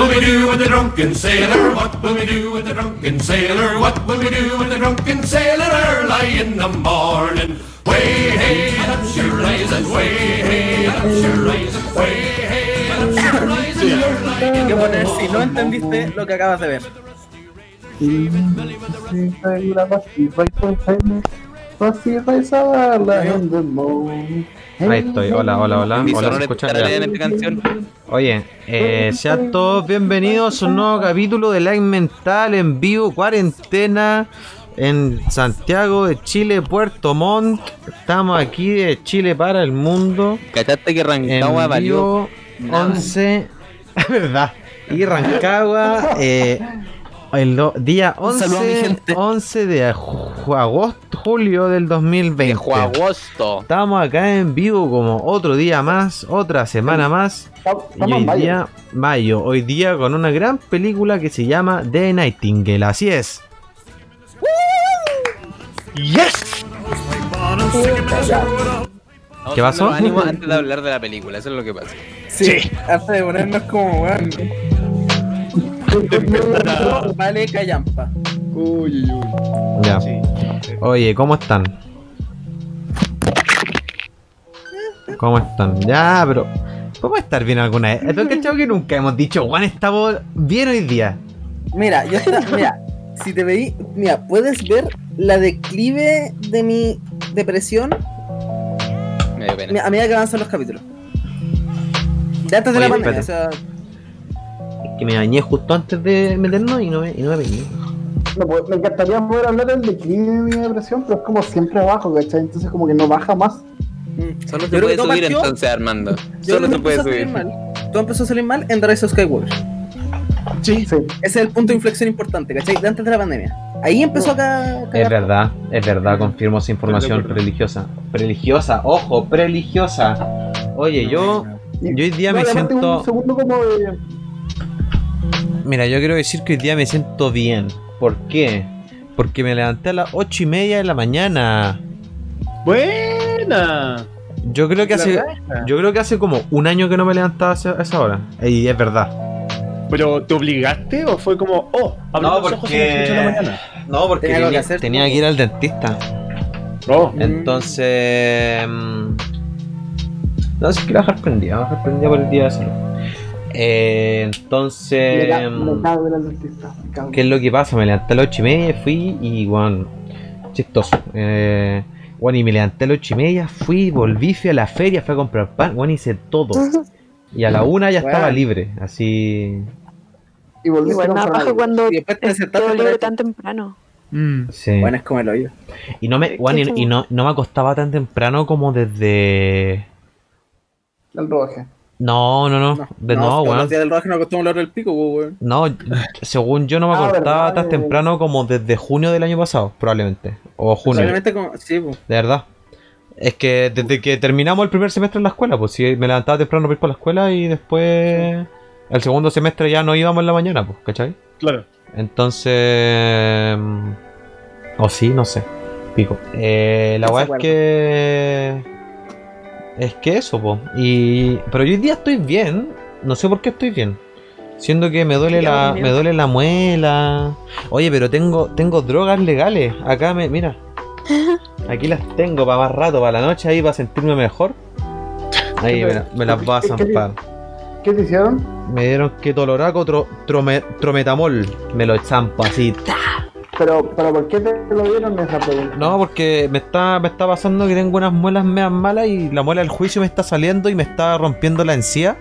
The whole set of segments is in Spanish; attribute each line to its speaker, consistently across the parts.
Speaker 1: will we do with the drunken sailor? What will we do with the drunken sailor? What will we do with the drunken sailor early in the morning? Way hey, and up she rises, way hey, and up she rises, way hey, and up she rises early in
Speaker 2: Hay que
Speaker 1: the
Speaker 2: poner si no
Speaker 1: morning.
Speaker 2: entendiste lo que acabas de ver.
Speaker 3: Ahí estoy, hola, hola, hola. Hola, ¿se
Speaker 4: sonora
Speaker 3: escucha?
Speaker 4: tararea
Speaker 3: Ya.
Speaker 4: en esta canción.
Speaker 3: Oye, eh, sean todos bienvenidos a un nuevo capítulo de Line Mental en vivo, cuarentena en Santiago de Chile, Puerto Montt. Estamos aquí de Chile para el mundo.
Speaker 4: ¿Cachaste que Rancagua valió?
Speaker 3: vivo, 11, verdad. Y Rancagua, eh, el do- día
Speaker 2: Un saludo a mi
Speaker 3: 11,
Speaker 2: gente.
Speaker 3: 11 de agosto, julio del 2020.
Speaker 4: Viejo agosto.
Speaker 3: Estamos acá en vivo como otro día más, otra semana más. Y hoy día, mayo, hoy día con una gran película que se llama The Nightingale, así es.
Speaker 4: Vamos
Speaker 3: ¿Qué pasó?
Speaker 4: antes de hablar de la película, eso es lo que pasa.
Speaker 2: Sí. Antes de ponernos como Vale, callampa.
Speaker 3: Ya. Oye, ¿cómo están? ¿Cómo están? Ya, pero. ¿Cómo estar bien alguna vez? ¿Tú has cachado que nunca hemos dicho, Juan, estamos bien hoy día?
Speaker 2: Mira, yo está, mira, si te veí, mira, puedes ver la declive de mi depresión
Speaker 4: Me dio pena.
Speaker 2: mira, a medida que avanzan los capítulos. De antes de
Speaker 3: Oye,
Speaker 2: la pandemia, o sea,
Speaker 3: que me bañé justo antes de meternos y no me, y no me pegué.
Speaker 5: No, pues, me encantaría poder hablar del declive de mi depresión, pero es como siempre abajo, ¿cachai? Entonces como que no baja más.
Speaker 2: mm,
Speaker 4: Solo
Speaker 2: creo
Speaker 4: puede subir
Speaker 2: partió-
Speaker 4: entonces, Armando.
Speaker 2: yo
Speaker 4: Solo se puede subir.
Speaker 2: mal. Todo empezó a salir mal en Rise of Skywalker.
Speaker 5: Sí. Sí.
Speaker 2: Ese es el punto de inflexión importante, ¿cachai? De antes de la pandemia. Ahí empezó a
Speaker 3: Es verdad, es verdad, confirmo esa información religiosa. Religiosa, ojo, religiosa. Oye, yo, yo hoy día
Speaker 5: No,
Speaker 3: me siento.
Speaker 5: Un segundo como de...
Speaker 3: Mira, yo quiero decir que hoy día me siento bien. ¿Por qué? Porque me levanté a las ocho y media de la mañana.
Speaker 6: Buena.
Speaker 3: Yo creo que hace, yo creo que hace como un año que no me levantaba a esa, hora. Y es verdad.
Speaker 6: ¿Pero te obligaste o fue como, oh, abrí
Speaker 3: No,
Speaker 6: los ojos
Speaker 3: porque-
Speaker 6: escucho en la mañana?
Speaker 3: No, porque
Speaker 2: Tenía que hacer,
Speaker 3: tenía que ir al dentista.
Speaker 6: No.
Speaker 3: Entonces. mm, No sé, quiero dejar prendida, dejar prendida por el día de salud. Eh, entonces. Mm. ¿Qué es lo que pasa? Me levanté a las ocho y media, fui y, bueno, chistoso. Eh, bueno, y me levanté a las ocho y media, fui, volví, fui a la feria, fui a comprar pan, bueno, hice todo. Y a la una ya estaba
Speaker 2: Bueno.
Speaker 3: libre, así.
Speaker 5: Y volví
Speaker 7: Igual
Speaker 5: a comprar
Speaker 7: cuando
Speaker 2: Y después te
Speaker 7: todo libre tan temprano.
Speaker 3: Sí.
Speaker 2: Bueno, es como el hoyo.
Speaker 3: y no me, bueno, y, y no, no me acostaba tan temprano como desde.
Speaker 5: El roje.
Speaker 3: No, no, no. De no,
Speaker 2: todos
Speaker 3: weón.
Speaker 2: Los días del rojo no del pico, pues, weón.
Speaker 3: No, según yo no me
Speaker 5: Ah, verdad,
Speaker 3: tan
Speaker 5: eh.
Speaker 3: temprano como desde junio del año pasado, probablemente. O junio.
Speaker 2: Probablemente como. Sí, pues.
Speaker 3: De verdad. Es que desde que terminamos el primer semestre en la escuela, pues sí, me levantaba temprano para ir para la escuela y después el segundo semestre ya no íbamos en la mañana, pues, ¿cachai?
Speaker 6: Claro.
Speaker 3: Entonces... mm, O sí, no sé. Pico. Eh, la
Speaker 2: No
Speaker 3: weá es que... Es que eso, pues. Y... Pero yo hoy día estoy bien. No sé por qué estoy bien. Siendo que me duele la, me duele la muela. Oye, pero tengo, tengo drogas legales. Acá me, mira. Aquí las tengo para más rato, para la noche ahí, para sentirme mejor. Ahí me, la- me las voy a
Speaker 5: ¿Qué- qué-
Speaker 3: zampar.
Speaker 5: ¿Qué te hicieron?
Speaker 3: Me dieron tro, trome- trometamol. Me lo zampo así.
Speaker 5: Pero, pero ¿por qué te lo dieron esa pregunta?
Speaker 3: No, porque me está, me está pasando que tengo unas muelas meas malas y la muela del juicio me está saliendo y me está rompiendo la encía.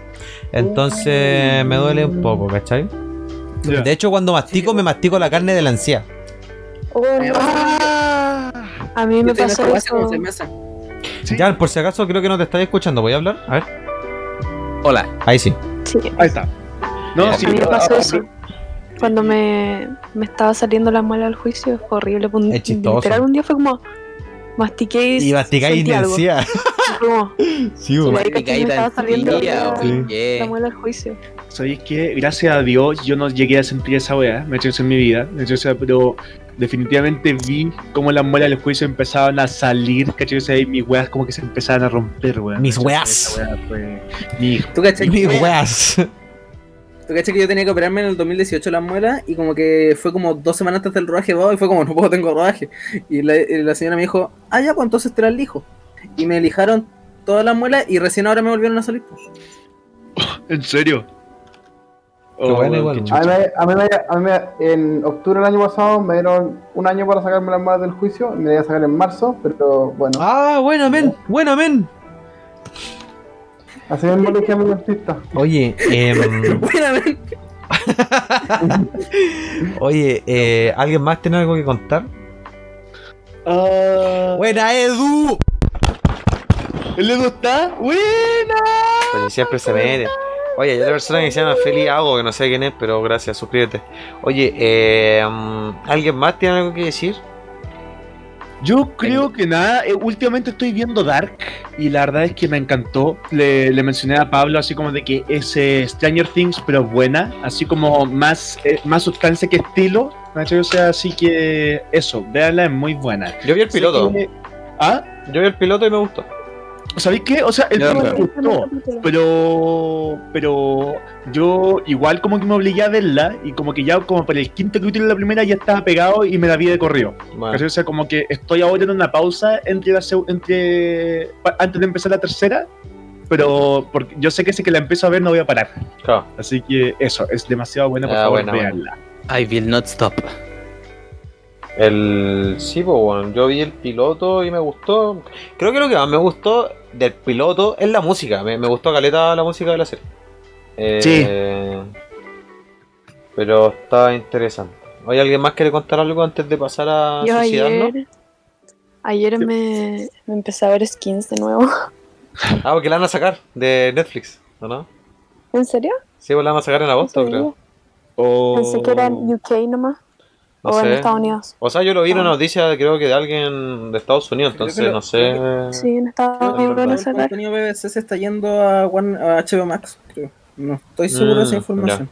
Speaker 3: Entonces me duele un poco, ¿cachai? De hecho, cuando mastico, me mastico la carne de la encía.
Speaker 7: Oh, no. A mí me pasó eso.
Speaker 6: Sí.
Speaker 3: Ya, por si acaso, creo que no te estáis escuchando. ¿Voy a hablar? A ver.
Speaker 4: Hola.
Speaker 3: Ahí sí.
Speaker 7: Sí,
Speaker 6: Ahí está. No, sí,
Speaker 7: a mí me pasó eso. Cuando me, me estaba saliendo la muela del juicio, fue horrible.
Speaker 3: Es chistoso.
Speaker 7: Literal, un día fue como mastiqué y,
Speaker 3: Y encía.
Speaker 7: Fue como
Speaker 3: Sí,
Speaker 7: Y ahí que me estaba saliendo la, la muela del juicio.
Speaker 6: ¿Sabéis qué? Gracias a Dios yo no llegué a sentir esa weá, me he hecho eso en mi vida, me he hecho esa- pero definitivamente vi cómo las muelas del juicio empezaban a salir, ¿cachai? O sea, y mis weas como que se empezaban a romper, weón.
Speaker 3: Mis weas.
Speaker 6: esa weá fue- Mi
Speaker 2: ¿Tú cachai?
Speaker 3: Mis weas.
Speaker 2: Tú caché que yo tenía que operarme en el 2018 las muelas y como que fue como dos semanas antes del rodaje y fue como, no puedo, tengo rodaje. Y la, y la señora me dijo, ah, ya, pues entonces te las lijo. Y me lijaron todas las muelas y recién ahora me volvieron a salir. pues.
Speaker 6: ¿En serio?
Speaker 3: Bueno, igual.
Speaker 6: qué
Speaker 5: A mí, me- a mí a en octubre del año pasado me dieron un año para sacarme las malas del juicio. Me iba a sacar en marzo, pero bueno.
Speaker 3: Ah, buena, men. Buena, men.
Speaker 5: Así le dije a mi dentista.
Speaker 3: Oye,
Speaker 2: Buenamente.
Speaker 3: oye, eh, ¿alguien más tiene algo que contar?
Speaker 6: Ah,
Speaker 3: Buena, Edu.
Speaker 6: ¿El Edu está? ¡Buena!
Speaker 3: Pues siempre se mete. Oye, hay otra persona que se llama Feli Hago, que no sé quién es, pero gracias, suscríbete. Oye, eh, ¿alguien más tiene algo que decir?
Speaker 6: Yo creo que nada, eh, últimamente estoy viendo Dark y la verdad es que me encantó. Le, le mencioné a Pablo así como de que es eh, Stranger Things pero buena, así como más, eh, más sustancia que estilo. O sea, así que eso, véanla, es muy buena.
Speaker 3: Yo vi el piloto.
Speaker 6: Que- ¿Ah?
Speaker 3: Yo vi el piloto y me gustó.
Speaker 6: ¿Sabéis qué? O sea, el tema me gustó, pero, pero yo igual como que me obligué a verla y como que ya como para el quinto capítulo de la primera ya estaba pegado y me la vi de corrido.
Speaker 3: Bueno.
Speaker 6: O sea, como que estoy ahora en una pausa entre la entre antes de empezar la tercera, pero porque yo sé que si que la empiezo a ver no voy a parar.
Speaker 3: claro.
Speaker 6: Así que eso, es demasiado buena, por
Speaker 3: Ah,
Speaker 6: favor,
Speaker 3: buena.
Speaker 6: véanla.
Speaker 4: I will not stop.
Speaker 3: El. Sí, pues bueno, yo vi el piloto y me gustó. Creo que lo que más me gustó del piloto es la música. Me, me gustó caleta la música de la serie. Eh,
Speaker 6: Sí.
Speaker 3: Pero está interesante. ¿Hay alguien más quiere contar algo antes de pasar a
Speaker 7: Yo
Speaker 3: suicidarnos?
Speaker 7: ayer, ayer me, me empecé a ver skins de nuevo.
Speaker 3: Ah, porque la van a sacar de Netflix, ¿o no?
Speaker 7: ¿En serio?
Speaker 3: Sí, pues la van a sacar en agosto, creo.
Speaker 6: O-
Speaker 7: Pensé que era en UK nomás.
Speaker 3: No
Speaker 7: o en
Speaker 3: sé.
Speaker 7: Estados Unidos.
Speaker 3: O sea, yo lo vi en una
Speaker 7: Ah.
Speaker 3: noticia, creo que de alguien de Estados Unidos, entonces
Speaker 2: lo-
Speaker 3: no sé.
Speaker 7: Sí, en Estados
Speaker 3: Creo que
Speaker 7: Unidos
Speaker 2: el contenido BBC se está yendo a, One- a HBO Max, creo. No estoy seguro de esa
Speaker 3: Mm,
Speaker 2: información.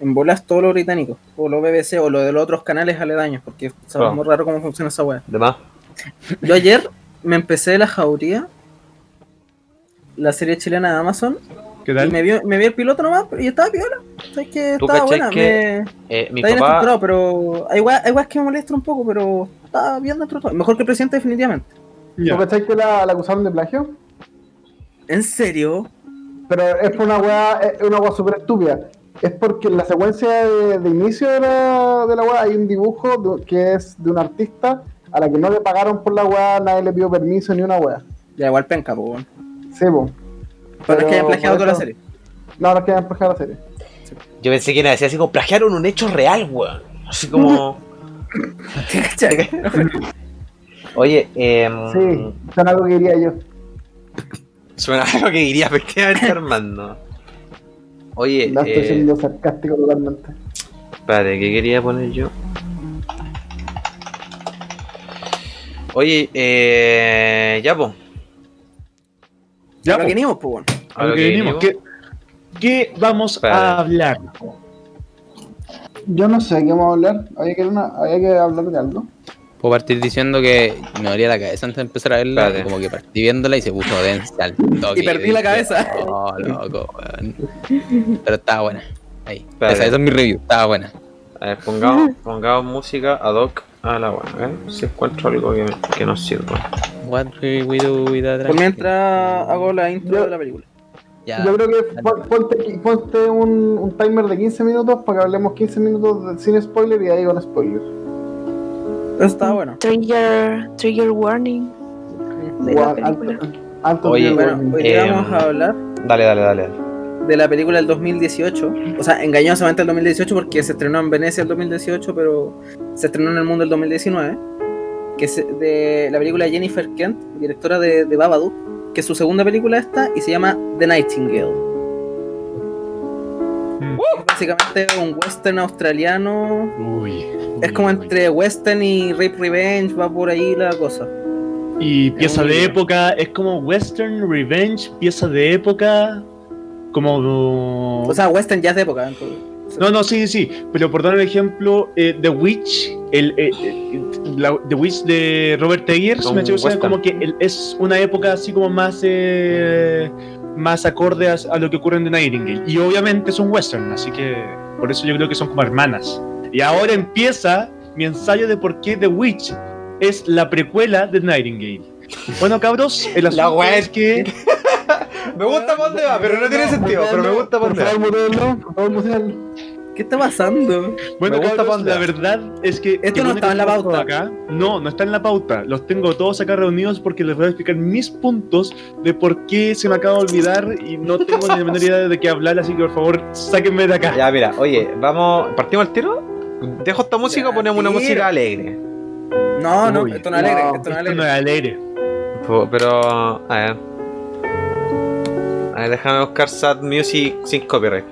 Speaker 2: En bolas todo lo británico, o lo BBC, o lo de los otros canales aledaños, porque sabes
Speaker 3: Ah.
Speaker 2: muy raro cómo funciona esa wea.
Speaker 3: De más.
Speaker 2: Yo ayer me empecé La Jauría, la serie chilena de Amazon,
Speaker 6: ¿Qué
Speaker 2: y me vi, me vi el piloto nomás y estaba piola. ¿Sabes que
Speaker 3: ¿Tú
Speaker 2: Estaba buena.
Speaker 3: que
Speaker 2: me-
Speaker 3: Eh, mi
Speaker 2: Está bien
Speaker 3: papá.
Speaker 2: estructurado, pero hay weas, hay weas que me molestan un poco, pero está bien dentro de todo. Mejor que el presidente, definitivamente.
Speaker 6: Ya.
Speaker 5: ¿Tú cachai que la, la acusaron de plagio?
Speaker 2: ¿En serio?
Speaker 5: Pero es por una weá, es una weá súper estúpida. Es porque en la secuencia de, de inicio de la, de la weá hay un dibujo de- que es de un artista a la que no le pagaron por la weá, nadie le pidió permiso ni una weá.
Speaker 2: Ya, igual penca, pues. weón.
Speaker 5: Sí, po.
Speaker 2: Pero es que hayan plagiado toda la serie.
Speaker 5: No, no es que hayan plagiado la serie.
Speaker 3: Yo pensé que era decía así como plagiaron un hecho real, weón. Así como. Oye, eh.
Speaker 5: Sí, son algo que diría yo.
Speaker 3: Suena algo que diría efectivamente Armando. Oye,
Speaker 5: No estoy
Speaker 3: eh,
Speaker 5: siendo sarcástico totalmente.
Speaker 3: espérate, ¿qué quería poner yo? Oye, eh. Ya, pues.
Speaker 6: Ya, po,
Speaker 2: que venimos, pues, bueno.
Speaker 6: A lo que venimos. ¿Qué, qué vamos
Speaker 3: Espérate.
Speaker 6: a hablar?
Speaker 5: Yo no sé de qué vamos a hablar. Había que, una, había que hablar de algo.
Speaker 4: Puedo partir diciendo que me dolía la cabeza antes de empezar a verla. Como que partí viéndola y se puso densa al toque.
Speaker 2: Y perdí la
Speaker 4: dije,
Speaker 2: cabeza.
Speaker 4: Oh, loco. Pero estaba buena. Ahí. Esa, esa es mi review. Estaba buena.
Speaker 3: A ver, pongamos, pongamos música ad hoc a la buena, ¿eh? Si encuentro algo que, que nos sirva.
Speaker 4: What will we do with a
Speaker 2: Por mientras hago la intro de la película.
Speaker 4: Ya.
Speaker 5: Yo creo que pon- ponte, ponte un, un timer de 15 minutos para que hablemos 15 minutos de- sin spoiler y ahí con spoiler.
Speaker 2: Estaba bueno.
Speaker 7: Trigger, trigger warning de la
Speaker 5: Guau,
Speaker 7: película.
Speaker 5: alto- alto
Speaker 3: Oye,
Speaker 5: nivel,
Speaker 2: Bueno, hoy
Speaker 3: Eh,
Speaker 2: vamos a hablar
Speaker 3: Dale, dale, dale. dale.
Speaker 2: de la película del 2018. O sea, engañosamente el 2018 porque se estrenó en Venecia el 2018, pero se estrenó en el mundo el 2019. Que es de la película Jennifer Kent, directora de, de Babadook, que es su segunda película esta y se llama The Nightingale.
Speaker 6: Mm.
Speaker 2: Es básicamente un western australiano.
Speaker 6: Uy.
Speaker 2: Es como entre western y rape revenge, va por ahí la cosa.
Speaker 6: Y pieza de
Speaker 2: bien.
Speaker 6: época, es como Western Revenge, pieza de época, como...
Speaker 2: O sea, western ya es de época. entonces.
Speaker 6: No, no, sí, sí, pero por dar un ejemplo, eh, The Witch, el, eh, eh, la- The Witch de Robert Eggers, me o sea,
Speaker 3: western.
Speaker 6: como que el- es una época así como más eh, más acorde a, a lo que ocurre en The Nightingale. Y obviamente es un western, así que por eso yo creo que son como hermanas. Y ahora empieza mi ensayo de por qué The Witch es la precuela de Nightingale. Bueno, cabros, el asunto es que...
Speaker 3: Me gusta por dónde va, pero no tiene sentido. Pero me gusta por
Speaker 5: Por
Speaker 3: dónde va.
Speaker 2: ¿Qué está pasando?
Speaker 6: Bueno, cabros, la verdad es que...
Speaker 2: Esto
Speaker 6: que
Speaker 2: no
Speaker 6: que
Speaker 2: en la pauta.
Speaker 6: Acá. No, no está en la pauta. Los tengo todos acá reunidos porque les voy a explicar mis puntos de por qué se me acaba de olvidar y no tengo ni la menor idea de qué hablar, así que por favor, sáquenme de acá.
Speaker 3: Ya, mira, oye, vamos. ¿Partimos al tiro? ¿Dejo esta música o
Speaker 2: Ya,
Speaker 3: ponemos una música alegre?
Speaker 2: No, no,
Speaker 6: Uy,
Speaker 2: esto no es alegre,
Speaker 5: no,
Speaker 2: esto no es
Speaker 6: Esto no
Speaker 2: alegre.
Speaker 6: es alegre.
Speaker 3: Pero, a ver. A ver, déjame buscar Sad Music sin copyright.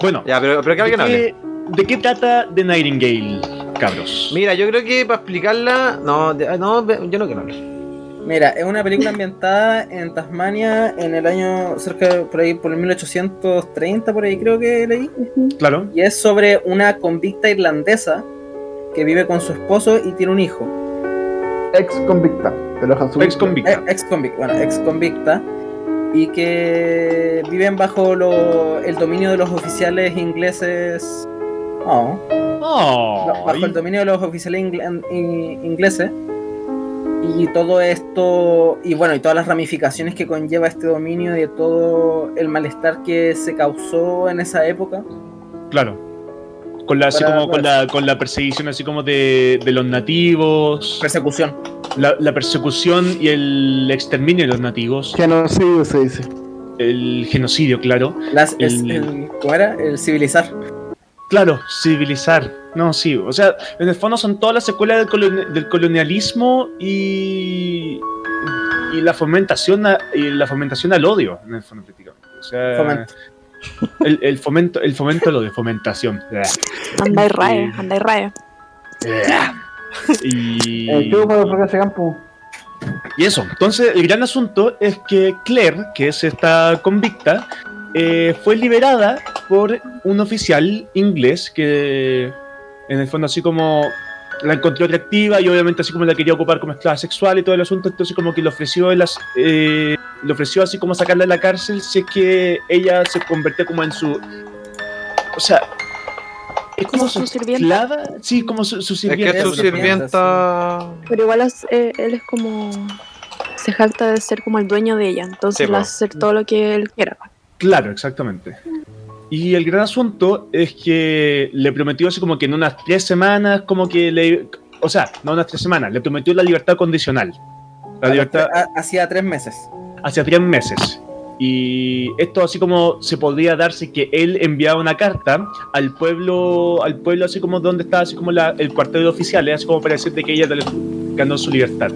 Speaker 6: Bueno,
Speaker 3: Ya, pero, pero que alguien
Speaker 6: ¿de,
Speaker 3: hable.
Speaker 6: qué, de qué trata The Nightingale, cabros?
Speaker 3: Mira, yo creo que para explicarla. No, de- no, yo no quiero hablar.
Speaker 2: Mira, es una película ambientada en Tasmania en el año cerca de- por ahí por el 1830 por ahí creo que leí
Speaker 6: Claro.
Speaker 2: y es sobre una convicta irlandesa que vive con su esposo y tiene un hijo.
Speaker 5: Ex convicta. Te lo dejan subir.
Speaker 6: Ex convicta.
Speaker 2: Eh, ex convicta, bueno, ex convicta y que viven bajo lo- el dominio de los oficiales ingleses. Oh,
Speaker 6: Oh,
Speaker 2: bajo el dominio de los oficiales ingle- in- ingleses y todo esto y bueno y todas las ramificaciones que conlleva este dominio y de todo el malestar que se causó en esa época
Speaker 6: claro. Con la, así
Speaker 2: Para-
Speaker 6: como con la, con la perseguición así como de, de los nativos,
Speaker 2: persecución
Speaker 6: la, la persecución y el exterminio de los nativos,
Speaker 5: Genocidio se dice.
Speaker 6: el genocidio, claro.
Speaker 2: las, el-
Speaker 6: el-
Speaker 2: ¿cómo era? el civilizar
Speaker 6: Claro, civilizar. No, sí. O sea, en el fondo son todas las secuelas del, del colonialismo y, y la fomentación a- y la fomentación al odio, en el fondo prácticamente. O sea,
Speaker 2: Fomento.
Speaker 6: El, el fomento, el fomento al odio, fomentación.
Speaker 7: Andáis raya, andáis raya.
Speaker 6: Y,
Speaker 5: El tipo de Frecuencia Campo.
Speaker 6: y eso. Entonces, el gran asunto es que Claire, que es esta convicta, eh, fue liberada por un oficial inglés que, en el fondo, así como la encontró atractiva y obviamente así como la quería ocupar como esclava sexual y todo el asunto, entonces como que le ofreció, el as- eh, le ofreció así como sacarla de la cárcel si es que ella se convertía como en su... O sea... Es como
Speaker 7: Como
Speaker 6: su
Speaker 7: su sirvienta.
Speaker 6: esclava, sí, como su, su
Speaker 3: Es
Speaker 6: sirvienta.
Speaker 3: que
Speaker 2: Eso,
Speaker 3: sirvienta.
Speaker 7: Pero igual es- eh, él es como. Se jacta de ser como el dueño de ella. Entonces
Speaker 3: Sí,
Speaker 7: le
Speaker 3: po.
Speaker 7: hace hacer todo lo que él quiera.
Speaker 6: Claro, exactamente. Y el gran asunto es que le prometió así como que en unas tres semanas, como que le... O sea, no unas tres semanas, le prometió la libertad condicional. La libertad
Speaker 2: Ha- hacía tres meses
Speaker 6: hacia tres meses. Y esto así como se podría darse que él enviaba una carta al pueblo, al pueblo así como donde estaba así como la- el cuartel de oficiales, así como para decir de que ella ganó su libertad.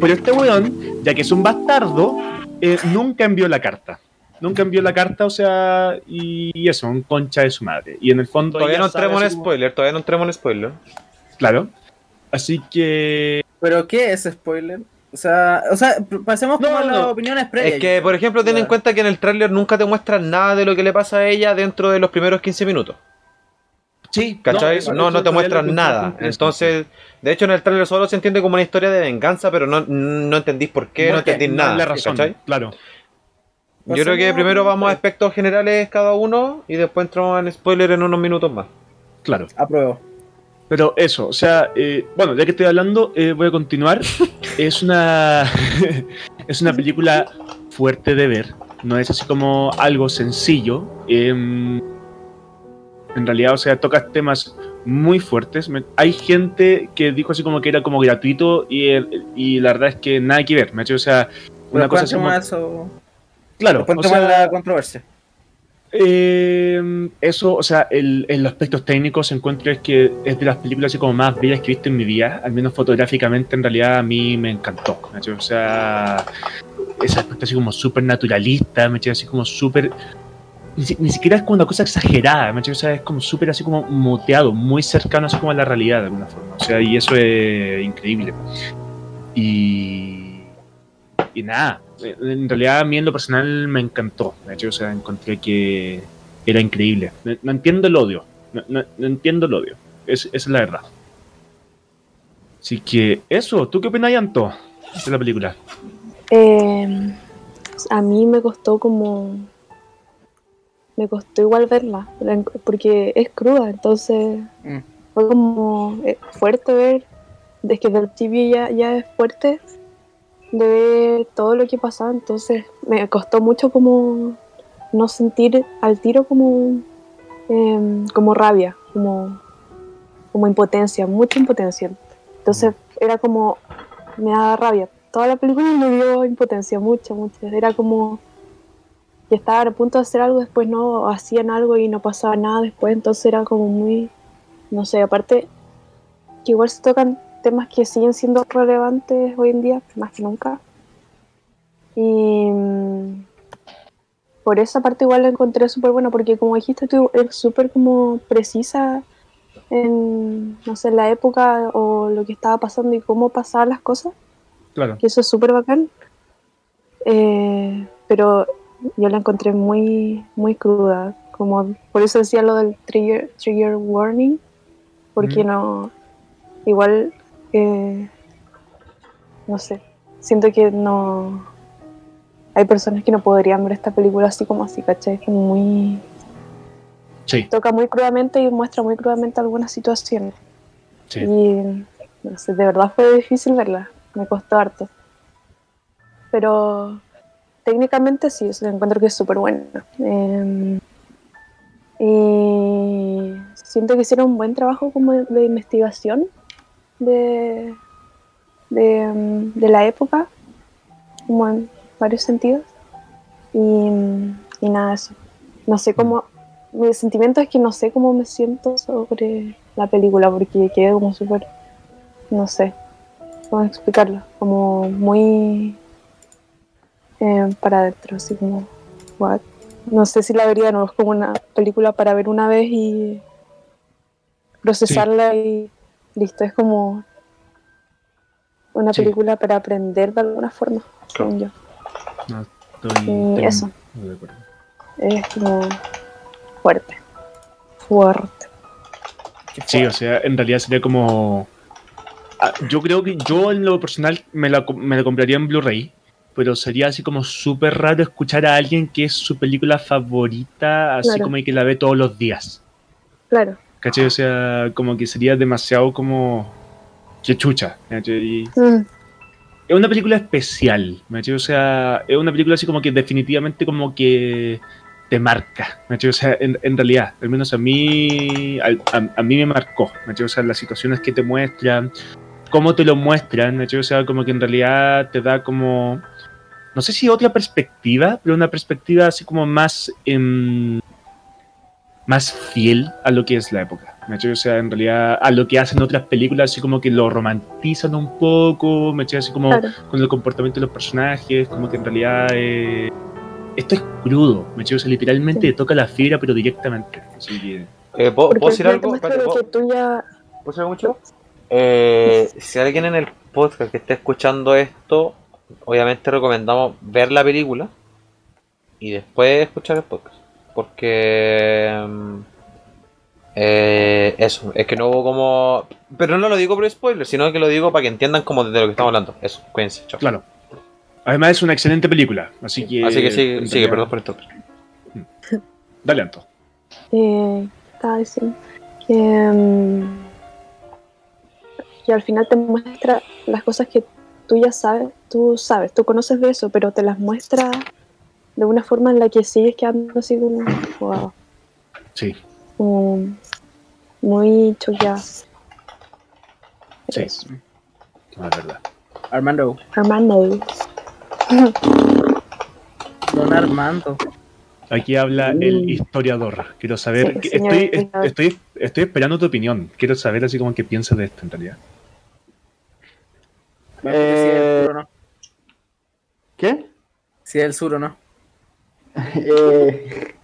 Speaker 6: Pero este weón, ya que es un bastardo, eh, nunca envió la carta. Nunca envió la carta, o sea, y, y eso, un concha de su madre. Y en el fondo...
Speaker 3: Todavía no entremos en
Speaker 6: como-
Speaker 3: spoiler, todavía no entremos en spoiler.
Speaker 6: Claro. Así que...
Speaker 2: pero qué es spoiler o sea, o sea, pasemos
Speaker 6: No,
Speaker 2: como a las
Speaker 6: no.
Speaker 2: opiniones previas.
Speaker 3: Es que, por ejemplo, ten en cuenta que en el tráiler nunca te muestran nada de lo que le pasa a ella dentro de los primeros 15 minutos.
Speaker 6: Sí,
Speaker 3: ¿Cachai? No, no, te muestran nada. Entonces, de hecho, en el tráiler solo se entiende como una historia de venganza, pero no, no entendís por qué,
Speaker 2: ¿Por
Speaker 3: no entendís nada.
Speaker 6: la razón,
Speaker 3: ¿cachai?
Speaker 6: claro.
Speaker 3: Yo creo que primero vamos a aspectos generales cada uno y después entramos en spoiler en unos minutos más.
Speaker 6: Claro.
Speaker 2: Apruebo.
Speaker 6: Pero eso, o sea, eh, bueno, ya que estoy hablando, eh, voy a continuar. es una es una película fuerte de ver. No es así como algo sencillo. Em, en realidad, o sea, tocas temas muy fuertes. Me- hay gente que dijo así como que era como gratuito y, y la verdad es que nada que ver. ¿me cachai? O sea, una
Speaker 2: Pero
Speaker 6: cosa así como...
Speaker 2: cuéntame eso.
Speaker 6: Claro,
Speaker 2: Después
Speaker 6: o sea,
Speaker 2: la controversia.
Speaker 6: Eh, eso, o sea, el, en los aspectos técnicos encuentro es que es de las películas así como más bellas que he visto en mi vida, al menos fotográficamente en realidad a mí me encantó, ¿cachai? o sea, ese aspecto así como súper naturalista, me así como súper... Ni, si- ni siquiera es como una cosa exagerada, ¿me o sea, es como súper así como muteado, muy cercano así como a la realidad de alguna forma, o sea, y eso es increíble. Y... Y nada, en realidad a mí en lo personal me encantó, ¿me cachai? o sea, encontré que era increíble. No, no entiendo el odio. No, no- no entiendo el odio. Es, esa es la verdad. Así que eso, ¿tú qué opinas, Anto, de la película?
Speaker 7: Eh, a mí me costó como. Me costó igual verla, la- porque es cruda, entonces
Speaker 2: Mm.
Speaker 7: fue como eh, fuerte ver. Es que del TV ya, ya es fuerte de todo lo que pasaba, entonces me costó mucho como no sentir al tiro como, em, como rabia, como, como impotencia, mucha impotencia. Entonces era como, me daba rabia. Toda la película me dio impotencia, mucha, mucha. Era como que estaban a punto de hacer algo, después no hacían algo y no pasaba nada después, entonces era como muy, no sé, aparte que igual se tocan temas que siguen siendo relevantes hoy en día, más que nunca. Y mm, por esa parte igual la encontré súper buena, porque como dijiste tú, es súper como precisa en, no sé, la época o lo que estaba pasando y cómo pasaban las cosas
Speaker 6: Claro.
Speaker 7: que eso es súper bacán. Eh, pero yo la encontré muy, muy cruda. Como, por eso decía lo del trigger, trigger warning, porque no. Igual, no sé, siento que no. Hay personas que no podrían ver esta película así como así, ¿cachai? Es muy.
Speaker 6: Sí,
Speaker 7: Toca muy crudamente y muestra muy crudamente algunas situaciones.
Speaker 6: sí.
Speaker 7: Y no sé, de verdad fue difícil verla, me costó harto. Pero técnicamente sí, o sea, encuentro que es súper buena. Eh, y siento que hicieron un buen trabajo como de, de investigación de, de, mm, de la época, como en varios sentidos. Y, y nada, eso. No sé cómo. Mi sentimiento es que no sé cómo me siento sobre la película, porque quedé como súper. No sé cómo explicarlo. Como muy. eh, para adentro, así como. What? No sé si la vería nuevo, es como una película para ver una vez y. procesarla y listo. Es como. Una
Speaker 6: Sí.
Speaker 7: película para aprender de alguna forma, según yo.
Speaker 6: No, estoy,
Speaker 7: Y eso.
Speaker 6: muy de acuerdo.
Speaker 7: Es como. fuerte. Fuerte.
Speaker 6: Sí, o sea, en realidad sería como. Ah, Yo creo que yo en lo personal me la, me la compraría en Blu-ray, pero sería así como súper raro escuchar a alguien que es su película favorita, así
Speaker 7: Claro.
Speaker 6: como y que la ve todos los días.
Speaker 7: Claro.
Speaker 6: ¿Cachai? O sea, como que sería demasiado como. que chucha. ¿cachai?
Speaker 7: Mm,
Speaker 6: es una película especial, ¿cachai? O sea, es una película así como que definitivamente como que te marca, ¿cachai? O sea, en, en realidad, al menos a mí, a, a- a mí me marcó, ¿cachai? O sea, las situaciones que te muestran, cómo te lo muestran, ¿cachai? O sea, como que en realidad te da como, no sé si otra perspectiva, pero una perspectiva así como más, em, más fiel a lo que es la época. ¿cachai? O sea, en realidad a lo que hacen otras películas, así como que lo romantizan un poco, ¿me Así como
Speaker 7: claro.
Speaker 6: con el comportamiento de los personajes, como que en realidad eh, esto es crudo, ¿me O sea, literalmente
Speaker 7: Sí.
Speaker 6: toca la fibra, pero directamente. Así que,
Speaker 3: Eh, ¿puedo,
Speaker 7: Porque
Speaker 3: puedo decir algo? Espérate,
Speaker 7: lo
Speaker 3: ¿puedo-
Speaker 7: que tú ya.
Speaker 3: ¿Puedo decir algo mucho? Eh, si alguien en el podcast que esté escuchando esto, obviamente recomendamos ver la película y después escuchar el podcast. Porque... mm, eh, eso, es que no hubo como... Pero no lo digo por spoiler, sino que lo digo para que entiendan como de lo que estamos hablando. Eso, cuídense, chao.
Speaker 6: claro. Además es una excelente película, así que...
Speaker 3: Así que sigue, sigue, perdón por esto.
Speaker 6: Dale, Anto.
Speaker 7: eh, estaba diciendo que, mm, que al final te muestra las cosas que tú ya sabes, tú sabes, tú conoces de eso, pero te las muestra de una forma en la que sigues quedando así como, wow,
Speaker 6: Sí,
Speaker 7: como muy choqueada.
Speaker 6: sí.
Speaker 7: Eso.
Speaker 6: No, es verdad.
Speaker 2: Armando.
Speaker 7: Armando.
Speaker 2: Don Armando.
Speaker 6: Aquí habla el historiador. Quiero saber...
Speaker 7: Sí,
Speaker 6: que-
Speaker 7: señor
Speaker 6: estoy,
Speaker 7: historiador.
Speaker 6: estoy, estoy esperando tu opinión. Quiero saber así como qué piensas de esto en realidad.
Speaker 2: Si es el sur o no.
Speaker 5: ¿Qué?
Speaker 2: Si es el sur o no.
Speaker 5: Eh,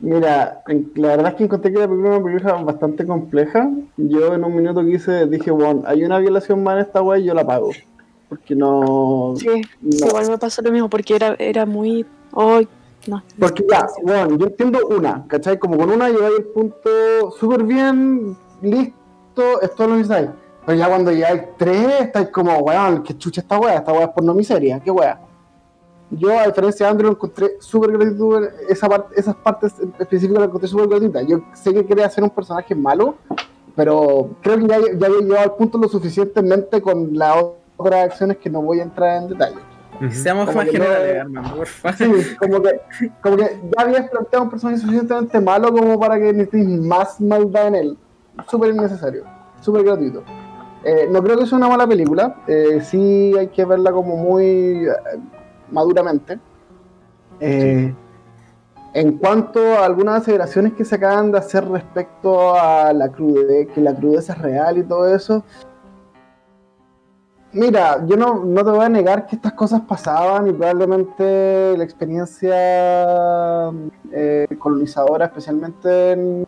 Speaker 5: mira, la verdad es que encontré que la película es una película bastante compleja. Yo en un minuto quise, dije, bueno, hay una violación más en esta wea y yo la pago. Porque no...
Speaker 7: Sí,
Speaker 5: no.
Speaker 7: igual me pasó lo mismo porque era, era muy. ¡Ay! No.
Speaker 5: Porque ya, bueno, yo entiendo una, ¿cachai? Como con una llegáis el punto súper bien, listo, es todo lo que necesitáis. Pero ya cuando llegáis tres, estáis como, weón, que chucha esta weá, esta weá es por no miseria, qué weá. Yo, a diferencia de Andrew, encontré súper gratuito esa parte, esas partes específicas las encontré súper gratuitas. Yo sé que quería hacer un personaje malo, pero creo que ya, ya había llegado al punto lo suficientemente con las otras acciones que no voy a entrar en detalle.
Speaker 2: Seamos
Speaker 5: Como
Speaker 2: más
Speaker 5: no-
Speaker 2: generales, favor.
Speaker 5: Sí, como que, como que ya habías planteado un personaje suficientemente malo como para que necesites más maldad en él. Súper innecesario, súper gratuito. Eh, no creo que sea una mala película, eh, sí hay que verla como muy eh, maduramente. Eh, En cuanto a algunas aseveraciones que se acaban de hacer respecto a la crudeza, que la crudeza es real y todo eso, Mira, yo no, no te voy a negar que estas cosas pasaban y probablemente la experiencia eh, colonizadora, especialmente en,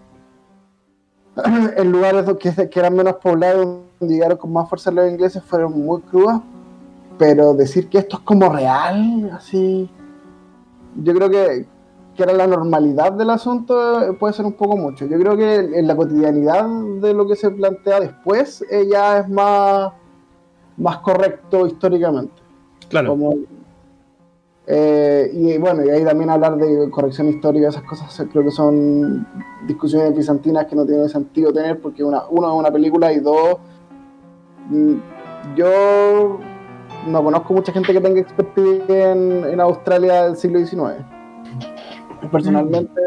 Speaker 5: en lugares que, que eran menos poblados, donde llegaron con más fuerza los ingleses, fueron muy crudas. Pero decir que esto es como real, así, yo creo que, que era la normalidad del asunto, eh, puede ser un poco mucho. Yo creo que en la cotidianidad de lo que se plantea después, eh, ya es más más correcto históricamente.
Speaker 6: Claro.
Speaker 5: Como, eh, y bueno, y ahí también hablar de corrección histórica, esas cosas eh, creo que son discusiones bizantinas que no tienen sentido tener porque una, uno es una película y dos, mm, yo no conozco mucha gente que tenga expertise en, en Australia del siglo XIX. Personalmente,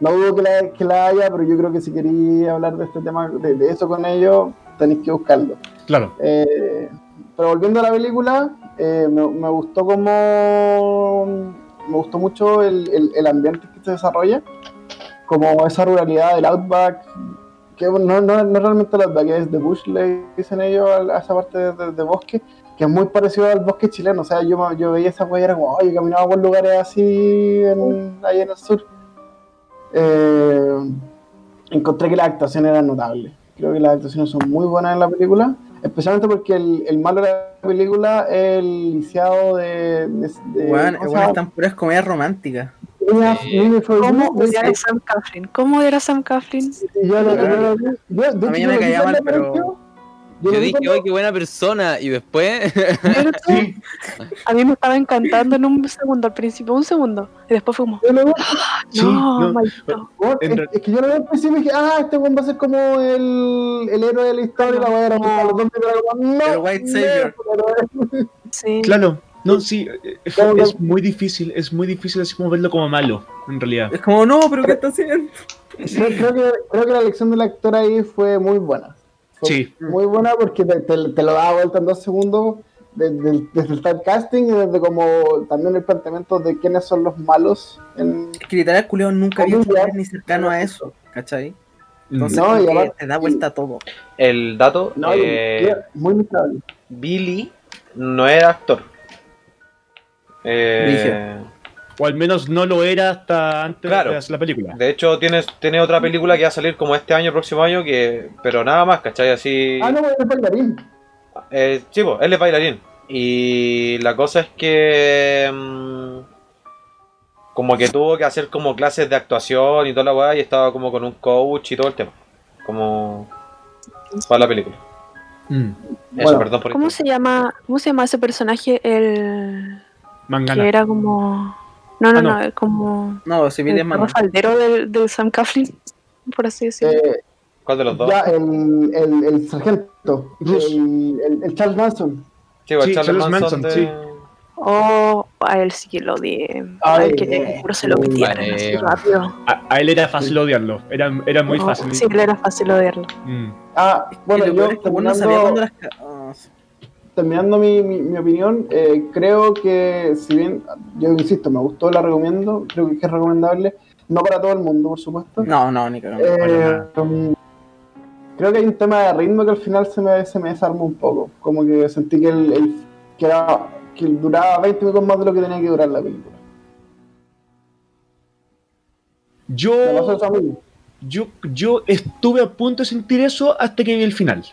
Speaker 5: no dudo que la, que la haya, pero yo creo que si queréis hablar de este tema, de, de eso con ellos, tenéis que buscarlo.
Speaker 6: Claro.
Speaker 5: Eh, pero volviendo a la película, eh, me, me gustó como. Me gustó mucho el, el- el ambiente que se desarrolla, como esa ruralidad del outback, que no, no, no es realmente el outback, es de bush, le dicen ellos a, a esa parte de, de- de bosque, que es muy parecido al bosque chileno. O sea, yo, me- yo veía esa huella y era como, oye, caminaba por lugares así en, ahí en el sur. Eh, encontré que las actuaciones eran notables. Creo que las actuaciones son muy buenas en la película, especialmente porque el, el malo de la película es el lisiado de. de, de-
Speaker 2: Weón,
Speaker 5: ¿cómo se
Speaker 2: weón,
Speaker 5: llama?
Speaker 2: están puras comedias románticas.
Speaker 4: Sí.
Speaker 7: ¿Cómo era Sam Coughlin? ¿Cómo era Sam Coughlin?
Speaker 5: yo yo yo-
Speaker 2: A mí
Speaker 5: yo
Speaker 2: me caía mal, pero-
Speaker 4: Yo dije,
Speaker 5: cuando-
Speaker 4: oye, qué buena persona. Y después.
Speaker 7: A mí me estaba encantando en un segundo, al principio, un segundo. Y después fue como,
Speaker 5: yo lo vi-
Speaker 6: Sí,
Speaker 7: no,
Speaker 6: no,
Speaker 7: maldito.
Speaker 5: Bueno,
Speaker 6: En
Speaker 5: es, que yo lo vi al principio y dije, ah, este weón va a ser como el, el héroe de la historia, y la weá era buscar los dos como, no,
Speaker 2: El White Savior.
Speaker 5: no,
Speaker 7: Sí.
Speaker 6: Claro. No, sí, es, muy difícil, es muy difícil así como verlo como malo, en realidad.
Speaker 2: Es como, no, pero ¿qué está haciendo?
Speaker 5: Creo, creo que, creo que la elección del actor ahí fue muy buena.
Speaker 6: Sí.
Speaker 5: Muy buena porque te, te- te lo da vuelta en dos segundos desde, desde el typecasting y desde como también el planteamiento de quiénes son los malos. En,
Speaker 2: Es que literal, culiao nunca había ni cercano a eso, ¿cachai? Entonces,
Speaker 5: No, y
Speaker 2: te da vuelta todo.
Speaker 3: El dato,
Speaker 5: no,
Speaker 3: eh,
Speaker 5: muy notable.
Speaker 3: Billy no era actor. Eh,
Speaker 6: O al menos no lo era hasta antes
Speaker 3: Claro.
Speaker 6: de hacer la película.
Speaker 3: de hecho, tienes, tiene otra película que va a salir como este año, próximo año, que pero nada más, ¿cachai? Así...
Speaker 5: Ah, no, es bailarín.
Speaker 3: Eh, pues, él es bailarín. Y la cosa es que. mm, como que tuvo que hacer como clases de actuación y toda la weá, y estaba como con un coach y todo el tema. Como. para la película.
Speaker 6: Mm.
Speaker 3: Eso,
Speaker 5: Bueno.
Speaker 3: perdón por
Speaker 7: ¿Cómo se llama, cómo se llama ese personaje? El
Speaker 6: Mangana.
Speaker 7: que era como. No, no,
Speaker 6: Ah, no.
Speaker 7: no, el- como
Speaker 2: No, si es
Speaker 7: el faldero del, del Sam Coughlin, por así decirlo.
Speaker 5: Eh,
Speaker 3: ¿Cuál de los dos?
Speaker 5: ya, el, el, el sargento. El, el, el Charles Manson.
Speaker 3: sí, pues,
Speaker 6: sí,
Speaker 3: Charles
Speaker 6: Charles
Speaker 3: Manson,
Speaker 6: Manson,
Speaker 3: de-
Speaker 6: sí.
Speaker 7: Oh, a él sí que lo odié. A él que
Speaker 5: eh,
Speaker 7: se lo
Speaker 4: bueno.
Speaker 7: así rápido.
Speaker 6: A, a él era fácil odiarlo, era, era muy
Speaker 7: Oh,
Speaker 6: fácil.
Speaker 7: Sí, le era fácil odiarlo.
Speaker 6: Mm.
Speaker 5: Ah, bueno, yo
Speaker 2: peor es que uno no sabía
Speaker 5: terminando,
Speaker 2: cuándo las. ca- ah,
Speaker 5: terminando mi, mi, mi opinión, eh, creo que si bien, yo insisto, me gustó, la recomiendo, creo que es recomendable, no para todo el mundo, por supuesto.
Speaker 2: No, no, ni cagando.
Speaker 5: Eh, um, creo que hay un tema de ritmo que al final se me, se me desarmó un poco. Como que sentí que, el, el- que, era- que duraba 20 minutos más de lo que tenía que durar la película.
Speaker 6: Yo, yo, yo estuve a punto de sentir eso hasta que vi el final.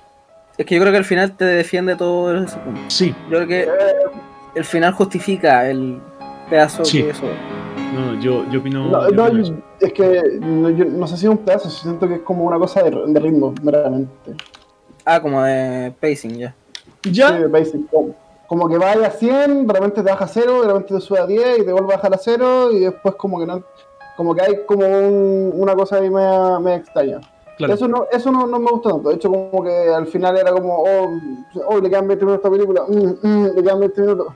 Speaker 2: Es que yo creo que al final te defiende todo ese punto.
Speaker 6: Sí,
Speaker 2: Yo creo que el final justifica el pedazo
Speaker 6: Sí.
Speaker 2: que eso.
Speaker 6: No, yo, yo opino.
Speaker 5: No,
Speaker 6: yo
Speaker 5: no,
Speaker 6: opino
Speaker 5: yo-
Speaker 6: eso.
Speaker 5: es que no, yo no sé si es un pedazo, siento que es como una cosa de, de ritmo, meramente.
Speaker 2: Ah, como de pacing, ya.
Speaker 6: ¿Ya?
Speaker 5: Sí, de basic. Como, como que vaya a 100, de repente te baja a 0, de repente te sube a 10 y te vuelve a bajar a 0 y después como que no. Como que hay como un- una cosa ahí media, media extraña.
Speaker 6: Claro.
Speaker 5: Eso, no, eso no, no me gustó tanto. De hecho, como que al final era como, oh, oh le quedan 20 minutos a esta película, mm, mm, le quedan 20 minutos.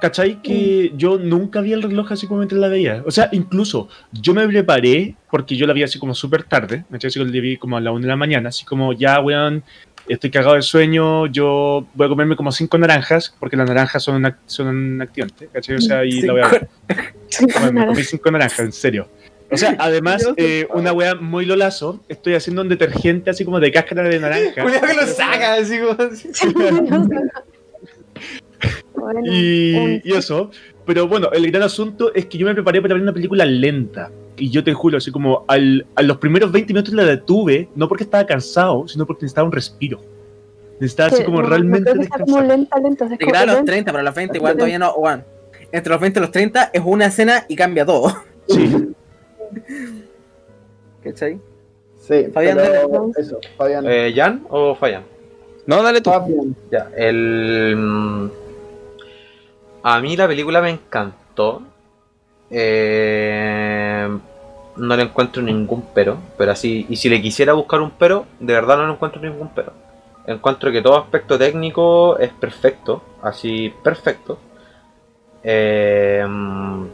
Speaker 6: ¿Cachai? Que yo nunca vi el reloj así como mientras la veía. O sea, incluso yo me preparé, porque yo la vi así como súper tarde, me así que la vi como a la 1 de la mañana, así como ya, weón, estoy cagado de sueño, yo voy a comerme como cinco naranjas, porque las naranjas son un, son un activante, ¿cachai? O sea, y la voy a... Bueno, me comí cinco naranjas, en serio. O sea, además, eh, una wea muy lolazo, estoy haciendo un detergente así como de cáscara de naranja.
Speaker 3: Cuidado que lo saca, así como así.
Speaker 7: Bueno,
Speaker 6: y, y eso. Pero bueno, el gran asunto es que yo me preparé para ver una película lenta. Y yo te juro, así como al, a los primeros 20 minutos la detuve, no porque estaba cansado, sino porque necesitaba un respiro. Necesitaba así como
Speaker 7: no- no
Speaker 6: realmente
Speaker 7: que sea como lenta, lenta. como
Speaker 2: quedan los
Speaker 7: lenta.
Speaker 2: 30, pero a los 20 igual todavía no. Juan. Entre los 20 y los 30 es una escena y cambia todo.
Speaker 6: Sí,
Speaker 2: ¿Cachai?
Speaker 5: Sí,
Speaker 2: Fabián,
Speaker 5: pero
Speaker 7: dale.
Speaker 5: eso, Fabián.
Speaker 3: Eh, ¿Jan o Fallan?
Speaker 4: No, dale tú.
Speaker 5: Fabián.
Speaker 3: Ya, el. mm, A mí la película me encantó. Eh, no le encuentro ningún pero. Pero así, y si le quisiera buscar un pero, de verdad no le encuentro ningún pero. Encuentro que todo aspecto técnico es perfecto. Así, perfecto. Eh, mm,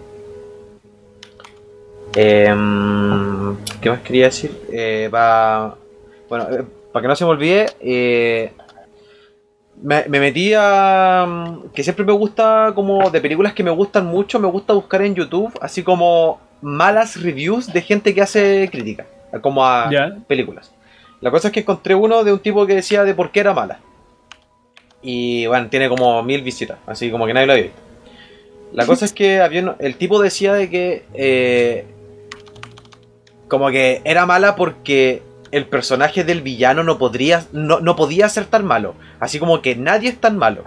Speaker 3: eh, ¿Qué más quería decir? Eh, va- bueno, eh, para que no se me olvide, eh, me, me metí a. mm, que siempre me gusta, como de películas que me gustan mucho, me gusta buscar en YouTube, así como malas reviews de gente que hace crítica, como a películas. La cosa es que encontré uno de un tipo que decía de por qué era mala. Y bueno, tiene como mil visitas, así como que nadie lo había visto. La cosa es que había el tipo decía de que eh, como que era mala porque el personaje del villano no podría no, no podía ser tan malo, así como que nadie es tan malo.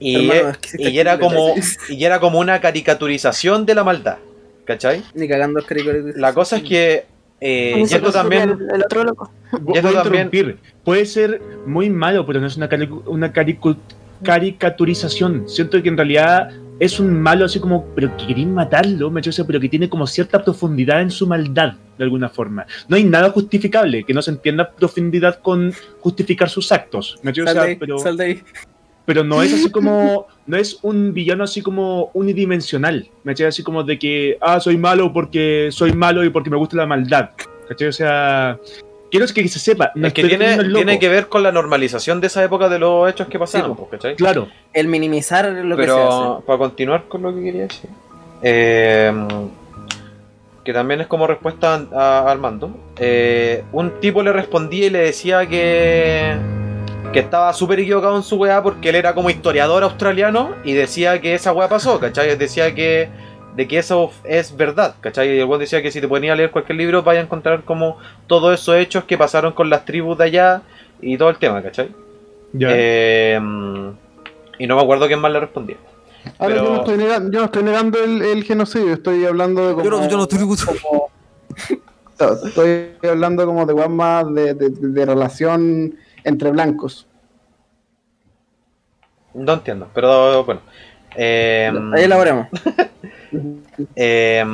Speaker 3: Y,
Speaker 2: Hermano, es que sí está
Speaker 3: y era como y era como una caricaturización de la maldad, ¿cachai?
Speaker 2: Ni cagando.
Speaker 3: La cosa es que eh, y esto también
Speaker 7: El, otro loco.
Speaker 3: Y esto
Speaker 6: a
Speaker 3: también-.
Speaker 6: Puede ser muy malo, pero no es una, cari- una caricaturización. Siento que en realidad es un malo así como, pero que queréis matarlo, me echó pero que tiene como cierta profundidad en su maldad, de alguna forma. No hay nada justificable, que no se entienda profundidad con justificar sus actos. pero,
Speaker 2: sal de ahí.
Speaker 6: pero no es así como, no es un villano así como unidimensional. Me eché así como de que, ah, soy malo porque soy malo y porque me gusta la maldad. ¿Cachai? O sea, quiero que se sepa. No
Speaker 3: es que tiene, tiene que ver con la normalización de esa época de los hechos que pasaron,
Speaker 2: Sí,
Speaker 3: pues, ¿cachai?
Speaker 6: Claro,
Speaker 2: El minimizar lo que se hace.
Speaker 3: para continuar con lo que quería decir, eh, que también es como respuesta a, a Armando, eh, un tipo le respondía y le decía que, que estaba súper equivocado en su weá porque él era como historiador australiano y decía que esa weá pasó, ¿cachai? Decía que de que eso es verdad, ¿cachai? Y el weón decía que si te ponía a leer cualquier libro vaya a encontrar como todos esos hechos que pasaron con las tribus de allá y todo el tema, ¿cachai?
Speaker 6: ya.
Speaker 3: Eh, y no me acuerdo quién más le respondía.
Speaker 5: Ahora
Speaker 3: Pero-
Speaker 5: yo, no estoy negando, yo no estoy negando el, el genocidio, estoy hablando de como...
Speaker 2: Yo no- yo no estoy-
Speaker 5: como- estoy hablando como de más de, de, de relación entre blancos.
Speaker 3: No entiendo, pero bueno. Eh,
Speaker 2: Ahí elaboremos.
Speaker 3: eh,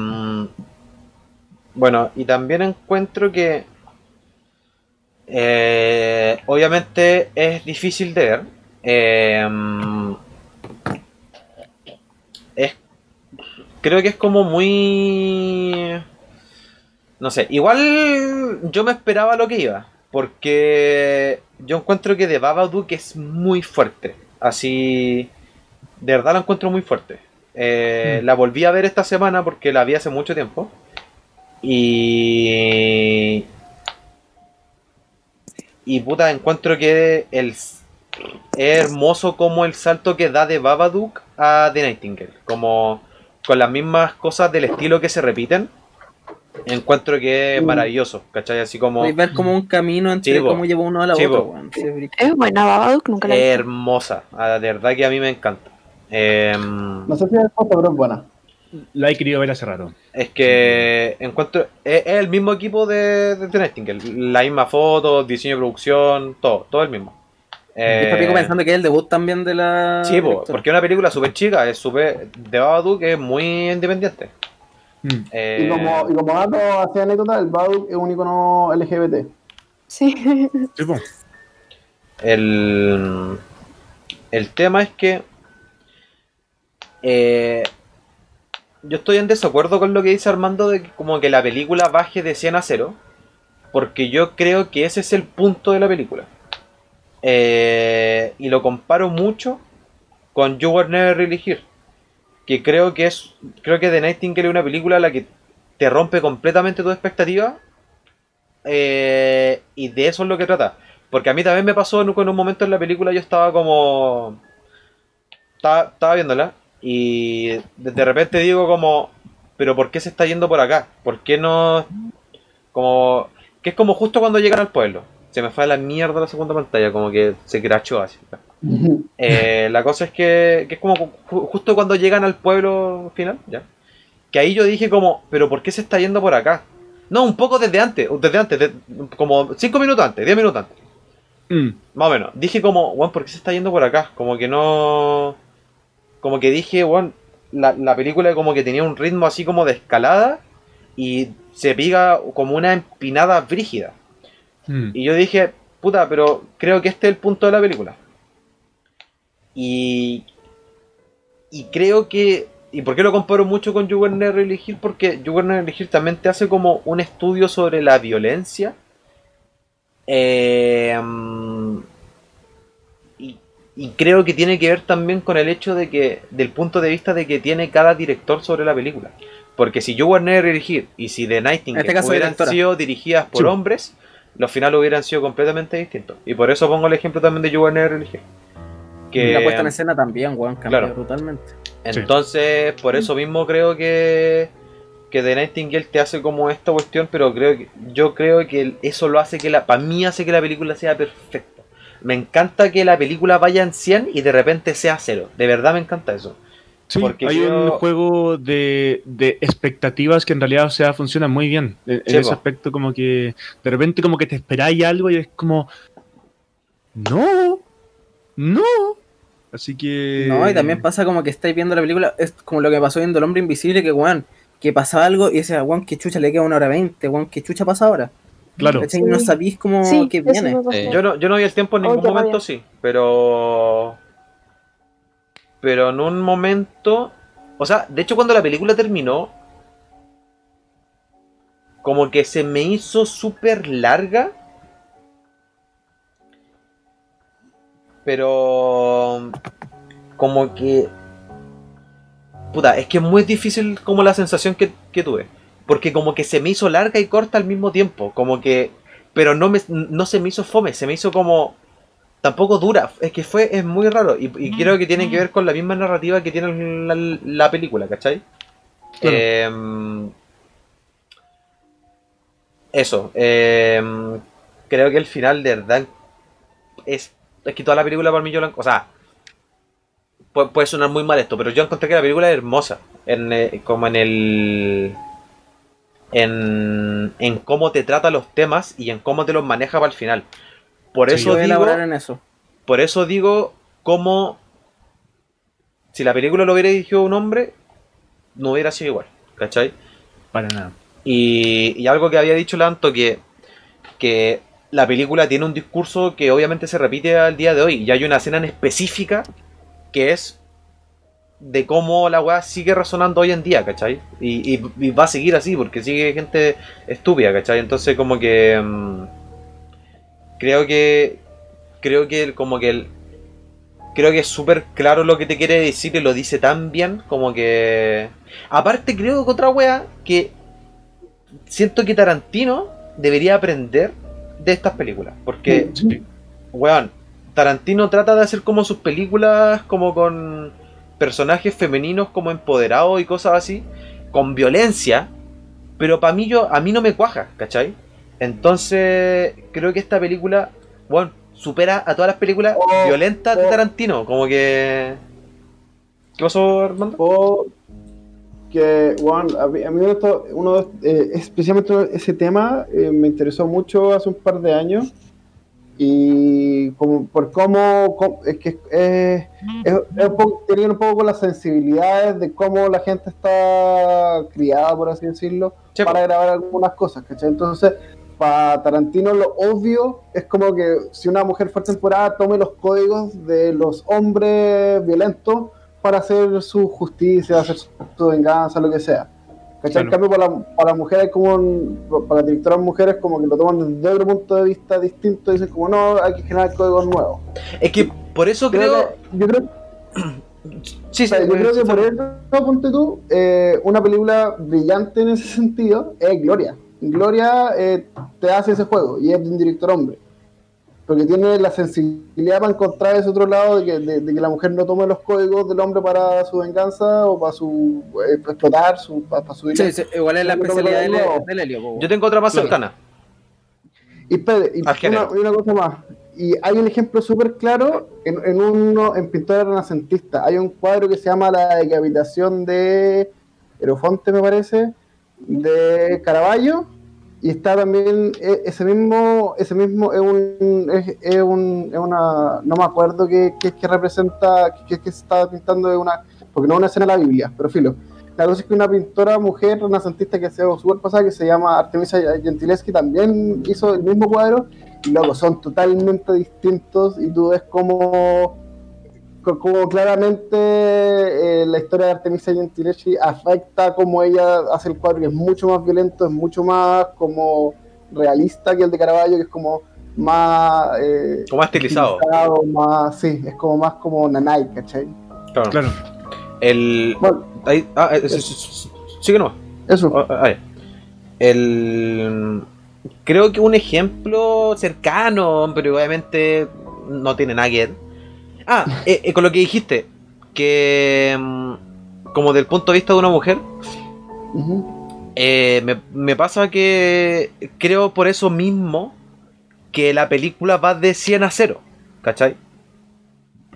Speaker 3: bueno, y también encuentro que eh, obviamente es difícil de ver. Eh, es, creo que es como muy... No sé, igual yo me esperaba lo que iba. Porque yo encuentro que de Babadook es muy fuerte. Así... De verdad la encuentro muy fuerte. Eh, La volví a ver esta semana porque la vi hace mucho tiempo. Y... Y puta, encuentro que el, es hermoso como el salto que da de Babadook a The Nightingale. Como con las mismas cosas del estilo que se repiten. Encuentro que es maravilloso, ¿cachai? Así como
Speaker 2: Podéis ver como un camino entre
Speaker 3: po.
Speaker 2: cómo lleva uno a la
Speaker 3: Sí,
Speaker 2: otra, es
Speaker 7: buena Babadook, nunca la he visto.
Speaker 3: hermosa. Ah, De verdad que a mí me encanta. Em,
Speaker 5: No sé si es foto, pero es buena.
Speaker 6: la he querido ver hace rato.
Speaker 3: Es que encuentro. Es, es el mismo equipo de, de The Nightingale. La misma foto, diseño de producción, todo, todo el mismo.
Speaker 2: Yo
Speaker 3: Eh,
Speaker 2: pensando que es el debut también de la.
Speaker 3: Sí, po, porque es una película súper chica, es súper. de Babadook es muy independiente.
Speaker 6: Mm.
Speaker 3: Eh,
Speaker 5: Y como, y como dato hacia anécdota, el Baduc es un icono LGBT.
Speaker 7: Sí.
Speaker 6: Sí, po.
Speaker 3: El, el tema es que eh, yo estoy en desacuerdo con lo que dice Armando de que como que la película baje de 100 a 0, porque yo creo que ese es el punto de la película. Eh, y lo comparo mucho con You Were Never Really que creo que es creo que The Nightingale es una película a la que te rompe completamente tu expectativa eh, y de eso es lo que trata. Porque a mí también me pasó en, en un momento en la película, yo estaba como. Estaba viéndola y de, de repente digo, como. ¿Pero por qué se está yendo por acá? ¿Por qué no.? Como. Que es como justo cuando llegan al pueblo. Se me fue a la mierda la segunda pantalla, como que se crachó así. Eh, la cosa es que, que es como ju- justo cuando llegan al pueblo final, ¿ya? Que ahí yo dije como, pero ¿por qué se está yendo por acá? No, un poco desde antes, desde antes, de- como 5 minutos antes, 10 minutos antes.
Speaker 6: Mm.
Speaker 3: Más o menos. Dije como, weón, ¿por qué se está yendo por acá? Como que no... Como que dije, weón, la, la película como que tenía un ritmo así como de escalada y se piga como una empinada brígida.
Speaker 6: Mm.
Speaker 3: Y yo dije, puta, pero creo que este es el punto de la película. Y. Y creo que. ¿Y por qué lo comparo mucho con You Were Here? Porque You Were Here también te hace como un estudio sobre la violencia. Eh, mm, y, creo que tiene que ver también con el hecho de que. Del punto de vista de que tiene cada director sobre la película. Porque si Never Really Here y si The Nightingale
Speaker 2: este
Speaker 3: hubieran sido dirigidas por
Speaker 6: Sí.
Speaker 3: hombres, los finales hubieran sido completamente distintos. Y por eso pongo el ejemplo también de You Really Here. Que,
Speaker 2: Y la puesta en escena también, weón, cambió
Speaker 3: Claro.
Speaker 2: brutalmente.
Speaker 3: entonces, por eso mismo creo que, que The Nightingale te hace como esta cuestión, pero creo que yo creo que eso lo hace que la, para mí hace que la película sea perfecta. Me encanta que la película vaya en 100 y de repente sea cero. De verdad me encanta eso.
Speaker 6: Sí,
Speaker 3: Porque
Speaker 6: hay
Speaker 3: yo-
Speaker 6: un juego de, de expectativas que en realidad o sea, funciona muy bien. En, ese aspecto como que de repente como que te esperáis algo y es como... No, no. Así que...
Speaker 2: No, y también pasa como que estáis viendo la película, es como lo que pasó viendo El Hombre Invisible, que weón, que pasaba algo y decía, weón, que chucha le queda una hora veinte, weón, que chucha pasa ahora.
Speaker 6: Claro.
Speaker 2: No sabéis cómo
Speaker 7: Sí,
Speaker 2: que viene.
Speaker 3: Yo no, yo no vi el tiempo en
Speaker 7: Oh,
Speaker 3: ningún momento, sí. Pero. Pero en un momento. O sea, de hecho, cuando la película terminó. Como que se me hizo súper larga. Pero. Como que. Puta, es que es muy difícil como la sensación que, que tuve. Porque como que se me hizo larga y corta al mismo tiempo. Como que pero no, me, no se me hizo fome, se me hizo como tampoco dura, es que fue, es muy raro y, y creo que tiene que ver con la misma narrativa que tiene la, la película, ¿cachai?
Speaker 6: Claro.
Speaker 3: Em, eso, em, creo que el final de verdad es, es que toda la película para mí yo la, o sea, puede, puede sonar muy mal esto, pero yo encontré que la película es hermosa, en, eh, como en el en, en cómo te trata los temas y en cómo te los maneja para el final. Por
Speaker 6: Sí,
Speaker 3: eso digo,
Speaker 2: elaborar en eso.
Speaker 3: por eso digo cómo si la película lo hubiera dirigido un hombre, no hubiera sido igual, ¿cachai?
Speaker 6: Para nada.
Speaker 3: Y, y algo que había dicho Lanto, que, que la película tiene un discurso que obviamente se repite al día de hoy. Y hay una escena en específica que es de cómo la weá sigue resonando hoy en día, ¿cachai? Y, y- y va a seguir así, porque sigue gente estúpida, ¿cachai? Entonces como que... mm, creo que... Creo que como que el, creo que es súper claro lo que te quiere decir y lo dice tan bien como que... Aparte creo que otra wea que siento que Tarantino debería aprender de estas películas. Porque, weón, Tarantino trata de hacer como sus películas como con personajes femeninos como empoderados y cosas así, con violencia, pero para mí yo, a mí no me cuaja, ¿cachai? Entonces, creo que esta película, bueno, supera a todas las películas
Speaker 5: Oh,
Speaker 3: violentas de
Speaker 5: oh.
Speaker 3: Tarantino, como que... ¿Qué pasó, Armando?
Speaker 5: ¿Puedo, que, bueno, a mí, a mí esto- uno, de- eh, especialmente ese tema eh, me interesó mucho hace un par de años y como, por cómo, cómo- es que eh, es, es un poco, tenía un poco con las sensibilidades de cómo la gente está criada, por así decirlo,
Speaker 3: Sí,
Speaker 5: para grabar algunas cosas, ¿cachai? Entonces, para Tarantino lo obvio es como que si una mujer fue temporada tome los códigos de los hombres violentos para hacer su justicia, hacer su venganza, lo que sea. ¿Cachai? En cambio, para la, para la mujer hay como para las directoras mujeres como que lo toman desde otro punto de vista distinto y dicen como no, hay que generar códigos nuevos.
Speaker 3: Es que por eso
Speaker 5: Creo
Speaker 3: creo.
Speaker 5: que- yo creo
Speaker 3: Sí,
Speaker 5: o sea,
Speaker 3: sí,
Speaker 5: yo creo que por eso, ponte tú, eh, una película brillante en ese sentido es Gloria. Gloria eh, te hace ese juego y es de un director hombre. Porque tiene la sensibilidad para encontrar ese otro lado de que, de- de que la mujer no tome los códigos del hombre para su venganza o para su eh, para explotar, su, para, para su
Speaker 2: Sí, sí, igual es la especialidad del,
Speaker 5: no.
Speaker 2: del Helio.
Speaker 3: Yo tengo otra más
Speaker 6: Claro.
Speaker 3: cercana.
Speaker 5: Y, espere, y una, y una cosa más. Y hay un ejemplo súper claro en, en uno en pintura renacentista. Hay un cuadro que se llama La decapitación de Erofonte, me parece, de Caravaggio. Y está también e- ese mismo, ese mismo es un, es, es un, es una, no me acuerdo qué, qué, qué representa, qué, qué se está pintando de una, porque no es una escena de la Biblia, pero filo. La cosa es que una pintora mujer renacentista que se súper pasada, que se llama Artemisa Gentileschi, también hizo el mismo cuadro, y luego son totalmente distintos, y tú ves como, co- como claramente eh, la historia de Artemisa Gentileschi afecta como ella hace el cuadro, que es mucho más violento, es mucho más como realista que el de Caravaggio, que es como más... eh,
Speaker 3: Como más estilizado.
Speaker 5: estilizado, más, sí, es como más como Nanai, ¿cachai?
Speaker 3: Claro.
Speaker 6: Claro.
Speaker 3: El.
Speaker 5: Bueno,
Speaker 3: ahí- ah, eh, sí, sí, sigue nomás.
Speaker 5: eso.
Speaker 3: Ah. El. Creo que un ejemplo cercano, pero obviamente no tiene nada que ver. Ah, eh, eh, con lo que dijiste, que mm, como del punto de vista de una mujer, eh, me, me pasa que creo por eso mismo que la película va de 100 a 0, ¿cachai?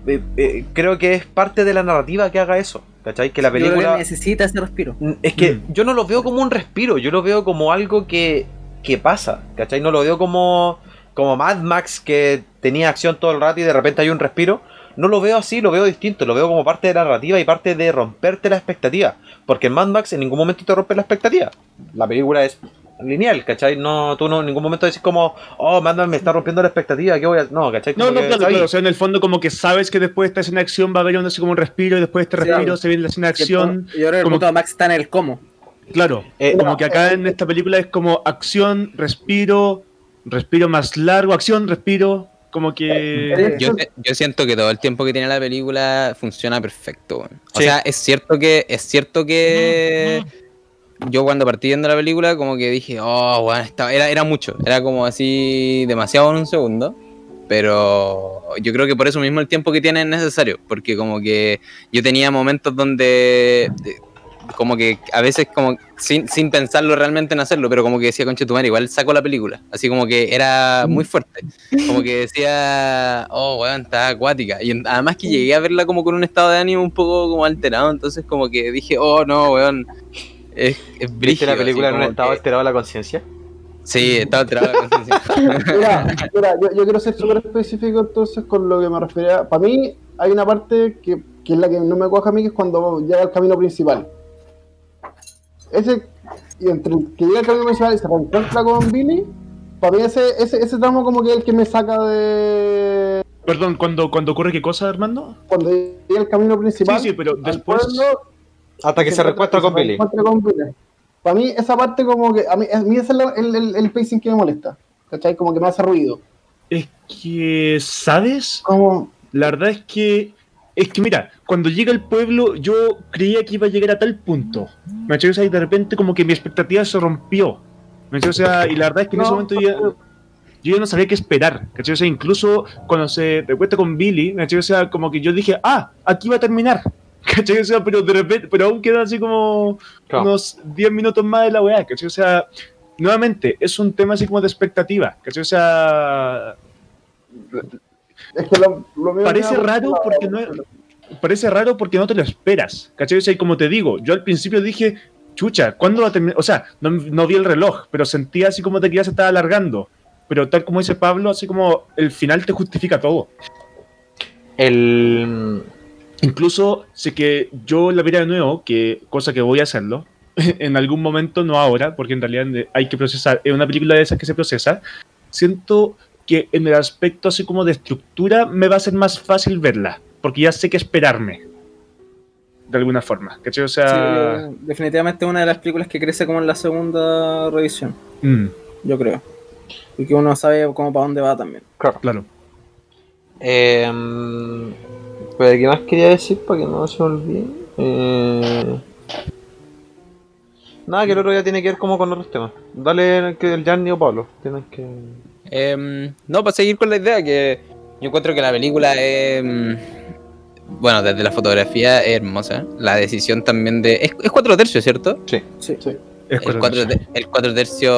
Speaker 3: Eh, eh, creo que es parte de la narrativa que haga eso, ¿cachai? Que la
Speaker 2: Yo que
Speaker 3: película...
Speaker 2: necesita ese respiro.
Speaker 3: Mm, Es que
Speaker 6: Mm.
Speaker 3: yo no lo veo como un respiro, yo lo veo como algo que, que pasa, ¿cachai? No lo veo como, como Mad Max que tenía acción todo el rato y de repente hay un respiro. No lo veo así, lo veo distinto, lo veo como parte de la narrativa y parte de romperte la expectativa. Porque en Mad Max en ningún momento te rompe la expectativa. La película es lineal, ¿cachai? No, tú no en ningún momento decís como, oh, Mad Max me está rompiendo la expectativa, ¿qué voy a...? No, ¿cachai?
Speaker 6: No,
Speaker 3: Como
Speaker 6: no,
Speaker 3: que
Speaker 6: claro. O sea, en el fondo, como que sabes que después de esta escena de acción va a haber un, así como un respiro y después de este respiro se viene la escena de acción.
Speaker 2: Creo que el
Speaker 6: como-
Speaker 2: punto de Max está en el cómo.
Speaker 6: Claro.
Speaker 3: Eh,
Speaker 6: como que acá en esta película es como acción, respiro, respiro más largo, acción, respiro. Como que.
Speaker 4: Yo, yo siento que todo el tiempo que tiene la película funciona perfecto. O
Speaker 3: Sí.
Speaker 4: sea, es cierto que es cierto que yo cuando partí viendo la película como que dije, oh, bueno, estaba, era, era mucho, era como así demasiado en un segundo. Pero yo creo que por eso mismo el tiempo que tiene es necesario, porque como que yo tenía momentos donde de- como que a veces como sin, sin pensarlo realmente en hacerlo, pero como que decía, conche tu madre, igual saco la película, así como que era muy fuerte, como que decía, oh, weón, está acuática, y además que llegué a verla como con un estado de ánimo un poco como alterado, entonces como que dije, oh, no, weón, es, es
Speaker 3: ¿Viste
Speaker 4: brígido,
Speaker 3: la película en un estado
Speaker 4: que-
Speaker 3: alterado de la conciencia?
Speaker 4: Sí, estaba alterado la conciencia.
Speaker 5: Mira, mira, yo, yo quiero ser súper específico entonces con lo que me refería. Para mí hay una parte que, que es la que no me cuaja a mí, que es cuando llega al camino principal. Ese, y entre el que llega al camino principal y se reencuentra con Billy, para mí ese, ese, ese tramo como que es el que me saca de...
Speaker 6: Perdón, cuando, cuando ocurre qué cosa, Armando?
Speaker 5: Cuando llega al camino principal,
Speaker 6: Sí, sí, pero después.
Speaker 5: pueblo,
Speaker 3: Hasta que se reencuentra con Billy.
Speaker 5: Para mí esa parte como que... A mí, a mí ese es el, el, el pacing que me molesta. ¿Cachai? Como que me hace ruido.
Speaker 6: Es que, ¿sabes?
Speaker 5: Como...
Speaker 6: La verdad es que. Es que mira, cuando llega al pueblo, yo creía que iba a llegar a tal punto. ¿Me? O sea, y de repente, como que mi expectativa se rompió. ¿Me? O sea, y la verdad es que en ese
Speaker 5: No,
Speaker 6: momento ya, yo ya no sabía qué esperar. ¿cachai? O sea, incluso cuando se recuesta con Billy, ¿me? O sea, como que yo dije, ah, aquí va a terminar. ¿Cachai? O sea, pero de repente, pero aún quedan así como
Speaker 3: Claro.
Speaker 6: unos 10 minutos más de la weá, ¿cachai? O sea, nuevamente, es un tema así como de expectativa, ¿cachai? O sea,
Speaker 5: Es que lo, lo
Speaker 6: Parece raro
Speaker 5: la-
Speaker 6: porque no parece raro porque no te lo esperas. ¿Cachai? O sea, y como te digo, yo al principio dije, chucha, ¿cuándo va a terminar? O sea, no, no vi el reloj, pero sentía así como de que ya se estaba alargando. Pero tal como dice Pablo, así como el final te justifica todo.
Speaker 3: El.
Speaker 6: Incluso sé que yo la viera de nuevo, que cosa que voy a hacerlo, en algún momento, no ahora, porque en realidad hay que procesar, es una película de esas que se procesa, siento que en el aspecto así como de estructura me va a ser más fácil verla, porque ya sé que esperarme, de alguna forma, ¿cachai? O
Speaker 2: Sí,
Speaker 6: sea...
Speaker 2: yo- definitivamente una de las películas que crece como en la segunda revisión,
Speaker 6: mm,
Speaker 2: yo creo. Y que uno sabe como para dónde va también.
Speaker 6: claro.
Speaker 3: Eh, pero ¿qué más quería decir para que no se me olvide? Eh, nada, que el otro día tiene que ver como con otros temas. Dale que el Gianni o Pablo. Tienen que.
Speaker 4: Em, no, para seguir con la idea, que yo encuentro que la película es. em, bueno, desde la fotografía es hermosa. La decisión también de. Es, es cuatro tercios, ¿cierto?
Speaker 2: Sí.
Speaker 5: Sí.
Speaker 6: Es
Speaker 4: El cuatro, el cuatro tercios.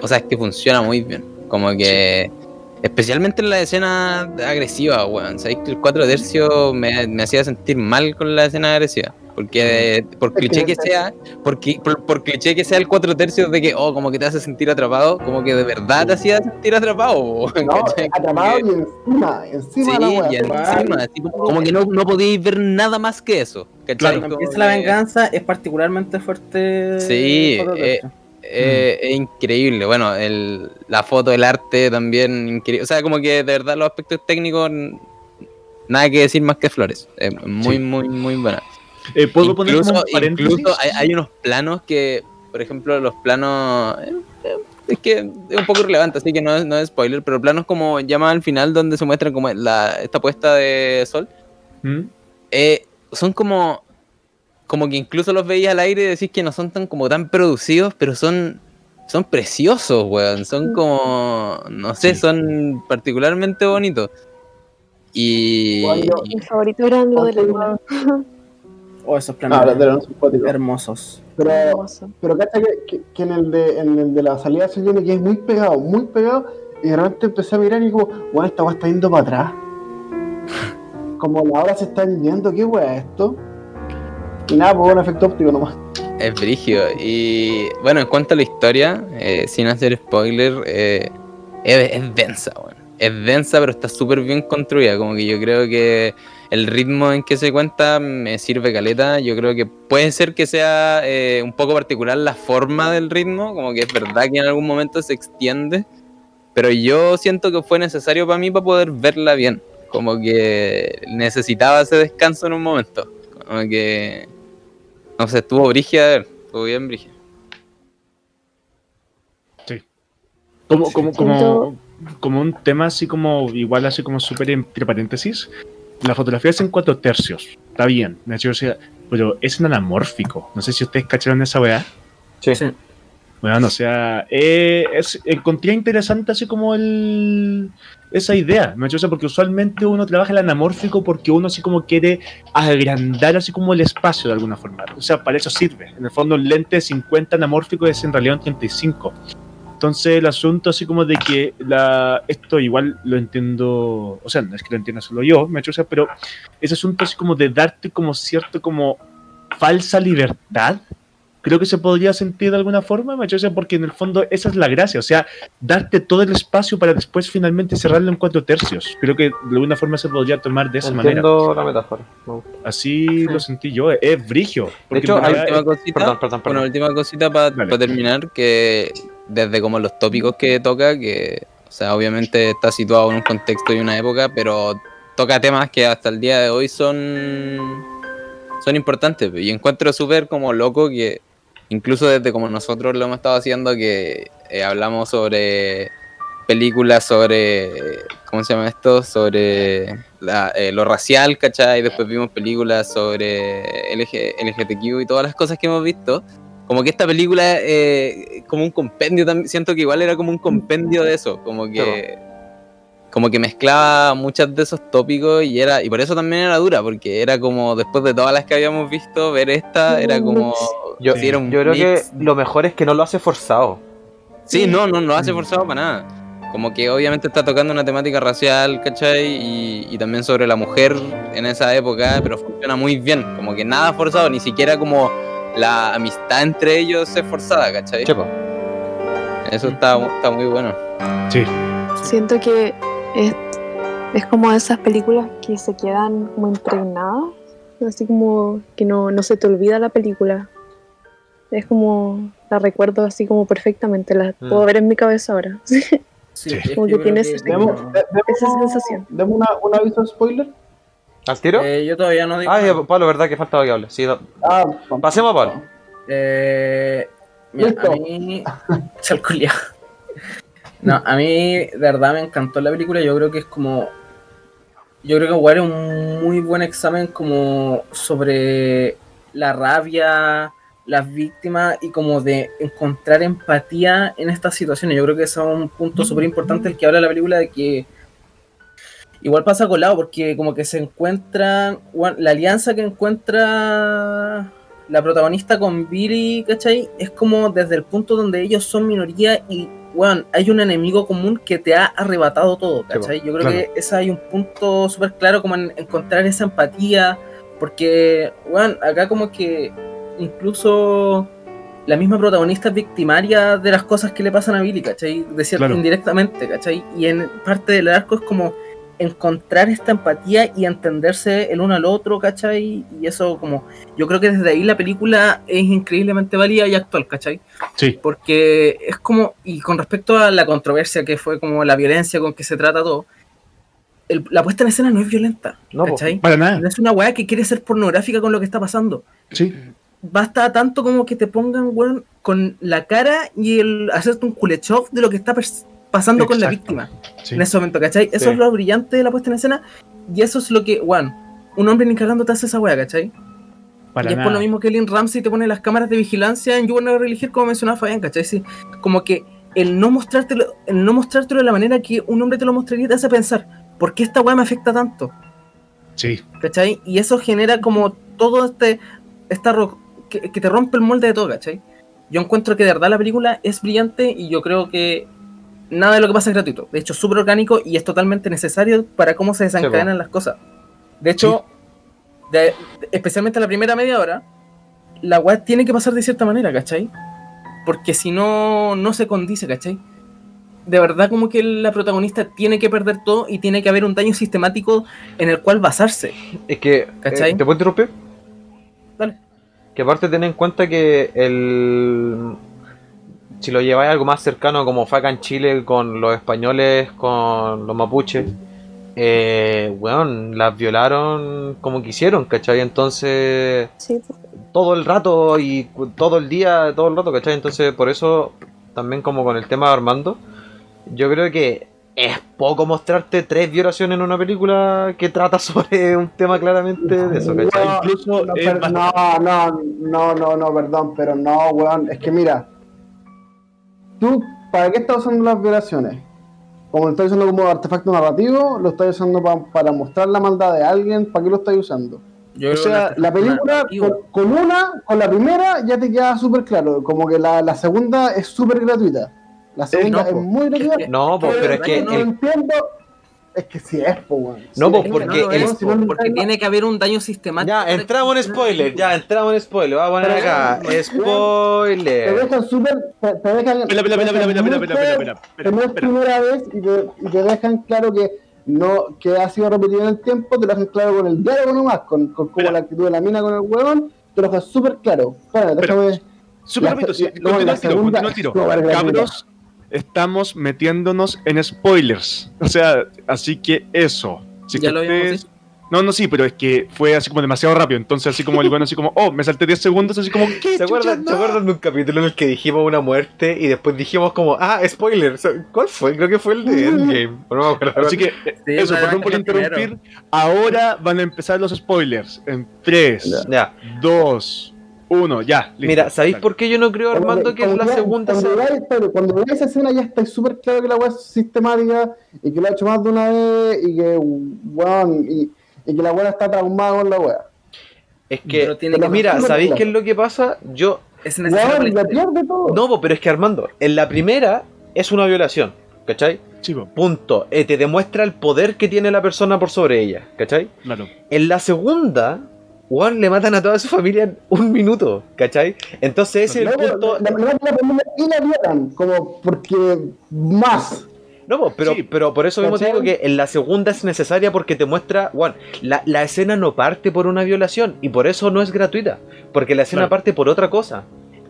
Speaker 4: O sea, es que funciona muy bien. Como que. Especialmente en la escena agresiva, weón. Sabéis que el cuatro tercios me, me hacía sentir mal con la escena agresiva. Porque, por cliché que sea, porque, por, por cliché que sea el cuatro tercios de que, oh, como que te hace sentir atrapado, como que de verdad te hacía sentir atrapado,
Speaker 5: No, atrapado
Speaker 4: que-
Speaker 5: y encima, encima
Speaker 4: Sí,
Speaker 5: la wea.
Speaker 4: y encima, así como, como que no, no podíais ver nada más que eso. ¿cachai?
Speaker 6: Claro.
Speaker 2: La venganza es particularmente fuerte.
Speaker 4: Sí, eh. Eh, Es increíble, bueno, el, la foto, el arte también increíble. O sea, como que de verdad los aspectos técnicos, nada que decir más que flores. Es muy,
Speaker 6: Sí.
Speaker 4: muy, muy buena.
Speaker 6: Eh, ¿Puedo poner como
Speaker 4: Incluso,
Speaker 6: un paréntesis?
Speaker 4: incluso hay, hay unos planos que, por ejemplo, los planos. eh, eh, Es que es un poco relevante, así que no es, no es spoiler, pero planos como llama al final donde se muestran como la, esta puesta de sol,
Speaker 6: ¿Mm?
Speaker 4: eh, son como como que incluso los veis al aire y decís que no son tan como tan producidos, pero son son preciosos, weón. Son como no sé,
Speaker 6: Sí.
Speaker 4: son particularmente bonitos. Y, y-
Speaker 7: Mis favoritos eran los de la luna.
Speaker 2: Oh, esos planos
Speaker 5: Ah,
Speaker 2: hermosos.
Speaker 5: Pero,
Speaker 7: Hermoso.
Speaker 5: pero cacha que, que, que en, el de, en el de la salida se viene que es muy pegado, muy pegado. Y de repente empecé a mirar y como, bueno, esta weá está yendo para atrás. Como la hora se está yendo, ¿qué weá es esto? Y nada, pues un efecto óptico nomás.
Speaker 4: Es brigio. Y bueno, en cuanto a la historia, eh, sin hacer spoiler, eh, es, es densa, weón. Es densa, pero está súper bien construida. Como que yo creo que el ritmo en que se cuenta me sirve caleta. Yo creo que puede ser que sea eh, un poco particular la forma del ritmo. Como que es verdad que en algún momento se extiende. Pero yo siento que fue necesario para mí para poder verla bien. Como que necesitaba ese descanso en un momento. Como que no sé, estuvo brígida, estuvo bien brígida.
Speaker 6: Como, como, como,
Speaker 7: Siento-
Speaker 6: como un tema así como, igual así como súper entre paréntesis, la fotografía es en cuatro tercios, está bien, de hecho, o sea, pero es en anamórfico, no sé si ustedes cacharon esa weá.
Speaker 3: Sí.
Speaker 2: Sí.
Speaker 6: Bueno, o sea, eh, es, encontré interesante así como el esa idea, ¿no? O sea, porque usualmente uno trabaja el anamórfico porque uno así como quiere agrandar así como el espacio de alguna forma. O sea, para eso sirve. En el fondo, un lente de 50 anamórfico es en realidad un 35. Entonces, el asunto así como de que la, esto igual lo entiendo, o sea, no es que lo entienda solo yo, ¿me pero ese asunto así como de darte como cierto como falsa libertad creo que se podría sentir de alguna forma, ¿me porque en el fondo esa es la gracia, o sea, darte todo el espacio para después finalmente cerrarlo en cuatro tercios. Creo que de alguna forma se podría tomar de esa
Speaker 3: Entiendo la metáfora.
Speaker 6: manera. Así lo sentí yo, es brigio. porque
Speaker 3: hecho,
Speaker 4: última cosita,
Speaker 3: Perdón, perdón, perdón.
Speaker 4: Una última cosita para terminar, que desde como los tópicos que toca, que, o sea, obviamente está situado en un contexto y una época, pero toca temas que hasta el día de hoy son, son importantes. Y encuentro súper como loco que, incluso desde como nosotros lo hemos estado haciendo, que eh, hablamos sobre películas sobre, ¿cómo se llama esto? Sobre eh, lo racial, ¿cachai? Después vimos películas sobre LG, LGTQ y todas las cosas que hemos visto. Como que esta película, eh, como un compendio también, siento que igual era como un compendio de eso, como que... Como que mezclaba muchos de esos tópicos y era y por eso también era dura, porque era como después de todas las que habíamos visto, ver esta era como...
Speaker 3: Yo,
Speaker 4: sí, era un
Speaker 3: yo creo que lo mejor es que no lo hace forzado.
Speaker 4: Sí, no, no, no lo hace forzado para nada. Como que obviamente está tocando una temática racial, ¿cachai? Y, y también sobre la mujer en esa época, pero funciona muy bien. Como que nada forzado, ni siquiera como la amistad entre ellos es forzada, ¿cachai?
Speaker 3: Chepo.
Speaker 4: Eso está, está muy bueno.
Speaker 6: Sí.
Speaker 7: Siento que es, es como esas películas que se quedan como impregnadas, así como que no, no se te olvida la película. Es como, la recuerdo así como perfectamente, la
Speaker 3: Mm.
Speaker 7: puedo ver en mi cabeza ahora.
Speaker 2: Sí,
Speaker 6: Sí.
Speaker 2: es
Speaker 7: Como que tiene Esa sensación.
Speaker 5: demos una, un aviso spoiler.
Speaker 3: ¿Al tiro?
Speaker 2: Eh, yo todavía no digo.
Speaker 3: Ah, ya. Pablo, verdad que faltaba que hable. Sí,
Speaker 5: Ah,
Speaker 3: pasemos a Pablo.
Speaker 2: Eh, mira,
Speaker 5: Listo.
Speaker 2: a mí. No, a mí de verdad me encantó la película. Yo creo que es como. Yo creo que igual es un muy buen examen como sobre la rabia, las víctimas y como de encontrar empatía en estas situaciones. Yo creo que eso es un punto súper importante el que habla la película de que igual pasa colado porque como que se encuentran, la alianza que encuentra la protagonista con Billy, ¿cachai? Es como desde el punto donde ellos son minoría y, bueno, hay un enemigo común que te ha arrebatado todo, ¿cachai? Yo creo
Speaker 6: claro.
Speaker 2: que ese hay un punto súper claro como en encontrar esa empatía, porque, bueno, acá como que incluso la misma protagonista es victimaria de las cosas que le pasan a Billy, ¿cachai? De cierto,
Speaker 6: Claro.
Speaker 2: indirectamente, ¿cachai? Y en parte del arco es como encontrar esta empatía y entenderse el uno al otro, ¿cachai? Y eso como, yo creo que desde ahí la película es increíblemente válida y actual, ¿cachai?
Speaker 6: Sí.
Speaker 2: Porque es como, y con respecto a la controversia que fue como la violencia con que se trata todo, el- la puesta en escena no es violenta,
Speaker 3: No.
Speaker 2: ¿cachai?
Speaker 6: Para nada.
Speaker 2: No es una weá que quiere ser pornográfica con lo que está pasando.
Speaker 6: Sí.
Speaker 2: Basta tanto como que te pongan, weón, con la cara y el hacerte un culechov de lo que está pasando con la
Speaker 6: Exacto.
Speaker 2: víctima
Speaker 6: Sí.
Speaker 2: en ese momento, ¿cachai? Eso
Speaker 3: Sí.
Speaker 2: es lo brillante de la puesta en escena y eso es lo que, weón, un hombre ni cagando te hace esa weá, ¿cachai?
Speaker 6: Para
Speaker 2: y es por lo mismo que Lynn Ramsey te pone las cámaras de vigilancia en You Really Hear, como mencionaba Fabián, ¿cachai? Sí, como que el no mostrártelo, el no mostrártelo de la manera que un hombre te lo mostraría te hace pensar, ¿por qué esta weá me afecta tanto?
Speaker 6: Sí.
Speaker 2: ¿cachai? Y eso genera como todo este, esta ro- que, que te rompe el molde de todo, ¿cachai? Yo encuentro que de verdad la película es brillante y yo creo que nada de lo que pasa es gratuito. De hecho, es súper orgánico y es totalmente necesario para cómo se desencadenan las cosas. De hecho, de- especialmente la primera media hora, la weá tiene que pasar de cierta manera, ¿cachai? Porque si no, no se condice, ¿cachai? De verdad como que la protagonista tiene que perder todo y tiene que haber un daño sistemático en el cual basarse.
Speaker 3: Es que.
Speaker 2: ¿Cachai?
Speaker 3: eh, ¿Te puedo interrumpir?
Speaker 2: Dale.
Speaker 3: Que aparte ten en cuenta que el. Si lo lleváis algo más cercano como fue acá en Chile con los españoles, con los mapuches, eh, weón, las violaron como quisieron, ¿cachai? Entonces,
Speaker 7: Sí,
Speaker 3: todo el rato y todo el día, todo el rato, ¿cachai? Entonces, por eso, también como con el tema de Armando, yo creo que es poco mostrarte tres violaciones en una película que trata sobre un tema claramente de eso, ¿cachai?
Speaker 5: No,
Speaker 6: Incluso
Speaker 5: no, no, no, no, no, perdón, pero no, weón. Es que mira, tú, ¿para qué estás usando las violaciones? Como lo estás usando como artefacto narrativo, lo estás usando pa- para mostrar la maldad de alguien, ¿para qué lo estás usando?
Speaker 2: Yo
Speaker 5: O sea, la película con, con una, con la primera ya te queda súper claro, como que la, la segunda es súper gratuita. La segunda
Speaker 2: no,
Speaker 5: es
Speaker 2: po.
Speaker 5: muy gratuita.
Speaker 2: que-
Speaker 3: No, po, pero es que
Speaker 5: no
Speaker 3: el-
Speaker 5: entiendo, es que sí es, po, bueno.
Speaker 3: No,
Speaker 2: pues
Speaker 3: porque,
Speaker 2: tiene que haber un daño sistemático.
Speaker 3: Ya, entramos en spoiler, ya, entramos en spoiler. Vamos a poner acá. Spoiler.
Speaker 5: Te dejan súper. Te, dejan.
Speaker 6: Espera, espera, espera, espera, espera,
Speaker 5: No es primera vez y te, dejan claro que no que ha sido repetido en el tiempo, te lo hacen claro con el diálogo nomás, con, con como la actitud de la mina con el huevón, te lo dejan súper claro.
Speaker 6: Para,
Speaker 5: déjame.
Speaker 6: Súper rápido, sí, continúa el tiro, continúa el estamos metiéndonos en spoilers. O sea, así que eso. Si
Speaker 2: Ya
Speaker 6: que
Speaker 2: lo habíamos
Speaker 6: ustedes-
Speaker 2: dicho.
Speaker 6: No, no, sí, pero es que fue así como demasiado rápido. Entonces, así como el bueno, así como, oh, me salté 10 segundos, así como, ¿qué?
Speaker 3: ¿Se acuerdan,
Speaker 6: chucha,
Speaker 3: ¿Se
Speaker 6: no?
Speaker 3: acuerdan de un capítulo en el que dijimos una muerte y después dijimos como, ah, spoiler? O sea, ¿Cuál fue? Creo que fue el de Endgame. No me acuerdo.
Speaker 6: Así que, eh,
Speaker 2: Sí,
Speaker 6: eso, perdón por interrumpir. Ahora van a empezar los spoilers. En 3,
Speaker 3: Ya.
Speaker 6: 2, 1, ya. listo.
Speaker 3: Mira, ¿sabéis
Speaker 6: Dale.
Speaker 3: por qué yo no creo, Armando, que es la
Speaker 5: ya-
Speaker 3: segunda
Speaker 5: Cuando veáis, pero cuando veáis esa escena ya está súper claro que la weá es sistemática y que lo ha hecho más de una vez y que, weón, y, y que la weá está traumada con la weá.
Speaker 3: Es que,
Speaker 2: Pero tiene que-
Speaker 3: mira, ¿sabéis qué es lo que pasa? Yo,
Speaker 2: Es necesario.
Speaker 5: Weón, la pierde todo.
Speaker 3: no, pero es que Armando, en la primera es una violación, ¿cachai?
Speaker 6: Chivo,
Speaker 3: Punto. Eh, te demuestra el poder que tiene la persona por sobre ella, ¿cachai?
Speaker 6: claro.
Speaker 3: En la segunda, Juan le matan a toda su familia en un minuto, ¿cachai? Entonces ese es el
Speaker 5: Luego,
Speaker 3: punto.
Speaker 5: la, la, y la violan, como porque más.
Speaker 3: No, pero,
Speaker 6: Sí.
Speaker 3: pero por eso mismo te digo que en la segunda es necesaria porque te muestra, Juan, la, la escena no parte por una violación y por eso no es gratuita, porque la escena
Speaker 6: Claro.
Speaker 3: parte por otra cosa.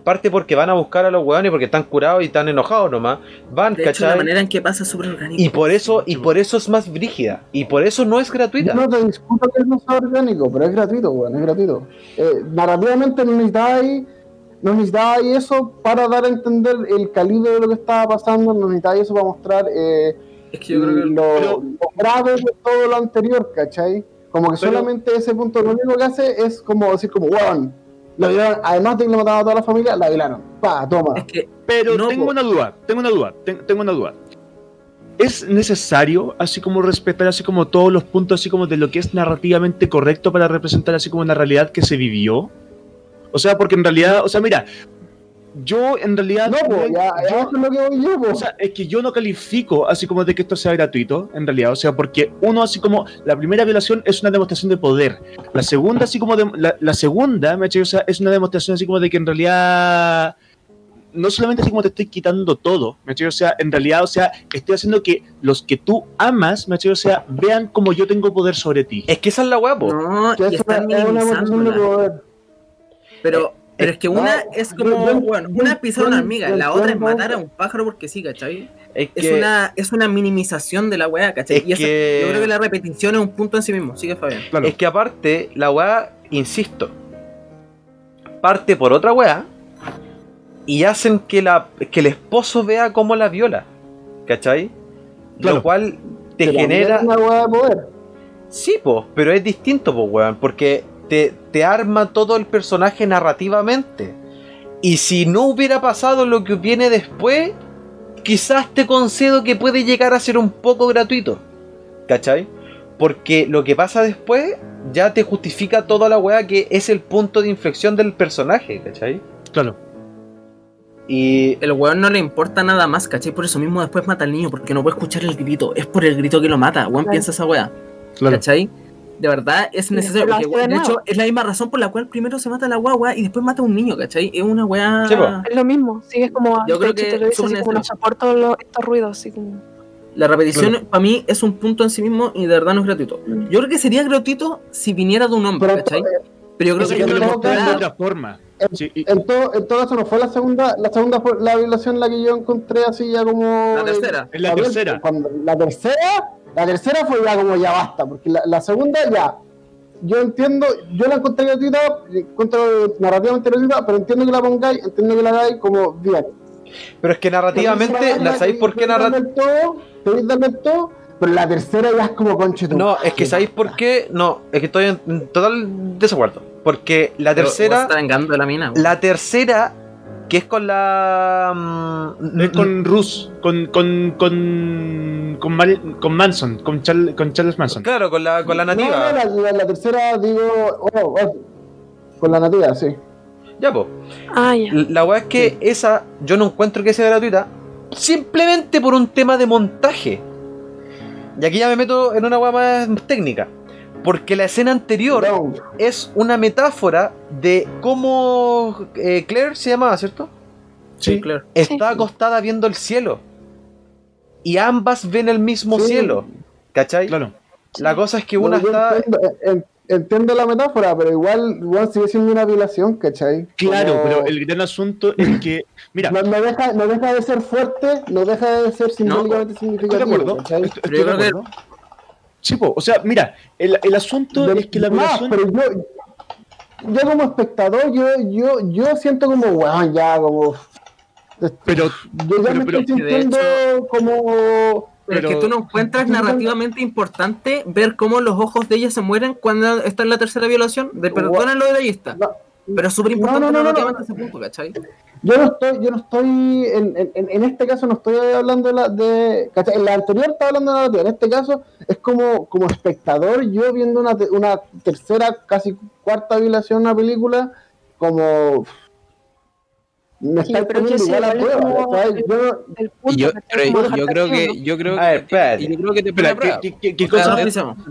Speaker 3: Parte porque van a buscar a los hueones porque están curados y están enojados nomás. Van,
Speaker 2: De hecho, la manera en que pasa es súper orgánico.
Speaker 3: Y por eso, y por eso es más brígida. Y por eso no es gratuita.
Speaker 5: Yo no te discuto que no sea orgánico, pero es gratuito, weón, es gratuito. Eh, narrativamente no necesitáis, no eso para dar a entender el calibre de lo que estaba pasando, no necesitáis eso para mostrar eh,
Speaker 2: Es que yo creo que
Speaker 5: lo,
Speaker 6: pero-
Speaker 5: lo grave de todo lo anterior, ¿cachai? Como que
Speaker 6: Pero-
Speaker 5: solamente ese punto lo único que hace es como decir como, weón, violaron, además de que le mataron a toda la familia, la violaron. Pa, toma.
Speaker 2: es que
Speaker 6: Pero
Speaker 2: No,
Speaker 6: tengo una duda, tengo una duda, ten- tengo una duda. ¿Es necesario, así como respetar, así como todos los puntos, así como de lo que es narrativamente correcto para representar, así como una realidad que se vivió? O sea, porque en realidad, o sea, mira, yo en realidad.
Speaker 5: No, pues, ya, ya
Speaker 6: yo-
Speaker 5: eso es lo que voy yo, po.
Speaker 6: o sea, es que yo no califico así como de que esto sea gratuito, en realidad. O sea, porque uno, así como la primera violación es una demostración de poder. La segunda, así como de- la, la segunda, ¿me cachai? O sea, es una demostración así como de que en realidad no solamente así como te estoy quitando todo, ¿me cachai? O sea, en realidad, o sea, estoy haciendo que los que tú amas, ¿me cachai? O sea, vean como yo tengo poder sobre ti.
Speaker 3: Es que esa es la hueá, po.
Speaker 2: no, y
Speaker 5: es
Speaker 2: están
Speaker 5: una, es una demostración de poder.
Speaker 2: Pero, pero es que una
Speaker 5: no,
Speaker 2: es como, bueno, una es pisar una
Speaker 5: entiendo-
Speaker 2: hormiga, la otra es matar a un pájaro porque sí, ¿cachai?
Speaker 3: Es
Speaker 2: una, es una minimización de la weá, ¿cachai?
Speaker 3: Es
Speaker 2: y esa-
Speaker 3: que-
Speaker 2: yo creo que la repetición es un punto en sí mismo. Sigue Fabián.
Speaker 6: Claro.
Speaker 3: Es que aparte, la weá, insisto, parte por otra weá y hacen que, la, que el esposo vea cómo la viola. ¿Cachai?
Speaker 6: Claro.
Speaker 3: Lo cual te
Speaker 5: Pero
Speaker 3: genera.
Speaker 5: Es una hueá de poder.
Speaker 3: Sí, po, pero es distinto, po, weón, porque te, te arma todo el personaje narrativamente. Y si no hubiera pasado lo que viene después, quizás te concedo que puede llegar a ser un poco gratuito. ¿Cachai? Porque lo que pasa después ya te justifica toda la weá que es el punto de inflexión del personaje, ¿cachai?
Speaker 6: Claro.
Speaker 3: Y
Speaker 2: El weón no le importa nada más, ¿cachai? Por eso mismo después mata al niño, porque no puede escuchar el grito. Es por el grito que lo mata. Weón
Speaker 7: Claro.
Speaker 2: piensa esa weá.
Speaker 6: Claro.
Speaker 2: ¿Cachai? De verdad es necesario. Porque,
Speaker 7: de
Speaker 2: de hecho, es la misma razón por la cual primero se mata a la guagua y después mata a un niño, ¿cachai? Es una weá.
Speaker 3: Sí.
Speaker 7: Es lo mismo, sí, es como.
Speaker 2: Yo creo que
Speaker 7: te lo dice así como no
Speaker 2: necesarios.
Speaker 7: soporto lo- estos ruidos, así como.
Speaker 2: La repetición para mí es un punto en sí mismo y de verdad no es gratuito.
Speaker 7: Mm.
Speaker 2: Yo creo que sería gratuito si viniera de un hombre,
Speaker 5: Pero,
Speaker 2: ¿cachai? Pero yo creo
Speaker 6: Eso
Speaker 2: que
Speaker 6: que te
Speaker 2: no
Speaker 6: lo mostraron de otra forma. Sí, y-
Speaker 5: En todo, en todo caso, no fue la segunda, la segunda la violación la que yo encontré así ya como.
Speaker 2: La tercera.
Speaker 6: Es la tercera.
Speaker 5: cuando- la tercera, la tercera fue ya como ya basta, porque la, la segunda ya. Yo entiendo, yo la encontré gratuita, encuentro narrativamente gratuita, pero entiendo que la pongáis, entiendo que la hagáis como bien.
Speaker 3: pero es que narrativamente, ¿la sabéis por qué narrativamente?
Speaker 5: todo? Podéis darme el todo, pero la tercera ya es como conche
Speaker 3: No, es que. ¿sabéis por qué? No, es que estoy en total desacuerdo. Porque la
Speaker 2: Pero
Speaker 3: tercera.
Speaker 2: Está vengando de la mina.
Speaker 3: La tercera, que es con la. mm,
Speaker 6: Es con Rus, con con con con, Manson, con, Charl- con Charles Manson.
Speaker 3: Claro, con la, con la
Speaker 5: No, no,
Speaker 3: nativa.
Speaker 5: la, la- la tercera, digo, oh, oh, con la nativa, sí.
Speaker 3: Ya, pues.
Speaker 7: Ah, ya.
Speaker 3: La weá es que esa yo no encuentro que sea gratuita. Simplemente por un tema de montaje. Y aquí ya me meto en una weá más técnica. Porque la escena anterior
Speaker 5: No,
Speaker 3: es una metáfora de cómo eh, Claire se llamaba, ¿cierto?
Speaker 2: Sí, claro.
Speaker 3: Está acostada viendo el cielo. Y ambas ven el mismo
Speaker 5: Sí.
Speaker 3: cielo. ¿Cachai?
Speaker 6: Claro.
Speaker 3: La cosa es que
Speaker 5: no,
Speaker 3: una está.
Speaker 5: entiendo, en- entiendo la metáfora, pero igual, igual sigue siendo una violación, ¿cachai?
Speaker 6: Claro,
Speaker 5: Como-
Speaker 6: pero el gran asunto es que, mira,
Speaker 5: No, no deja, no deja de ser fuerte, no deja de ser simbólicamente
Speaker 6: estoy
Speaker 5: significativo.
Speaker 6: de acuerdo.
Speaker 5: ¿cachai?
Speaker 6: Estoy,
Speaker 2: Pero yo
Speaker 6: estoy de
Speaker 2: creo
Speaker 6: acuerdo. Sí, po, o sea, mira, el, el asunto
Speaker 5: De-
Speaker 6: es que la
Speaker 5: más,
Speaker 6: violación.
Speaker 5: pero yo, yo como espectador, yo, yo, yo siento como, weón, ya, como.
Speaker 6: Pero,
Speaker 5: Yo ya
Speaker 6: pero-
Speaker 5: me
Speaker 6: pero-
Speaker 5: estoy
Speaker 2: de
Speaker 5: sintiendo como.
Speaker 2: Pero, es que tú no encuentras narrativamente importante ver cómo los ojos de ella se mueren cuando está en la tercera violación. De perdónalo de ahí está.
Speaker 5: No,
Speaker 2: Pero es súper importante
Speaker 5: No, no, no, no,
Speaker 2: ese punto, ¿cachai?
Speaker 5: Yo no estoy, yo no estoy, en, en, en este caso no estoy hablando de la, de, ¿cachai? en la anterior estaba hablando de la narrativa, en este caso es como, como espectador, yo viendo una, te- una tercera, casi cuarta violación a una película, como, me
Speaker 7: Sí,
Speaker 5: está
Speaker 7: yo creo que
Speaker 5: igual a prueba, Yo-
Speaker 4: pero creo que, yo creo
Speaker 3: A ver,
Speaker 4: que, yo creo que te de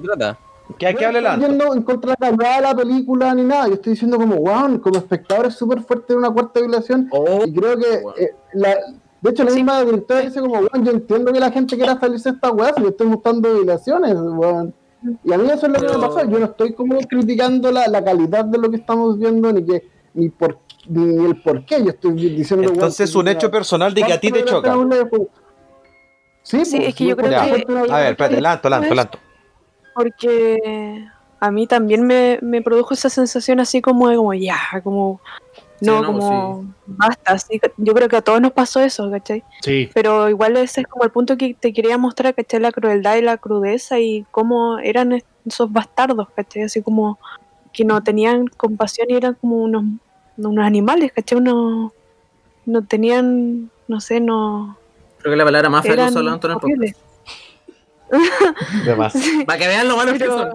Speaker 4: trata.
Speaker 3: Que, que hable
Speaker 5: Yo no en contra de la calidad de la película ni nada. Yo estoy diciendo como, wow, como espectador es súper fuerte en una cuarta violación.
Speaker 2: Oh,
Speaker 5: Y creo que,
Speaker 2: Wow.
Speaker 5: eh, la, de hecho, la
Speaker 7: Sí.
Speaker 5: misma directora dice como, weón, yo entiendo que la gente quiera salirse de esta weá, si le estoy mostrando violaciones, weón. Y a mí eso es lo que me pasó. Yo no estoy como criticando la, la calidad de lo que estamos viendo, ni que ni por ni el por qué. Yo estoy diciendo,
Speaker 3: Entonces es un
Speaker 5: que-
Speaker 3: hecho personal de que a ti te choca.
Speaker 5: Sí,
Speaker 7: Sí,
Speaker 5: pues,
Speaker 7: es que yo creo
Speaker 5: fuerte una
Speaker 3: A ver, espérate, Lanto, Lanto, Lanto.
Speaker 7: Porque a mí también me, me produjo esa sensación así como de como ya, como no,
Speaker 2: Sí, no,
Speaker 7: como basta, así, yo creo que a todos nos pasó eso, ¿cachai?
Speaker 6: Sí,
Speaker 7: Pero igual ese es como el punto que te quería mostrar, ¿cachai? La crueldad y la crudeza y cómo eran es- esos bastardos, ¿cachai? Así como que no tenían compasión y eran como unos, unos animales, ¿cachai? Unos, no tenían, no sé, no...
Speaker 2: creo que la palabra que usó en el
Speaker 7: horribles.
Speaker 3: De más.
Speaker 2: Para que vean lo malos que son.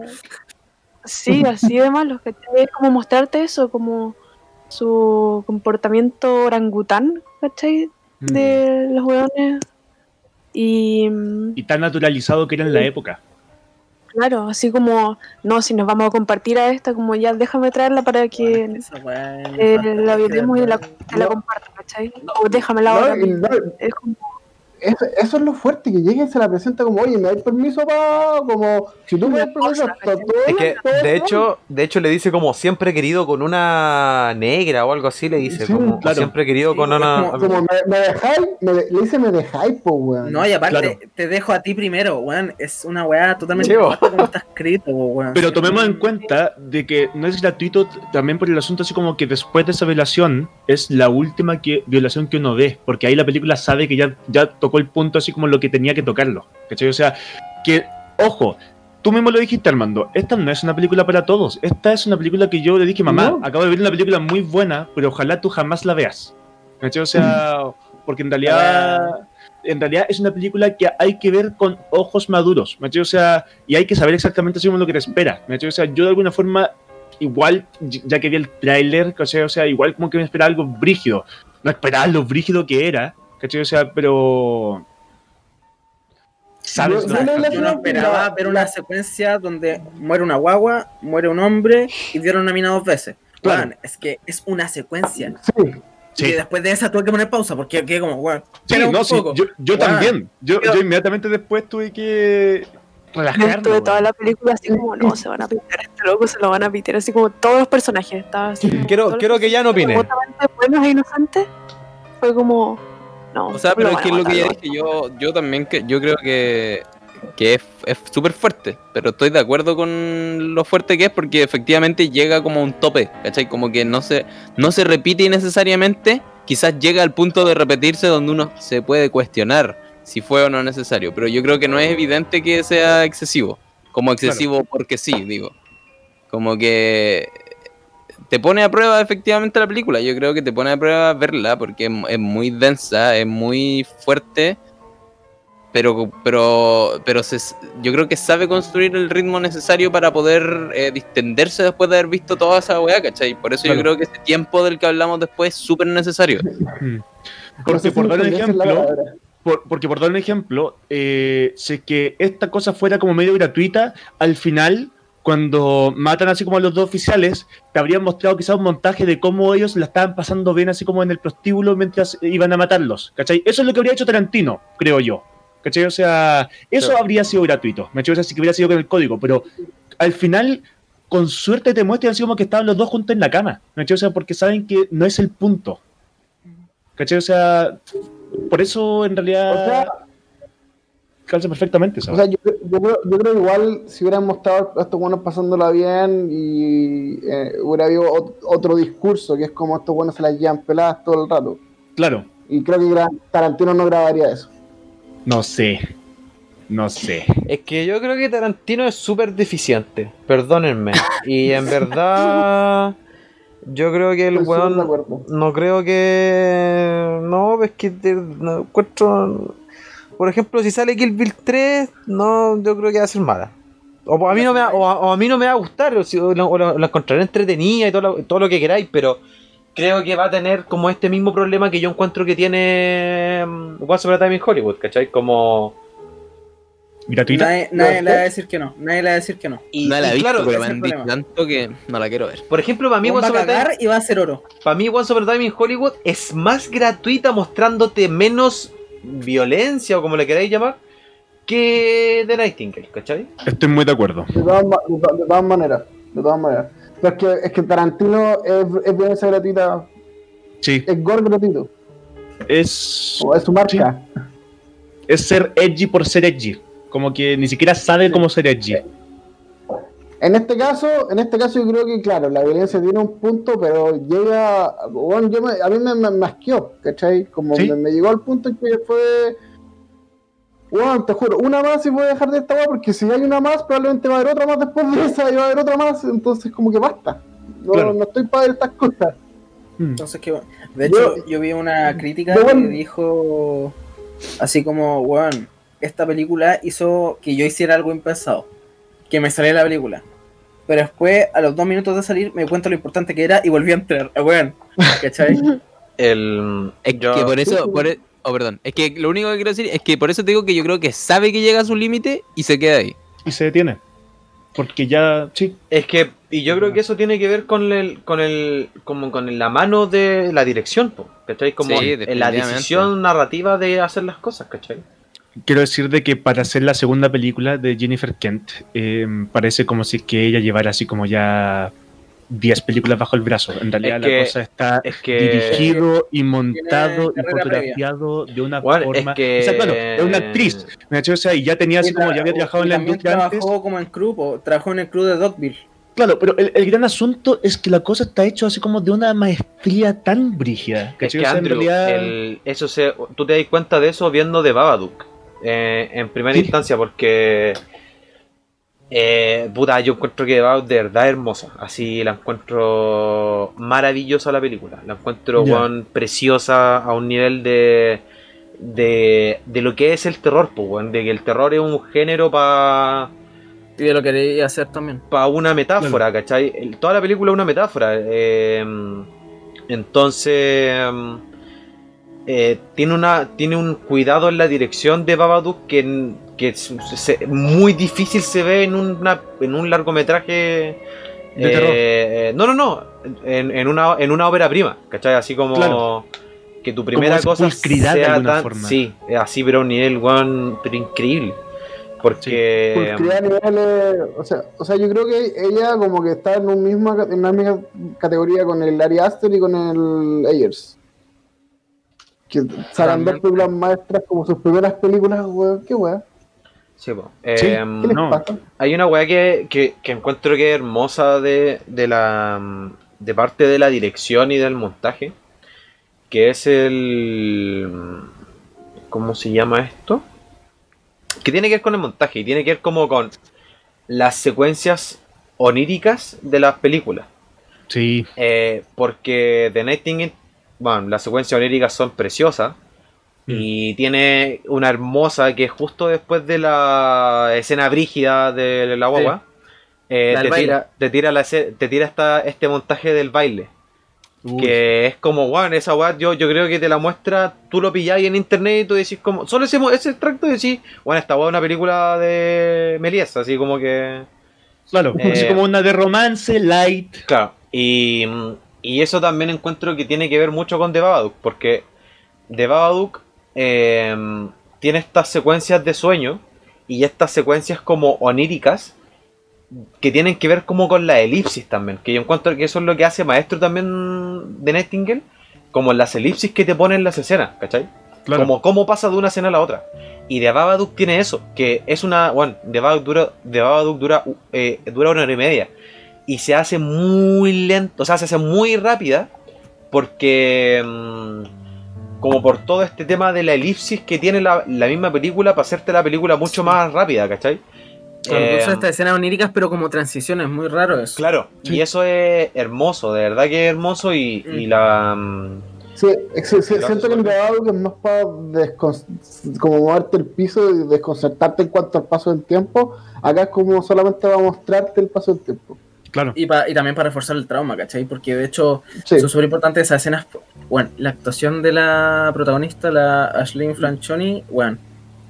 Speaker 7: Sí, así de malos, ¿cachai? Es como mostrarte eso, como su comportamiento orangután, ¿cachai? De los hueones. Y mm,
Speaker 6: y tan naturalizado que era en la época.
Speaker 7: claro, así como, no, si nos vamos a compartir a esta, como ya déjame traerla para que eh, la
Speaker 2: que
Speaker 7: violemos y la, la ¿cachai? O déjamela ahora.
Speaker 5: No,
Speaker 7: Es como,
Speaker 5: eso, eso es lo fuerte, que lleguen se la presenta como, oye, me das permiso para, como, si tú me das permiso,
Speaker 7: ¿cachai?
Speaker 5: todo
Speaker 3: Es que,
Speaker 5: bien, todo
Speaker 3: de hecho, de hecho le dice como siempre he querido con una negra o algo así, le dice,
Speaker 5: Sí,
Speaker 3: como
Speaker 6: claro.
Speaker 3: siempre he querido
Speaker 2: Sí,
Speaker 3: con una...
Speaker 2: como-
Speaker 5: Como me, me dejáis, me le dice me dejáis, po, weón.
Speaker 2: No, y aparte,
Speaker 6: Claro.
Speaker 2: te dejo a ti primero, weón. Es una weá totalmente como está escrito, weón.
Speaker 6: Pero tomemos en cuenta de que no es gratuito también por el asunto así como que después de esa violación es la última que, violación que uno ve, porque ahí la película sabe que ya, ya tocó el punto así como lo que tenía que tocarlo. ¿cachai? O sea, que, ojo, tú mismo lo dijiste Armando, esta no es una película para todos, esta es una película que yo le dije, mamá,
Speaker 5: No.
Speaker 6: acabo de ver una película muy buena, pero ojalá tú jamás la veas. ¿cachai? O sea, porque en realidad... En realidad es una película que hay que ver con ojos maduros, ¿cachai? O sea, y hay que saber exactamente como lo que te espera, ¿cachai? O sea, yo de alguna forma, igual, ya que vi el tráiler. O sea, igual como que me esperaba algo brígido. No esperaba lo brígido que era, ¿cachai? O sea, pero... ¿Sabes?
Speaker 5: Yo-
Speaker 2: O sea,
Speaker 5: yo
Speaker 2: no esperaba ver una secuencia donde muere una guagua, muere un hombre y dieron una mina dos veces.
Speaker 6: Claro.
Speaker 2: Weón, es que es una secuencia.
Speaker 5: Sí,
Speaker 6: Sí.
Speaker 2: Y después de esa tuve que poner pausa porque quedé como, weón.
Speaker 6: Sí, no, sí, yo, yo también. Yo, yo inmediatamente después tuve que relajarme.
Speaker 7: Estuve toda la película así como, no, se van a pitear este loco, se lo van a pitear, así como todos los personajes. Estaba así como
Speaker 3: Quiero- quiero que ya no opine.
Speaker 7: buenos e inocentes. Fue como, no.
Speaker 4: O sea,
Speaker 7: lo
Speaker 4: pero es que
Speaker 7: a
Speaker 4: es lo que ya dije, yo, yo también que yo creo que, que es súper fuerte, pero estoy de acuerdo con lo fuerte que es porque efectivamente llega como a un tope, ¿cachai? Como que no se, no se repite innecesariamente, quizás llega al punto de repetirse donde uno se puede cuestionar si fue o no necesario, pero yo creo que no es evidente que sea excesivo, como excesivo porque sí, digo. Como que te pone a prueba efectivamente la película. Yo creo que te pone a prueba verla porque es, es muy densa, es muy fuerte. Pero, pero, pero se- yo creo que sabe construir el ritmo necesario para poder eh, distenderse después de haber visto toda esa weá, ¿cachai? Por eso
Speaker 6: Claro.
Speaker 4: yo creo que ese tiempo del que hablamos después es súper necesario.
Speaker 6: Mm. Porque por dar un ejemplo, por- porque por dar un ejemplo, eh, si es que esta cosa fuera como medio gratuita, al final, cuando matan así como a los dos oficiales, te habrían mostrado quizás un montaje de cómo ellos la estaban pasando bien así como en el prostíbulo mientras iban a matarlos, ¿cachai? Eso es lo que habría hecho Tarantino, creo yo. ¿Cachai? O sea, eso habría sido gratuito. ¿Me entiendes? Así que hubiera sido con el código, pero al final, con suerte te muestran así como que estaban los dos juntos en la cama. ¿Me? O sea, porque saben que no es el punto. ¿Cachai? O sea, por eso en realidad
Speaker 5: O sea,
Speaker 6: calza perfectamente,
Speaker 5: O
Speaker 6: ¿sabes?
Speaker 5: sea, yo, yo creo, yo creo igual si hubieran mostrado a estos buenos pasándola bien y eh, hubiera habido ot- otro discurso, que es como estos buenos se las llevan peladas todo el rato.
Speaker 6: claro,
Speaker 5: Y creo que Tarantino no grabaría eso.
Speaker 6: no sé. No sé.
Speaker 3: Es que yo creo que Tarantino es súper deficiente, perdónenme. Y en verdad, yo creo que el weón no creo que. No, es que no encuentro. Por ejemplo, si sale Kill Bill 3, no, yo creo que va a ser mala. O a mí no me va, o a, o a mí no me va a gustar, o, si- o la, o la- encontraré entretenida y todo lo, todo lo que queráis, pero creo que va a tener como este mismo problema que yo encuentro que tiene Once Upon a Time in Hollywood, ¿cachai? Como...
Speaker 6: Gratuita.
Speaker 2: Nadie, nadie le va a decir que no. Nadie le va a decir que no.
Speaker 3: Y,
Speaker 4: no la he visto,
Speaker 3: claro,
Speaker 4: pero me han dicho tanto que no la quiero ver.
Speaker 3: por ejemplo, para mí
Speaker 2: va
Speaker 3: Once
Speaker 2: a
Speaker 3: Time
Speaker 2: cagar y va a ser oro.
Speaker 3: Para mí, Once a Time in Hollywood es más gratuita mostrándote menos violencia o como le queráis llamar que The Nightingale, ¿cachai?
Speaker 6: Estoy muy de acuerdo.
Speaker 5: De todas, de to- de todas maneras. De todas maneras. Pero es que, es que Tarantino es, es violencia gratuita.
Speaker 6: Sí,
Speaker 5: Es gore gratuito.
Speaker 6: es,
Speaker 5: O es su marca.
Speaker 6: es ser edgy por ser edgy. Como que ni siquiera sabe cómo ser edgy.
Speaker 5: En este caso, en este caso yo creo que claro, la violencia tiene un punto, pero llega, bueno, yo me- a mí me, me, me asqueó, ¿cachai? Como
Speaker 6: Sí.
Speaker 5: me, me llegó al punto en que fue, bueno, te juro, una más y voy a dejar de esta weá, porque si hay una más, probablemente va a haber otra más después de esa y va a haber otra más, entonces como que basta. No,
Speaker 6: Claro.
Speaker 5: no estoy para ver estas cosas.
Speaker 6: Mm.
Speaker 2: Entonces, que, de hecho, yo vi una crítica que dijo así como, weón, esta película hizo que yo hiciera algo impensado, que me saliera la película. Pero después, a los dos minutos de salir, me di cuenta lo importante que era y volví a entrar, eh, weón, ¿cachai?
Speaker 3: El,
Speaker 4: Es
Speaker 3: yo-
Speaker 4: que por eso, por e- oh, perdón, es que lo único que quiero decir es que por eso te digo que yo creo que sabe que llega a su límite y se queda ahí.
Speaker 6: Y se detiene. Porque ya, sí.
Speaker 3: Es que, y yo creo que eso tiene que ver con el, con el, como con la mano de la dirección, po, ¿cachai? Como
Speaker 4: Sí,
Speaker 3: en la decisión narrativa de hacer las cosas, ¿cachai?
Speaker 6: Quiero decir de que para hacer la segunda película de Jennifer Kent, eh, parece como si que ella llevara así como ya 10 películas bajo el brazo. En realidad
Speaker 3: Es
Speaker 6: la
Speaker 3: que-
Speaker 6: cosa está
Speaker 3: Es que...
Speaker 6: dirigido y montado y fotografiado de una
Speaker 3: Bueno, es
Speaker 6: forma.
Speaker 3: que-
Speaker 6: O sea, claro, es una actriz. ¿me cachai? O sea, y ya tenía así como ya había trabajado en la industria antes.
Speaker 2: trabajó como en crew, po, trabajó en el crew de Dogville.
Speaker 6: Claro, pero el, el gran asunto es que la cosa está hecha así como de una maestría tan brígida.
Speaker 3: Es que
Speaker 6: O sea,
Speaker 3: Andrew,
Speaker 6: realidad-
Speaker 3: el- eso se, tú te das cuenta de eso viendo de Babadook eh, en primera
Speaker 6: Sí.
Speaker 3: instancia porque eh, puta, yo encuentro que Babadook de verdad hermosa, así la encuentro maravillosa la película, la encuentro weón, preciosa a un nivel de, de de lo que es el terror, pues, weón, de que el terror es un género para
Speaker 2: Y de lo que quería hacer también.
Speaker 3: para una metáfora, ¿cachai? Toda la película es una metáfora. eh, entonces, eh, tiene, una, tiene un cuidado en la dirección de Babadook que, que se- se- muy difícil se ve en, una, en un largometraje.
Speaker 6: De
Speaker 3: eh, no, no, no. En, en una, en una ópera prima, ¿cachai? Así como.
Speaker 6: Claro.
Speaker 3: Que tu primera cosa
Speaker 6: de
Speaker 3: sea
Speaker 6: alguna
Speaker 3: tan-
Speaker 6: forma.
Speaker 3: Sí, así, pero a un nivel, weón, pero increíble. Porque.
Speaker 5: A niveles, o sea, o sea, yo creo que ella como que está en un misma, en una misma categoría con el Ari Aster y con el Ayers. Que
Speaker 2: Totalmente.
Speaker 5: películas maestras como sus primeras películas, weón, qué weón.
Speaker 3: Sí, po.
Speaker 6: Sí,
Speaker 5: ¿Qué les
Speaker 6: no.
Speaker 5: pasa?
Speaker 3: Hay una weá que, que, que encuentro que es hermosa de, de la de parte de la dirección y del montaje. Que es el. ¿Cómo se llama esto? Que tiene que ver con el montaje y tiene que ver como con las secuencias oníricas de las películas.
Speaker 6: Sí,
Speaker 3: Eh, porque The Nightingale, bueno, las secuencias oníricas son preciosas.
Speaker 6: Mm.
Speaker 3: Y tiene una hermosa que justo después de la escena brígida de la guagua, eh,
Speaker 2: La
Speaker 3: te, tira, te tira, la te tira esta, este montaje del baile.
Speaker 6: Uy.
Speaker 3: Que es como, bueno, esa weá yo, yo creo que te la muestra, tú lo pilláis en internet y tú decís como, solo ese, ese extracto y decís, bueno, esta weá es una película de Melies, así como que...
Speaker 6: claro,
Speaker 3: Eh,
Speaker 6: así como una de romance light.
Speaker 3: Claro, y, y eso también encuentro que tiene que ver mucho con The Babadook, porque The Babadook eh, tiene estas secuencias de sueño y estas secuencias como oníricas que tienen que ver como con la elipsis también, que yo encuentro que eso es lo que hace maestro también de Nightingale, como las elipsis que te ponen las escenas, ¿cachai?
Speaker 6: Claro.
Speaker 3: Como cómo pasa de una escena a la otra. Y The Babadook tiene eso, que es una. Bueno, The Babadook dura, The Babadook dura, eh, dura una hora y media. Y se hace muy lento, o sea, se hace muy rápida. Porque. mm, como por todo este tema de la elipsis que tiene la, la misma película para hacerte la película mucho más rápida, ¿cachai?
Speaker 2: Claro,
Speaker 3: Eh,
Speaker 2: estas escenas oníricas, pero como transiciones, muy raro eso.
Speaker 3: claro, y eso es hermoso, de verdad que es hermoso y, y la. mm,
Speaker 5: Sí, siento que el grabado que es más para como moverte el piso y desconcertarte en cuanto al paso del tiempo. Acá es como solamente va a mostrarte el paso del tiempo.
Speaker 6: Claro.
Speaker 2: Y, pa- y también para reforzar el trauma, ¿cachai? Porque de hecho
Speaker 5: Sí.
Speaker 2: son súper importantes esas escenas. Bueno, la actuación de la protagonista, la Ashley Franchoni, bueno,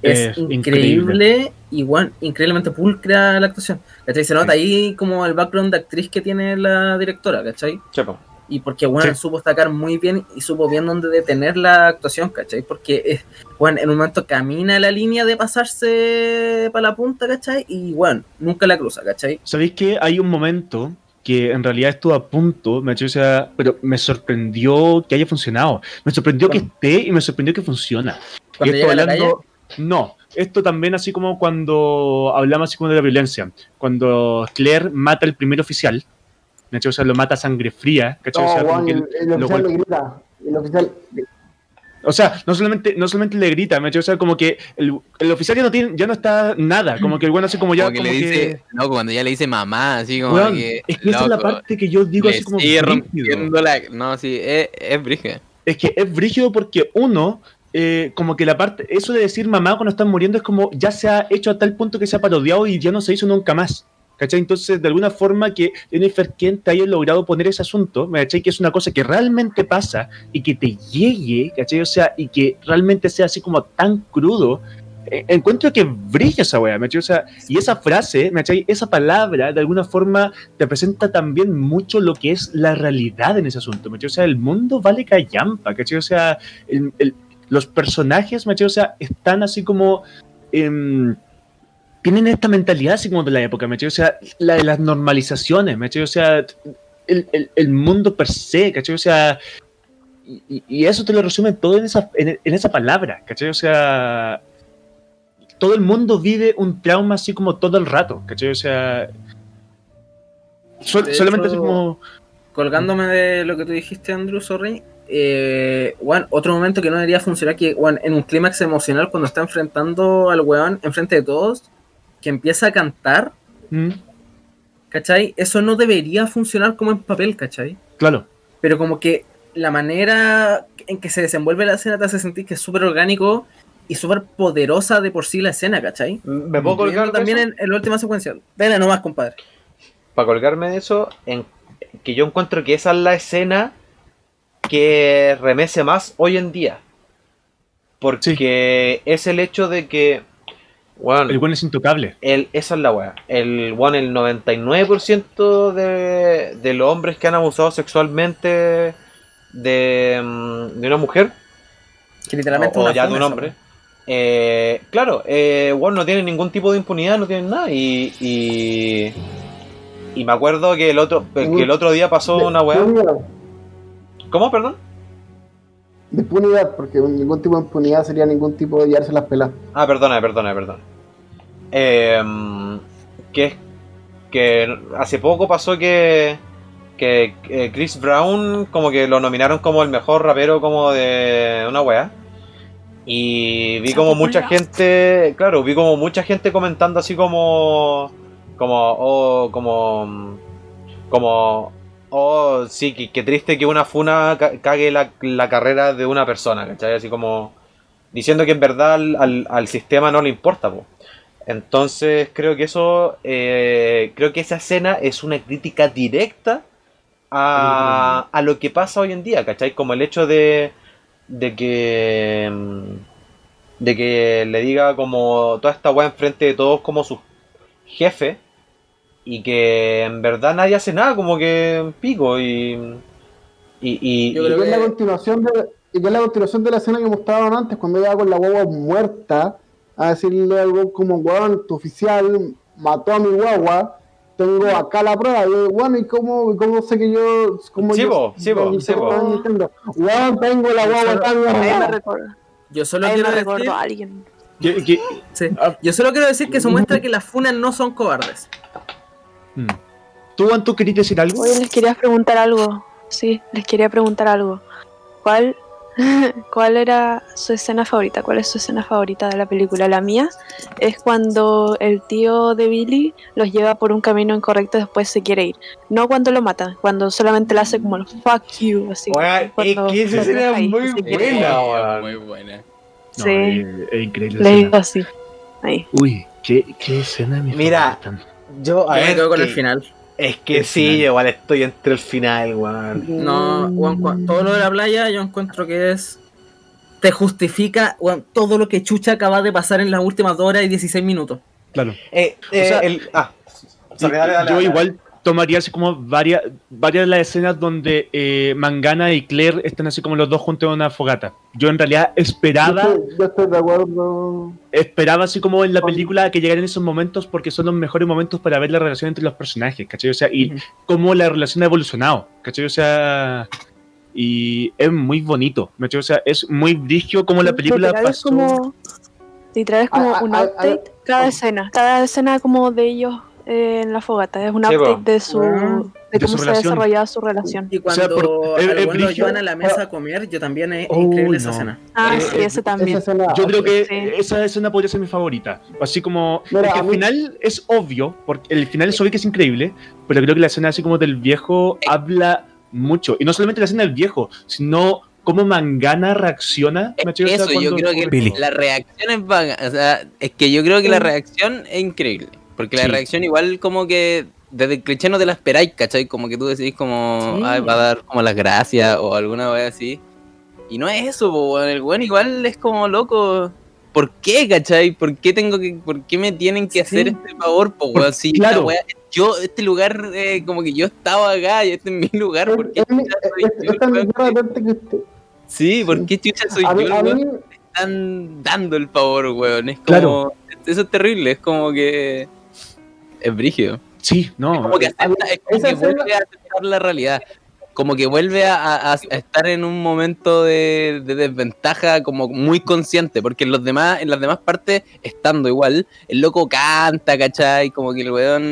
Speaker 2: es
Speaker 6: Es
Speaker 2: increíble, y bueno, increíblemente pulcra la actuación. ¿Cachai? Se nota ahí como el background de actriz que tiene la directora, ¿cachai?
Speaker 3: Chepo.
Speaker 2: Y porque, bueno,
Speaker 6: Sí.
Speaker 2: supo destacar muy bien y supo bien dónde detener la actuación, ¿cachai? Porque, es, bueno, en un momento camina la línea de pasarse para la punta, ¿cachai? Y, bueno, nunca la cruza, ¿cachai?
Speaker 6: ¿Sabéis que hay un momento que en realidad estuvo a punto, me, o sea, pero me sorprendió que haya funcionado. Me sorprendió que esté y me sorprendió que funciona. Y
Speaker 2: Cuando
Speaker 6: esto
Speaker 2: la
Speaker 6: hablando- No, esto también así como cuando hablamos así como de la violencia. Cuando Claire mata al primer oficial, ¿me O sea, lo mata a sangre fría, ¿cachai?
Speaker 5: No,
Speaker 6: O sea, que
Speaker 5: el, el oficial le grita. El oficial.
Speaker 6: O sea, no solamente, no solamente le grita, ¿me O sea, como que el, el oficial ya no tiene, ya no está nada, como que el bueno así como ya
Speaker 4: como que
Speaker 6: como
Speaker 4: le
Speaker 6: que-
Speaker 4: dice, no, cuando ya le dice mamá, así como
Speaker 6: Weón,
Speaker 4: que.
Speaker 6: es que esa es la
Speaker 4: loco,
Speaker 6: parte que yo digo así como
Speaker 4: rompiendo la. No, sí, es, es brígido.
Speaker 6: Es que es brígido porque uno, eh, como que la parte, eso de decir mamá cuando están muriendo es como ya se ha hecho a tal punto que se ha parodiado y ya no se hizo nunca más. ¿Cachai? Entonces, de alguna forma que Jennifer Kent haya logrado poner ese asunto, ¿me ¿cachai? Que es una cosa que realmente pasa y que te llegue, ¿cachai? O sea, y que realmente sea así como tan crudo. eh, encuentro que brilla esa wea, ¿me ¿cachai? O sea, y esa frase, ¿me ¿cachai? Esa palabra, de alguna forma, te presenta también mucho lo que es la realidad en ese asunto, ¿me ¿cachai? O sea, el mundo vale callampa, ¿cachai? O sea, el- el- los personajes, ¿me ¿cachai? O sea, están así como... em, tienen esta mentalidad así como de la época, ¿me. O sea, la de las normalizaciones, ¿me. O sea, el, el- el mundo per se, ¿cachai? O sea, y, eso te lo resume todo en esa, en, en esa palabra, ¿cachai? O sea, todo el mundo vive un trauma así como todo el rato, ¿cachai? O sea, sol- solamente así como...
Speaker 2: colgándome de lo que tú dijiste, Andrew, sorry. Eh, bueno, otro momento que no debería funcionar, que bueno, en un clímax emocional, cuando está enfrentando al weón enfrente de todos, que empieza a cantar,
Speaker 6: ¿Mm?
Speaker 2: ¿cachai? Eso no debería funcionar como en papel, ¿cachai?
Speaker 6: Claro,
Speaker 2: Pero como que la manera en que se desenvuelve la escena te hace sentir que es súper orgánico y súper poderosa de por sí la escena, ¿cachai?
Speaker 3: ¿Me puedo colgar
Speaker 2: también
Speaker 3: eso?
Speaker 2: en, en la última secuencia. Dale nomás, compadre.
Speaker 3: Para colgarme de eso, en, que yo encuentro que esa es la escena que remece más hoy en día. Porque es el hecho de que. Bueno,
Speaker 6: el buen es intocable.
Speaker 3: el, esa es la weá. El, bueno, el 99% de, de los hombres que han abusado sexualmente de, mm, de una mujer
Speaker 2: Que literalmente
Speaker 3: o, ya de un hombre. eh, claro, eh, bueno, no tienen ningún tipo de impunidad, no tienen nada. Y, y, y me acuerdo que el otro, que el otro día pasó una weá. ¿Cómo, perdón?
Speaker 5: De impunidad, porque ningún tipo de impunidad sería ningún tipo de llevarse las pelas.
Speaker 3: Ah, perdona, perdona, perdona. Em, que es que hace poco pasó que que eh, Chris Brown como que lo nominaron como el mejor rapero como de una wea. Y vi como mucha gente, claro, vi como mucha gente comentando así como como oh, como como oh, sí, qué, qué triste que una funa ca- cague la, la carrera de una persona, ¿cachai? Así como diciendo que en verdad al, al- al sistema no le importa. po. Entonces creo que eso, eh, creo que esa escena es una crítica directa a, a lo que pasa hoy en día, ¿cachai? Como el hecho de, de que mm, de que le diga como toda esta weá enfrente de todos como su jefe y que en verdad nadie hace nada, como que pico y... y, y-
Speaker 2: Yo
Speaker 5: Y
Speaker 2: creo
Speaker 5: que es la continuación de, y que es la continuación de la escena que mostraban antes, cuando ella con la guagua muerta, a decirle algo como, weón, tu oficial mató a mi guagua, tengo acá la prueba, y yo, bueno, ¿y cómo, cómo sé que yo... Cómo
Speaker 3: Sí,
Speaker 5: yo,
Speaker 3: sí,
Speaker 5: yo-
Speaker 3: sí,
Speaker 5: yo tengo la guagua
Speaker 2: Solo-
Speaker 5: tan
Speaker 7: Ahí me
Speaker 5: guardada".
Speaker 7: recuerdo,
Speaker 2: Yo solo quiero decir,
Speaker 7: recuerdo a alguien.
Speaker 6: Que- que-
Speaker 2: sí. yo solo quiero decir que eso muestra que las funas no son cobardes.
Speaker 6: Mm. ¿Tú, Juan, tú querías decir algo?
Speaker 7: Oye, les quería preguntar algo. Sí, les quería preguntar algo. ¿Cuál, ¿Cuál era su escena favorita? ¿Cuál es su escena favorita de la película? La mía es cuando el tío de Billy los lleva por un camino incorrecto y después se quiere ir. No cuando lo matan, cuando solamente le hace como el fuck you, así.
Speaker 3: Es que esa escena es muy buena.
Speaker 4: Muy buena.
Speaker 6: No,
Speaker 7: Sí.
Speaker 6: es, es increíble.
Speaker 7: Le digo así. Ahí.
Speaker 6: Uy, qué, qué escena mi
Speaker 3: Mira,
Speaker 6: favorita.
Speaker 3: Yo, a
Speaker 2: Yo me quedo con
Speaker 3: que-
Speaker 2: el final.
Speaker 3: Es que
Speaker 6: El
Speaker 3: sí,
Speaker 6: final.
Speaker 3: igual estoy entre el final, weón.
Speaker 2: No, weón, todo lo de la playa yo encuentro que es. Te justifica weón, todo lo que Chucha acaba de pasar en las últimas 2 horas y 16 minutos.
Speaker 6: Claro.
Speaker 3: Eh, eh,
Speaker 6: sea,
Speaker 3: el, ah, sorry, dale, dale,
Speaker 6: yo
Speaker 3: dale.
Speaker 6: igual tomaría así como varias, varias de las escenas donde eh, Mangana y Claire están así como los dos juntos en una fogata. Yo en realidad
Speaker 5: Yo
Speaker 6: esperaba,
Speaker 5: estoy, yo estoy de acuerdo.
Speaker 6: esperaba así como en la película que llegaran esos momentos porque son los mejores momentos para ver la relación entre los personajes, ¿cachai? O sea, y
Speaker 2: Ujú.
Speaker 6: cómo la relación ha evolucionado, ¿cachai? O sea, y es muy bonito, ¿cachai? O sea, es muy brillo como la película
Speaker 7: Literal es
Speaker 6: pasó.
Speaker 7: como, literal es como
Speaker 5: Ah, ah,
Speaker 7: un
Speaker 5: ah,
Speaker 7: update
Speaker 5: ah,
Speaker 7: cada escena. Cada escena como de ellos en la fogata. Es un
Speaker 3: Sí,
Speaker 7: update de su
Speaker 2: Ah,
Speaker 7: de
Speaker 6: de
Speaker 7: cómo
Speaker 6: su
Speaker 7: se ha desarrollado su relación.
Speaker 2: Y
Speaker 6: O
Speaker 2: cuando
Speaker 6: sea, por- brígido.
Speaker 2: llevan a la mesa a comer, yo también es
Speaker 6: Uy,
Speaker 2: increíble esa escena.
Speaker 7: Ah,
Speaker 6: Eh,
Speaker 7: sí,
Speaker 6: eh,
Speaker 7: ese también.
Speaker 5: Esa escena-
Speaker 6: Yo creo que
Speaker 7: Sí.
Speaker 6: esa escena podría ser mi favorita. Así como.
Speaker 5: Mira,
Speaker 6: es que
Speaker 5: a
Speaker 6: al final es obvio, porque el final es obvio que es increíble, pero creo que la escena así como del viejo habla mucho. Y no solamente la escena del viejo, sino cómo Mangana reacciona. O
Speaker 4: Eso, yo creo que
Speaker 3: Billy.
Speaker 4: la reacción es vaga. O sea, es que yo creo que la reacción es increíble. Porque la
Speaker 6: Sí.
Speaker 4: reacción igual como que desde el cliché no te la esperáis, ¿cachai? Como que tú decís como,
Speaker 2: Sí.
Speaker 4: "Ay, va a dar como las gracias o alguna vez así. Y no es eso, po, weón. el weón igual es como loco. ¿Por qué, cachai? ¿Por qué tengo que, por qué me tienen que
Speaker 2: Sí.
Speaker 4: hacer este favor, po, weón? Si
Speaker 6: claro.
Speaker 4: esta weá- yo, este lugar, eh, como que yo estaba acá y este es mi lugar, ¿por qué Sí, ¿por qué chucha soy
Speaker 5: a
Speaker 4: yo
Speaker 5: mí,
Speaker 4: el
Speaker 5: a
Speaker 4: weón
Speaker 5: mí-
Speaker 4: están dando el favor, weón. Es como.
Speaker 6: Claro.
Speaker 4: Eso es terrible, es como que. Es brígido.
Speaker 6: Sí, no.
Speaker 4: Es como que, acepta, es como que vuelve a aceptar la realidad. Como que vuelve a, a- a estar en un momento de, de desventaja como muy consciente, porque en los demás, en las demás partes, estando igual, el loco canta, ¿cachai? Como que el weón,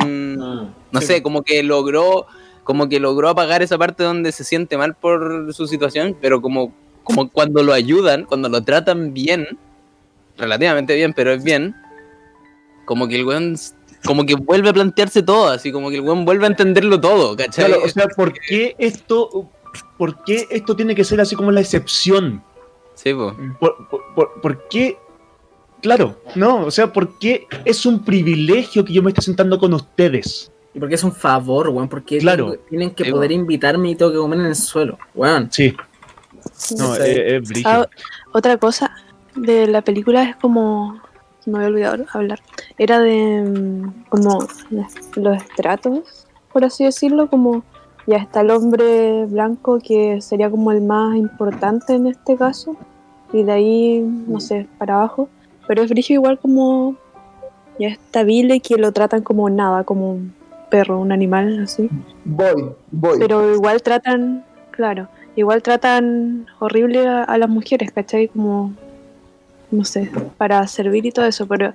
Speaker 4: no sé, como que logró, como que logró apagar esa parte donde se siente mal por su situación, pero como, como cuando lo ayudan, cuando lo tratan bien, relativamente bien, pero es bien, como que el weón como que vuelve a plantearse todo, así como que el weón vuelve a entenderlo todo, ¿cachai?
Speaker 6: Claro, o sea, ¿por qué esto, por qué esto tiene que ser así como la excepción?
Speaker 4: Sí, po.
Speaker 6: ¿Por, por- por- por qué? Claro, no, o sea, ¿por qué es un privilegio que yo me esté sentando con ustedes?
Speaker 2: Y porque es un favor, weón. Porque
Speaker 6: Claro.
Speaker 2: tienen que
Speaker 4: Sí,
Speaker 2: poder invitarme y tengo que comer en el suelo, weón.
Speaker 6: Sí, no,
Speaker 2: Sí.
Speaker 6: es, es.
Speaker 7: Ah, otra cosa de la película es como. Me había olvidado hablar. Era de. mm, como. los estratos, por así decirlo. Como. Ya está el hombre blanco que sería como el más importante en este caso. Y de ahí, no sé, para abajo. Pero es brillo igual como. Ya está Billy que lo tratan como nada, como un perro, un animal así.
Speaker 5: Voy, voy.
Speaker 7: Pero igual tratan, claro, igual tratan horrible a, a las mujeres, ¿cachai? Como, no sé, para servir y todo eso, pero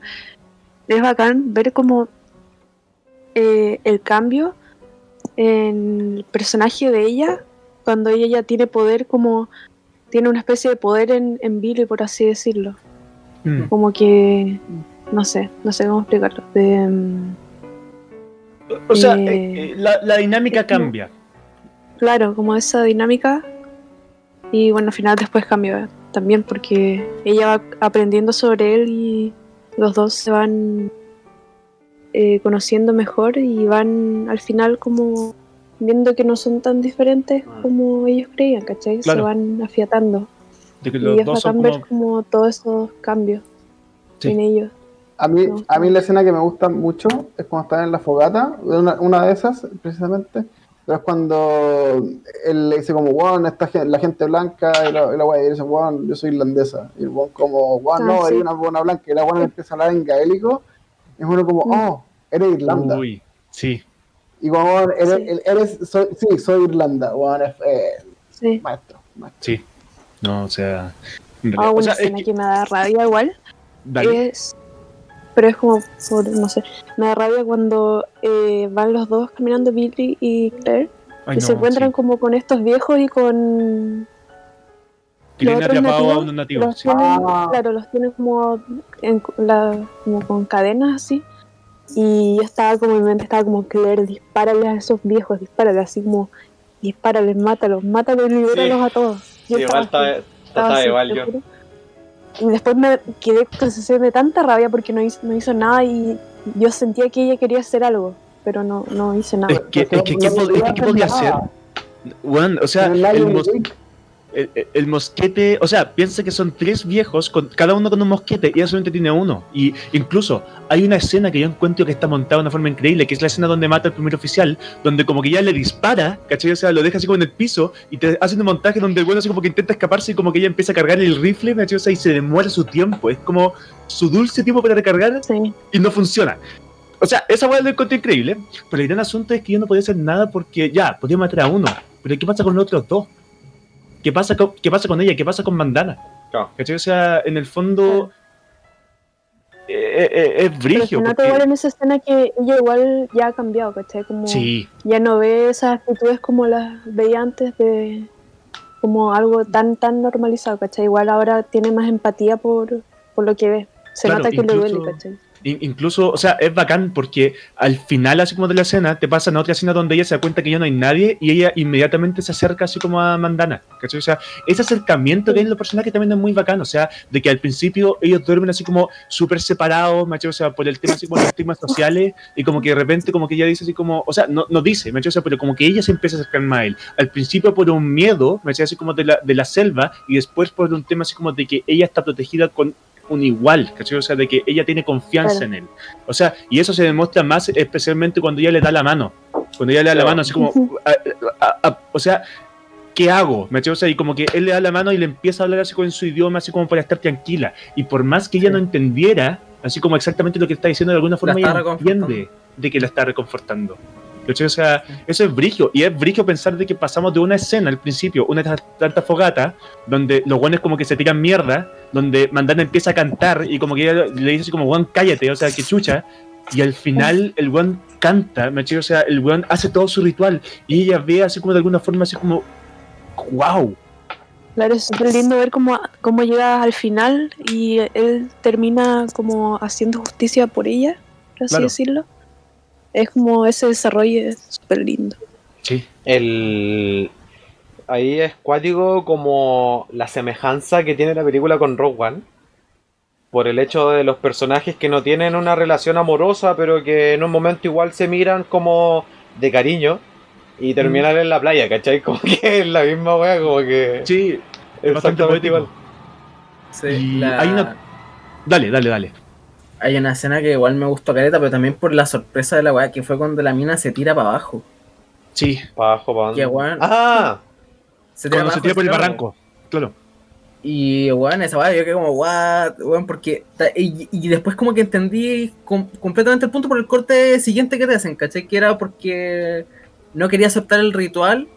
Speaker 7: es bacán ver como eh, el cambio en el personaje de ella, cuando ella ya tiene poder como, tiene una especie de poder en, en Billy, por así decirlo.
Speaker 6: Mm.
Speaker 7: Como que, no sé, no sé cómo explicarlo. De,
Speaker 6: O sea,
Speaker 7: eh,
Speaker 6: eh, la, la dinámica cambia.
Speaker 7: Claro, como esa dinámica. Y bueno, al final después cambia también porque ella va aprendiendo sobre él y los dos se van eh, conociendo mejor y van al final como viendo que no son tan diferentes como ellos creían, ¿cachai?
Speaker 6: Claro.
Speaker 7: Se van afiatando.
Speaker 6: De que
Speaker 7: Y
Speaker 6: los
Speaker 7: es
Speaker 6: dos son
Speaker 7: bacán ver
Speaker 6: como.
Speaker 7: como todos esos cambios
Speaker 6: Sí.
Speaker 7: en ellos.
Speaker 5: A mí,
Speaker 7: No.
Speaker 5: a mí la escena que me gusta mucho es cuando están en la fogata, una, una de esas precisamente, pero es cuando él le dice como, wow, esta la gente blanca, y la, y la dice, wow, yo soy irlandesa, y el weón como, wow,
Speaker 7: Ah,
Speaker 5: no, hay una buena blanca, y la buena empieza a hablar en gaélico, y es uno como,
Speaker 7: Mm.
Speaker 5: oh, eres Irlanda,
Speaker 6: Uy, sí.
Speaker 5: y como, weón, eres,
Speaker 7: Sí.
Speaker 5: el- eres soy, sí, soy Irlanda, weón, es eh,
Speaker 7: Sí.
Speaker 5: maestro, maestro.
Speaker 6: Sí. No, o sea. en
Speaker 7: Ah,
Speaker 6: o
Speaker 7: una
Speaker 6: sea, es que-
Speaker 7: que me da rabia igual.
Speaker 6: dale.
Speaker 7: es pero es como por, no sé me da rabia cuando eh, van los dos caminando Billy y Claire
Speaker 6: Ay,
Speaker 7: y se encuentran
Speaker 6: sí.
Speaker 7: como con estos viejos y con
Speaker 6: tienen
Speaker 7: otros
Speaker 6: atrapado a
Speaker 7: nativos,
Speaker 6: unos nativos.
Speaker 7: los
Speaker 6: sí.
Speaker 7: tienen,
Speaker 5: Ah.
Speaker 7: claro los tienen como en la, como con cadenas así y yo estaba como en mi mente estaba como Claire dispárale a esos viejos dispárale así como dispárales mátalos mátalos y libéralos a todos Yo
Speaker 3: Sí,
Speaker 7: estaba
Speaker 3: igual
Speaker 7: así. Estaba así,
Speaker 3: igual
Speaker 7: te
Speaker 3: yo.
Speaker 7: Y después me quedé con sensación de tanta rabia porque no hizo, no hizo nada y yo sentía que ella quería hacer algo. pero no, no hice nada.
Speaker 6: Es que, es que, ¿qué, pod- es que ¿qué podía hacer? Weón, o sea,
Speaker 5: el
Speaker 6: el, el, mosquete, o sea, piensa que son tres viejos, con, cada uno con un mosquete, y ella solamente tiene uno. Y incluso hay una escena que yo encuentro que está montada de una forma increíble, que es la escena donde mata al primer oficial, donde como que ya le dispara, ¿cachai? O sea, lo deja así como en el piso, y te hacen un montaje donde el bueno así como que intenta escaparse y como que ella empieza a cargar el rifle, ¿cachai? O sea, y se demora su tiempo. Es como su dulce tiempo para recargar
Speaker 7: Sí.
Speaker 6: y no funciona. O sea, esa weá lo encontré increíble, pero el gran asunto es que yo no podía hacer nada porque ya, podía matar a uno, pero ¿qué pasa con los otros dos? ¿Qué pasa con, qué pasa con ella? ¿Qué pasa con Mandana?
Speaker 3: Claro.
Speaker 6: ¿Cachai? O sea, en el fondo eh, eh, eh, es
Speaker 7: nota
Speaker 6: porque-
Speaker 7: igual en esa escena que ella igual ya ha cambiado, ¿cachai? Como
Speaker 6: Sí,
Speaker 7: ya no ve esas actitudes como las veía antes de como algo tan tan normalizado, ¿cachai? Igual ahora tiene más empatía por, por lo que ve. Se
Speaker 6: Claro,
Speaker 7: nota que le
Speaker 6: incluso-
Speaker 7: duele, ¿cachai?
Speaker 6: In- incluso, o sea, es bacán porque al final, así como de la escena, te pasan a otra escena donde ella se da cuenta que ya no hay nadie y ella inmediatamente se acerca así como a Mandana. ¿cachai? O sea, ese acercamiento que hay en los personajes también es muy bacán. O sea, de que al principio ellos duermen así como súper separados, ¿cachai? O sea, por el tema así como los temas sociales y como que de repente como que ella dice así como, o sea, no, no dice, ¿cachai? O sea, pero como que ella se empieza a acercar más a él. Al principio por un miedo, ¿cachai? Así como de la, de la selva y después por un tema así como de que ella está protegida con un igual, ¿cachai? O sea, de que ella tiene confianza
Speaker 7: Claro.
Speaker 6: en él. O sea, y eso se demuestra más especialmente cuando ella le da la mano. Cuando ella le da la mano, así como, a- a- a- o sea, ¿qué hago? ¿Me? O sea, y como que él le da la mano y le empieza a hablar así con su idioma, así como para estar tranquila. Y por más que ella
Speaker 2: Sí.
Speaker 6: no entendiera, así como exactamente lo que está diciendo, de alguna forma ella entiende de que la está reconfortando. ¿Cachai? O sea, eso es brigio. Y es brigio pensar de que pasamos de una escena al principio, una ta- tanta fogata, donde los guanes como que se tiran mierda, donde Mandana empieza a cantar y como que ella le dice así como, Juan, cállate, o sea, que chucha. Y al final el weón canta, ¿me? O sea, el weón hace todo su ritual y ella ve así como de alguna forma así como, wow.
Speaker 7: Claro, es súper lindo ver cómo, cómo llega al final y él termina como haciendo justicia por ella, por así
Speaker 6: Claro.
Speaker 7: decirlo. Es como ese desarrollo es súper lindo.
Speaker 6: Sí.
Speaker 3: El... Ahí es cuático como la semejanza que tiene la película con Rogue One. Por el hecho de los personajes que no tienen una relación amorosa, pero que en un momento igual se miran como de cariño. Y terminan en la playa, ¿cachai? Como que es la misma wea, como que...
Speaker 6: Sí, es bastante
Speaker 3: igual.
Speaker 2: Sí,
Speaker 6: Y
Speaker 2: la-
Speaker 6: hay una- Dale, dale, dale.
Speaker 2: Hay una escena que igual me gustó caleta, pero también por la sorpresa de la weá, que fue cuando la mina se tira para abajo.
Speaker 6: Sí,
Speaker 3: Pa' abajo, pa'
Speaker 2: Que
Speaker 3: dónde.
Speaker 2: weón.
Speaker 3: ¡Ah!
Speaker 2: Se
Speaker 6: cuando se
Speaker 2: abajo
Speaker 6: tira por el barranco. Claro.
Speaker 2: Y weón, esa weá, yo quedé como, what, weón, porque. Y, y después como que entendí com- completamente el punto por el corte siguiente que te hacen, ¿cachai? Que era porque no quería aceptar el ritual.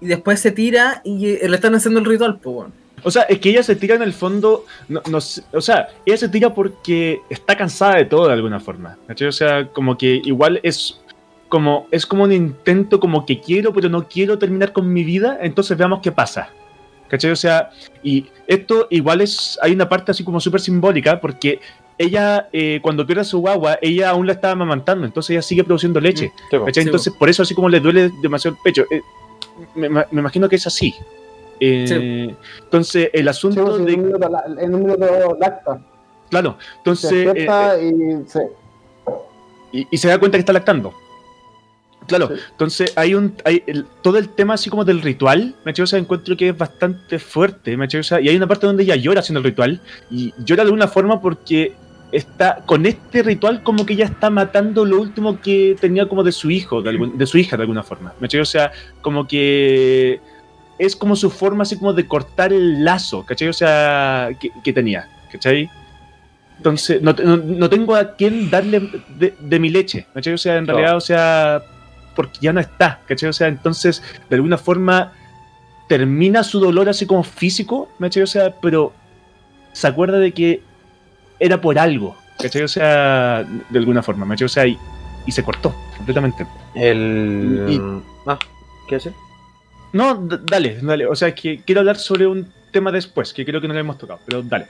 Speaker 2: Y después se tira y eh, le están haciendo el ritual, pues weón.
Speaker 6: O sea, es que ella se tira en el fondo, no, no o sea, ella se tira porque está cansada de todo de alguna forma. ¿cachai? O sea, como que igual es como, es como un intento como que quiero, pero no quiero terminar con mi vida, entonces veamos qué pasa. ¿Cachai? O sea, y esto igual es, hay una parte así como súper simbólica, porque ella, eh, cuando pierde a su guagua, ella aún la estaba amamantando, entonces ella sigue produciendo leche.
Speaker 3: Sí, po.
Speaker 6: ¿cachai?
Speaker 2: Sí,
Speaker 6: Entonces, por eso así como le duele demasiado el pecho. Eh, me, me imagino que es así. Eh,
Speaker 2: Sí.
Speaker 6: Entonces, el asunto
Speaker 5: pues,
Speaker 6: de...
Speaker 5: la- en un minuto lacta.
Speaker 6: Claro,
Speaker 5: Se
Speaker 6: entonces... eh,
Speaker 5: despierta y se.
Speaker 6: y, y se da cuenta que está lactando. Claro,
Speaker 5: Sí.
Speaker 6: entonces hay un hay el- todo el tema así como del ritual, me o sea, encuentro que es bastante fuerte, me o sea, y hay una parte donde ella llora haciendo el ritual y llora de alguna forma porque está con este ritual como que ella está matando lo último que tenía como de su hijo, de, algún- de su hija de alguna forma, me o sea, como que es como su forma así como de cortar el lazo, ¿cachai? O sea, que, que tenía, ¿cachai? Entonces, no, no, no tengo a quién darle de, de mi leche, ¿cachai? O sea, en realidad, o sea, porque ya no está, ¿cachai? O sea, entonces, de alguna forma, termina su dolor así como físico, ¿cachai? O sea, pero se acuerda de que era por algo, ¿cachai? O sea, de alguna forma, ¿cachai? O sea, y, y se cortó completamente.
Speaker 3: El...
Speaker 6: Y-
Speaker 3: Ah, ¿qué hace?
Speaker 6: No, dale, dale, o sea, es que quiero hablar sobre un tema después, que creo que no le hemos tocado, pero dale.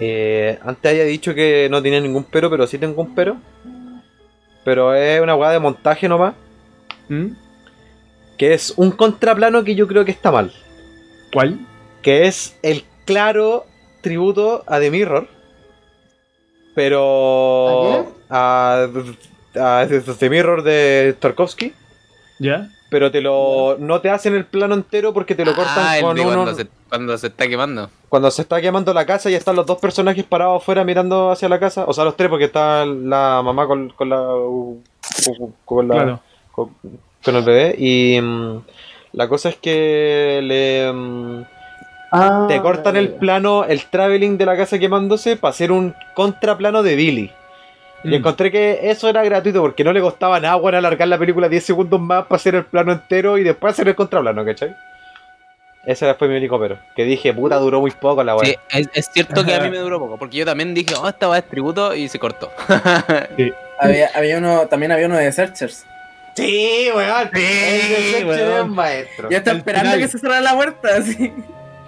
Speaker 3: Eh, antes había dicho que no tenía ningún pero, pero sí tengo un pero. Pero es una weá de montaje nomás.
Speaker 6: ¿Mm?
Speaker 3: Que es un contraplano que yo creo que está mal.
Speaker 6: ¿Cuál?
Speaker 3: Que es el claro tributo a The Mirror. Pero. a- a The Mirror de Tarkovsky,
Speaker 6: ¿Ya?
Speaker 3: Pero te lo no te hacen el plano entero porque te lo cortan
Speaker 4: Ah,
Speaker 3: con uno
Speaker 4: cuando, se, cuando se está quemando.
Speaker 3: cuando se está quemando la casa y están los dos personajes parados afuera mirando hacia la casa, o sea, los tres porque está la mamá con, con la con, la
Speaker 6: Claro.
Speaker 3: con, con el bebé y mm, la cosa es que le mm,
Speaker 5: Ah,
Speaker 3: te cortan el plano, el traveling de la casa quemándose para hacer un contraplano de Billy. Y
Speaker 6: Mm.
Speaker 3: encontré que eso era gratuito porque no le costaba nada bueno alargar la película 10 segundos más para hacer el plano entero y después hacer el contraplano, ¿cachai? Ese fue mi único pero. Que dije, puta, duró muy poco la weá.
Speaker 4: Sí, es, es cierto que a mí me duró poco, porque yo también dije, oh, esta va es tributo y se cortó.
Speaker 2: Había, había uno, también había uno de Searchers.
Speaker 3: Sí, weón.
Speaker 6: Sí,
Speaker 3: es maestro.
Speaker 2: Ya está esperando
Speaker 6: final.
Speaker 2: que se cerrara la puerta, así.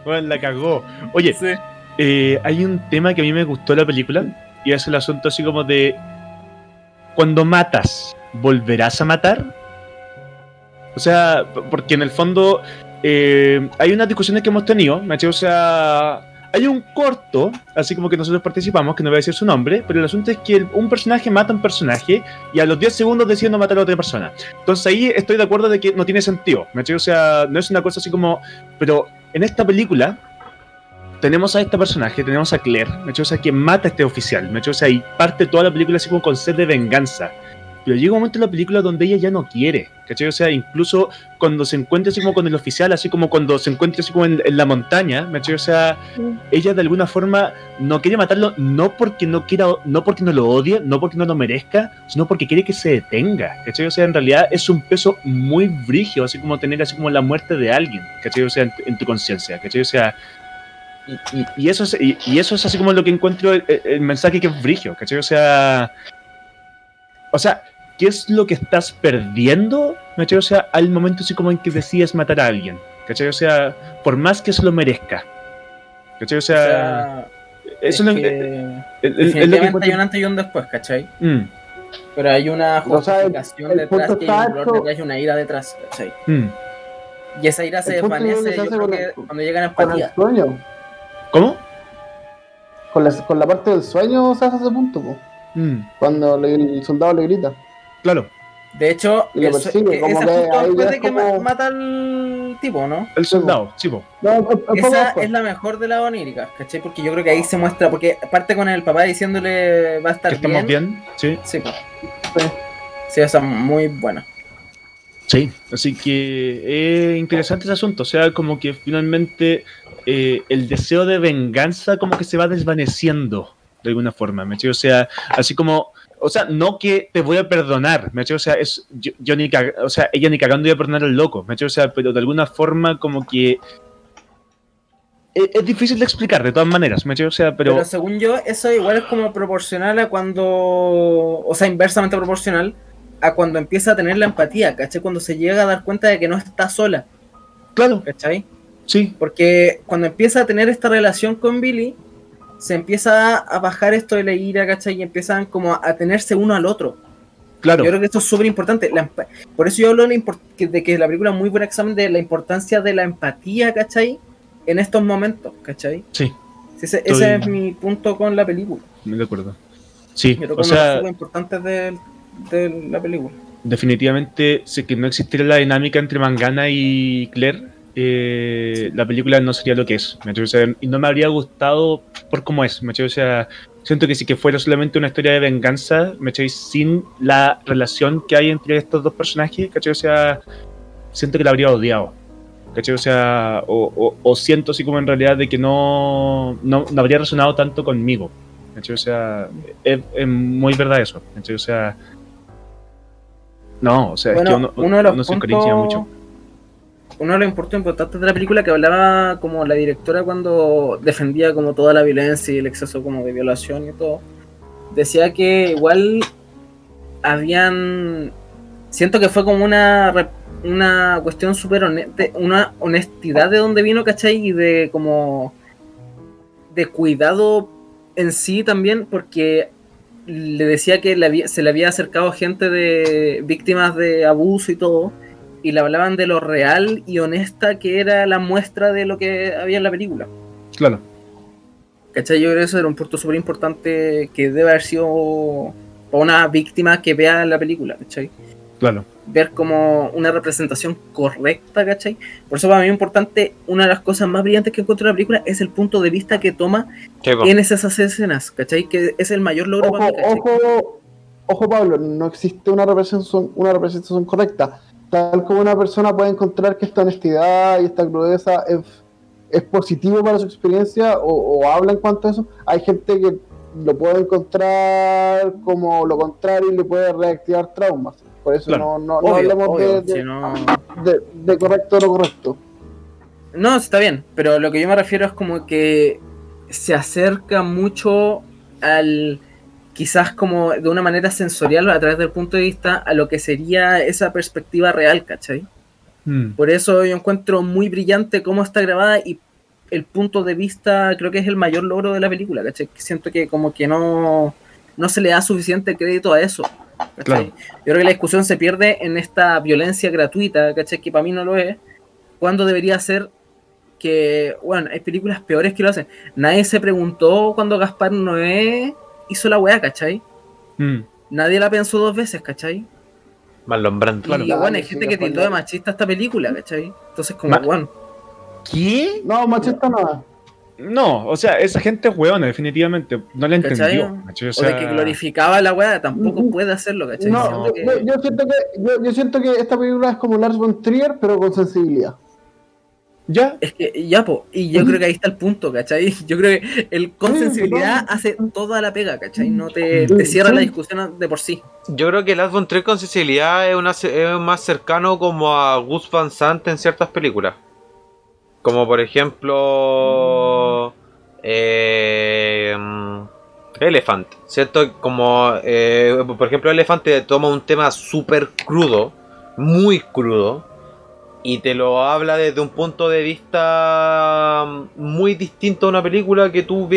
Speaker 6: Bueno, la cagó. Oye,
Speaker 2: Sí.
Speaker 6: eh, hay un tema que a mí me gustó de la película y es el asunto así como de cuando matas, ¿volverás a matar? O sea, porque en el fondo eh, hay unas discusiones que hemos tenido, ¿me O sea, hay un corto, así como que nosotros participamos, que no voy a decir su nombre, pero el asunto es que un personaje mata a un personaje y a los 10 segundos decide no matar a otra persona. Entonces ahí estoy de acuerdo de que no tiene sentido, ¿me O sea, no es una cosa así como... Pero en esta película tenemos a este personaje, tenemos a Claire, ¿me O sea, que mata a este oficial, ¿me O sea, y parte toda la película así como con sed de venganza. Pero llega un momento en la película donde ella ya no quiere, ¿cachai? O sea, incluso cuando se encuentra así como con el oficial, así como cuando se encuentra así como en, en la montaña, ¿me O sea, ella de alguna forma no quiere matarlo, no porque no quiera, no porque no lo odie, no porque no lo merezca, sino porque quiere que se detenga, ¿cachai? O sea, en realidad es un peso muy brigio, así como tener así como la muerte de alguien, ¿cachai? O sea, en, en tu conciencia, ¿cachai? O sea, y, eso es, y, y eso es así como lo que encuentro el, el- el mensaje que es brigio, ¿cachai? O sea, o sea, ¿qué es lo que estás perdiendo, ¿cachai? O sea, al momento así como en que decides matar a alguien, ¿cachai? O sea, por más que se lo merezca. ¿Cachai? O
Speaker 2: O
Speaker 6: sea,
Speaker 2: sea,
Speaker 6: eso
Speaker 2: es
Speaker 6: es lo
Speaker 2: que
Speaker 6: lo que
Speaker 2: definitivamente hay un antes y un después, ¿cachai?
Speaker 6: Mm,
Speaker 2: Pero hay una
Speaker 5: O sea, el-
Speaker 2: justificación
Speaker 5: el
Speaker 2: detrás, que hay un dolor detrás y una ira detrás, ¿cachai?
Speaker 6: mm.
Speaker 2: Y esa ira se
Speaker 5: El
Speaker 2: desvanece, yo creo que
Speaker 5: el-
Speaker 2: cuando llega
Speaker 5: el
Speaker 2: empatía.
Speaker 6: ¿Cómo?
Speaker 5: Con la, con la parte del sueño se hace ese punto, po.
Speaker 6: Mm,
Speaker 5: Cuando le- el soldado le grita.
Speaker 6: claro,
Speaker 2: De hecho,
Speaker 5: Y lo persigue, como que ahí ya es
Speaker 2: que
Speaker 5: como-
Speaker 2: mata al tipo, ¿no?
Speaker 6: el soldado.
Speaker 5: No, poco
Speaker 2: Esa es la mejor de las oníricas, ¿cachai? Porque yo creo que ahí se muestra, porque parte con el papá diciéndole va a estar
Speaker 6: Que estamos
Speaker 2: bien.
Speaker 6: bien, sí.
Speaker 2: Sí, pues.
Speaker 5: Sí.
Speaker 2: sí, esa es muy buena.
Speaker 6: Sí, así que es interesante ese asunto. O sea, como que finalmente eh, el deseo de venganza como que se va desvaneciendo de alguna forma. ¿me? O sea, así como, o sea, no que te voy a perdonar, ¿me? O sea, es, yo, yo ni o sea, ella ni cagando iba a perdonar al loco, ¿me? O sea, pero de alguna forma como que es, es difícil de explicar de todas maneras, ¿me? O sea, pero,
Speaker 2: Pero... según yo, eso igual es como proporcional a cuando. O sea, inversamente proporcional a cuando empieza a tener la empatía, ¿cachai? Cuando se llega a dar cuenta de que no está sola,
Speaker 6: claro,
Speaker 2: ¿cachai?
Speaker 6: Sí,
Speaker 2: Porque cuando empieza a tener esta relación con Billy, se empieza a bajar esto de la ira, ¿cachai? Y empiezan como a tenerse uno al otro.
Speaker 6: claro,
Speaker 2: Yo creo que esto es súper importante. Por eso yo hablo de, de que la película es muy buen examen de la importancia de la empatía, ¿cachai? En estos momentos, ¿cachai?
Speaker 6: sí,
Speaker 2: Sí, ese, es mi punto con la película.
Speaker 6: me de acuerdo. Sí,
Speaker 2: Yo creo que
Speaker 6: o
Speaker 2: uno de
Speaker 6: sea,
Speaker 2: la película.
Speaker 6: definitivamente, si que no existiera la dinámica entre Mangana y Claire, eh, la película no sería lo que es. ¿me? O sea, y no me habría gustado por cómo es. ¿me? O sea, siento que si que fuera solamente una historia de venganza, ¿me sin la relación que hay entre estos dos personajes, ¿cachai? O sea, siento que la habría odiado. ¿cachai? O sea, o, o- o siento así como en realidad de que no, no, no habría resonado tanto conmigo. ¿cachai? O sea, es, es muy verdad eso. ¿cachai? O sea, no, o sea,
Speaker 2: Bueno,
Speaker 6: es que uno,
Speaker 2: uno
Speaker 6: uno se
Speaker 2: puntos,
Speaker 6: mucho.
Speaker 2: Uno de los puntos importantes de la película que hablaba como la directora cuando defendía como toda la violencia y el exceso como de violación y todo, decía que igual habían siento que fue como una una cuestión súper honesta, una honestidad de donde vino, ¿cachai? Y de como de cuidado en sí también, porque le decía que se le había acercado gente de víctimas de abuso y todo, y le hablaban de lo real y honesta que era la muestra de lo que había en la película.
Speaker 6: Claro.
Speaker 2: ¿Cachai? Yo creo que eso era un punto súper importante que debe haber sido para una víctima que vea la película, ¿cachai?
Speaker 6: Claro.
Speaker 2: ver como una representación correcta, ¿cachai? Por eso para mí es importante, una de las cosas más brillantes que encuentro en la película es el punto de vista que toma en esas escenas, ¿cachai? Que es el mayor logro
Speaker 5: Ojo,
Speaker 2: para mí, ¿cachai?
Speaker 5: ojo, ojo Pablo, no existe una representación, una representación correcta. Tal como una persona puede encontrar que esta honestidad y esta crudeza es, es positivo para su experiencia o, o habla en cuanto a eso, hay gente que lo puede encontrar como lo contrario y le puede reactivar traumas. Por eso
Speaker 6: Claro.
Speaker 5: no, no,
Speaker 2: obvio,
Speaker 5: de, de- de correcto o no correcto.
Speaker 2: No, está bien, pero lo que yo me refiero es como que se acerca mucho al quizás como de una manera sensorial a través del punto de vista a lo que sería esa perspectiva real, ¿cachai?
Speaker 6: Mm.
Speaker 2: Por eso yo encuentro muy brillante cómo está grabada y el punto de vista creo que es el mayor logro de la película, ¿cachai? Siento que como que no, no se le da suficiente crédito a eso.
Speaker 6: Claro.
Speaker 2: Yo creo que la discusión se pierde en esta violencia gratuita, ¿cachai? Que para mí no lo es. Cuando debería ser que, bueno, hay películas peores que lo hacen. Nadie se preguntó cuando Gaspar Noé hizo la weá, ¿cachai?
Speaker 6: Mm.
Speaker 2: Nadie la pensó dos veces, ¿cachai?
Speaker 3: Marlon Brando.
Speaker 6: Claro.
Speaker 2: y bueno, hay gente
Speaker 5: sí,
Speaker 2: que tildó de machista esta película, ¿cachai? Entonces como, bueno,
Speaker 6: ¿Qué?
Speaker 5: No, machista no.
Speaker 6: No, o sea, esa gente es hueona, definitivamente. No la entendió. ¿cachai? O
Speaker 2: O
Speaker 6: sea,
Speaker 2: de que glorificaba la weá, tampoco puede hacerlo, ¿cachai?
Speaker 5: No,
Speaker 2: que-
Speaker 5: yo siento que, yo, yo siento que esta película es como Lars von Trier, pero con sensibilidad.
Speaker 6: Ya,
Speaker 2: Es que ya, po, y yo creo que ahí está el punto, ¿cachai? Yo creo que el con
Speaker 5: Sí,
Speaker 2: hace toda la pega, ¿cachai? No te, cierra
Speaker 5: sí.
Speaker 2: la discusión de por sí.
Speaker 3: Yo creo que Last von Trier con sensibilidad es, una, es más cercano como a Gus Van Sant en ciertas películas. Como por ejemplo... Eh, mm, Elephant, ¿cierto? Como eh, por ejemplo Elephant te toma un tema súper crudo, muy crudo, y te lo habla desde un punto de vista muy distinto a una película que tú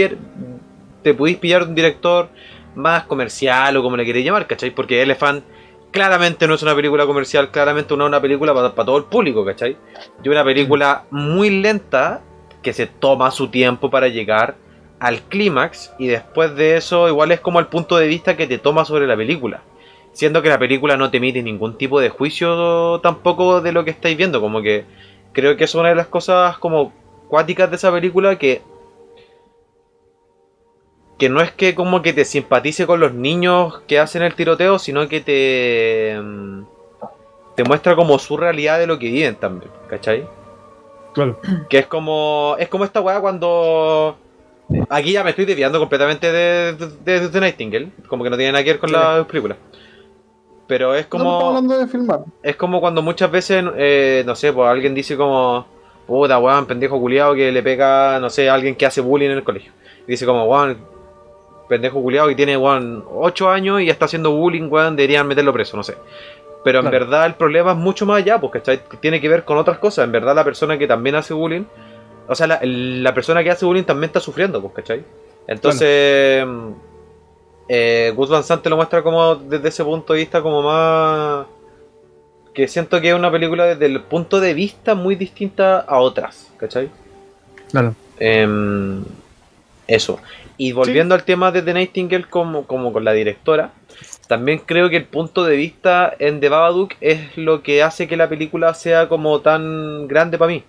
Speaker 3: te pudiste pillar un director más comercial o como le queréis llamar, ¿cachai? Porque Elephant claramente no es una película comercial, claramente no es una película para, para todo el público, ¿cachai? Y una película muy lenta que se toma su tiempo para llegar al clímax y después de eso igual es como el punto de vista que te toma sobre la película. Siendo que la película no te emite ningún tipo de juicio tampoco de lo que estáis viendo, como que creo que es una de las cosas como cuáticas de esa película que que no es que como que te simpatice con los niños que hacen el tiroteo, sino que te mm, te muestra como su realidad de lo que viven también, ¿cachai?
Speaker 6: claro.
Speaker 3: Que es como es como esta weá cuando aquí ya me estoy desviando completamente de, de, Nightingale, como que no tiene nada que ver con la película. Pero es
Speaker 5: No estamos
Speaker 3: como
Speaker 5: hablando de filmar.
Speaker 3: es como cuando muchas veces, eh, no sé, pues alguien dice como, puta weón, pendejo culiado que le pega, no sé, a alguien que hace bullying en el colegio. Y dice como, weón, pendejo culiado que tiene, weón, 8 años y está haciendo bullying, weón, deberían meterlo preso, no sé. Pero en verdad el problema es mucho más allá, porque ¿cachai? tiene que ver con otras cosas. En verdad la persona que también hace bullying, o sea, la, la persona que hace bullying también está sufriendo, pues, ¿cachai? Entonces, eh, Gus Van Sant te lo muestra como desde ese punto de vista como más... Que siento que es una película desde el punto de vista muy distinta a otras, ¿cachai?
Speaker 6: Claro.
Speaker 3: Em, eso. Y volviendo al tema de The Nightingale como, como con la directora, también creo que el punto de vista en The Babadook es lo que hace que la película sea como tan grande para mí.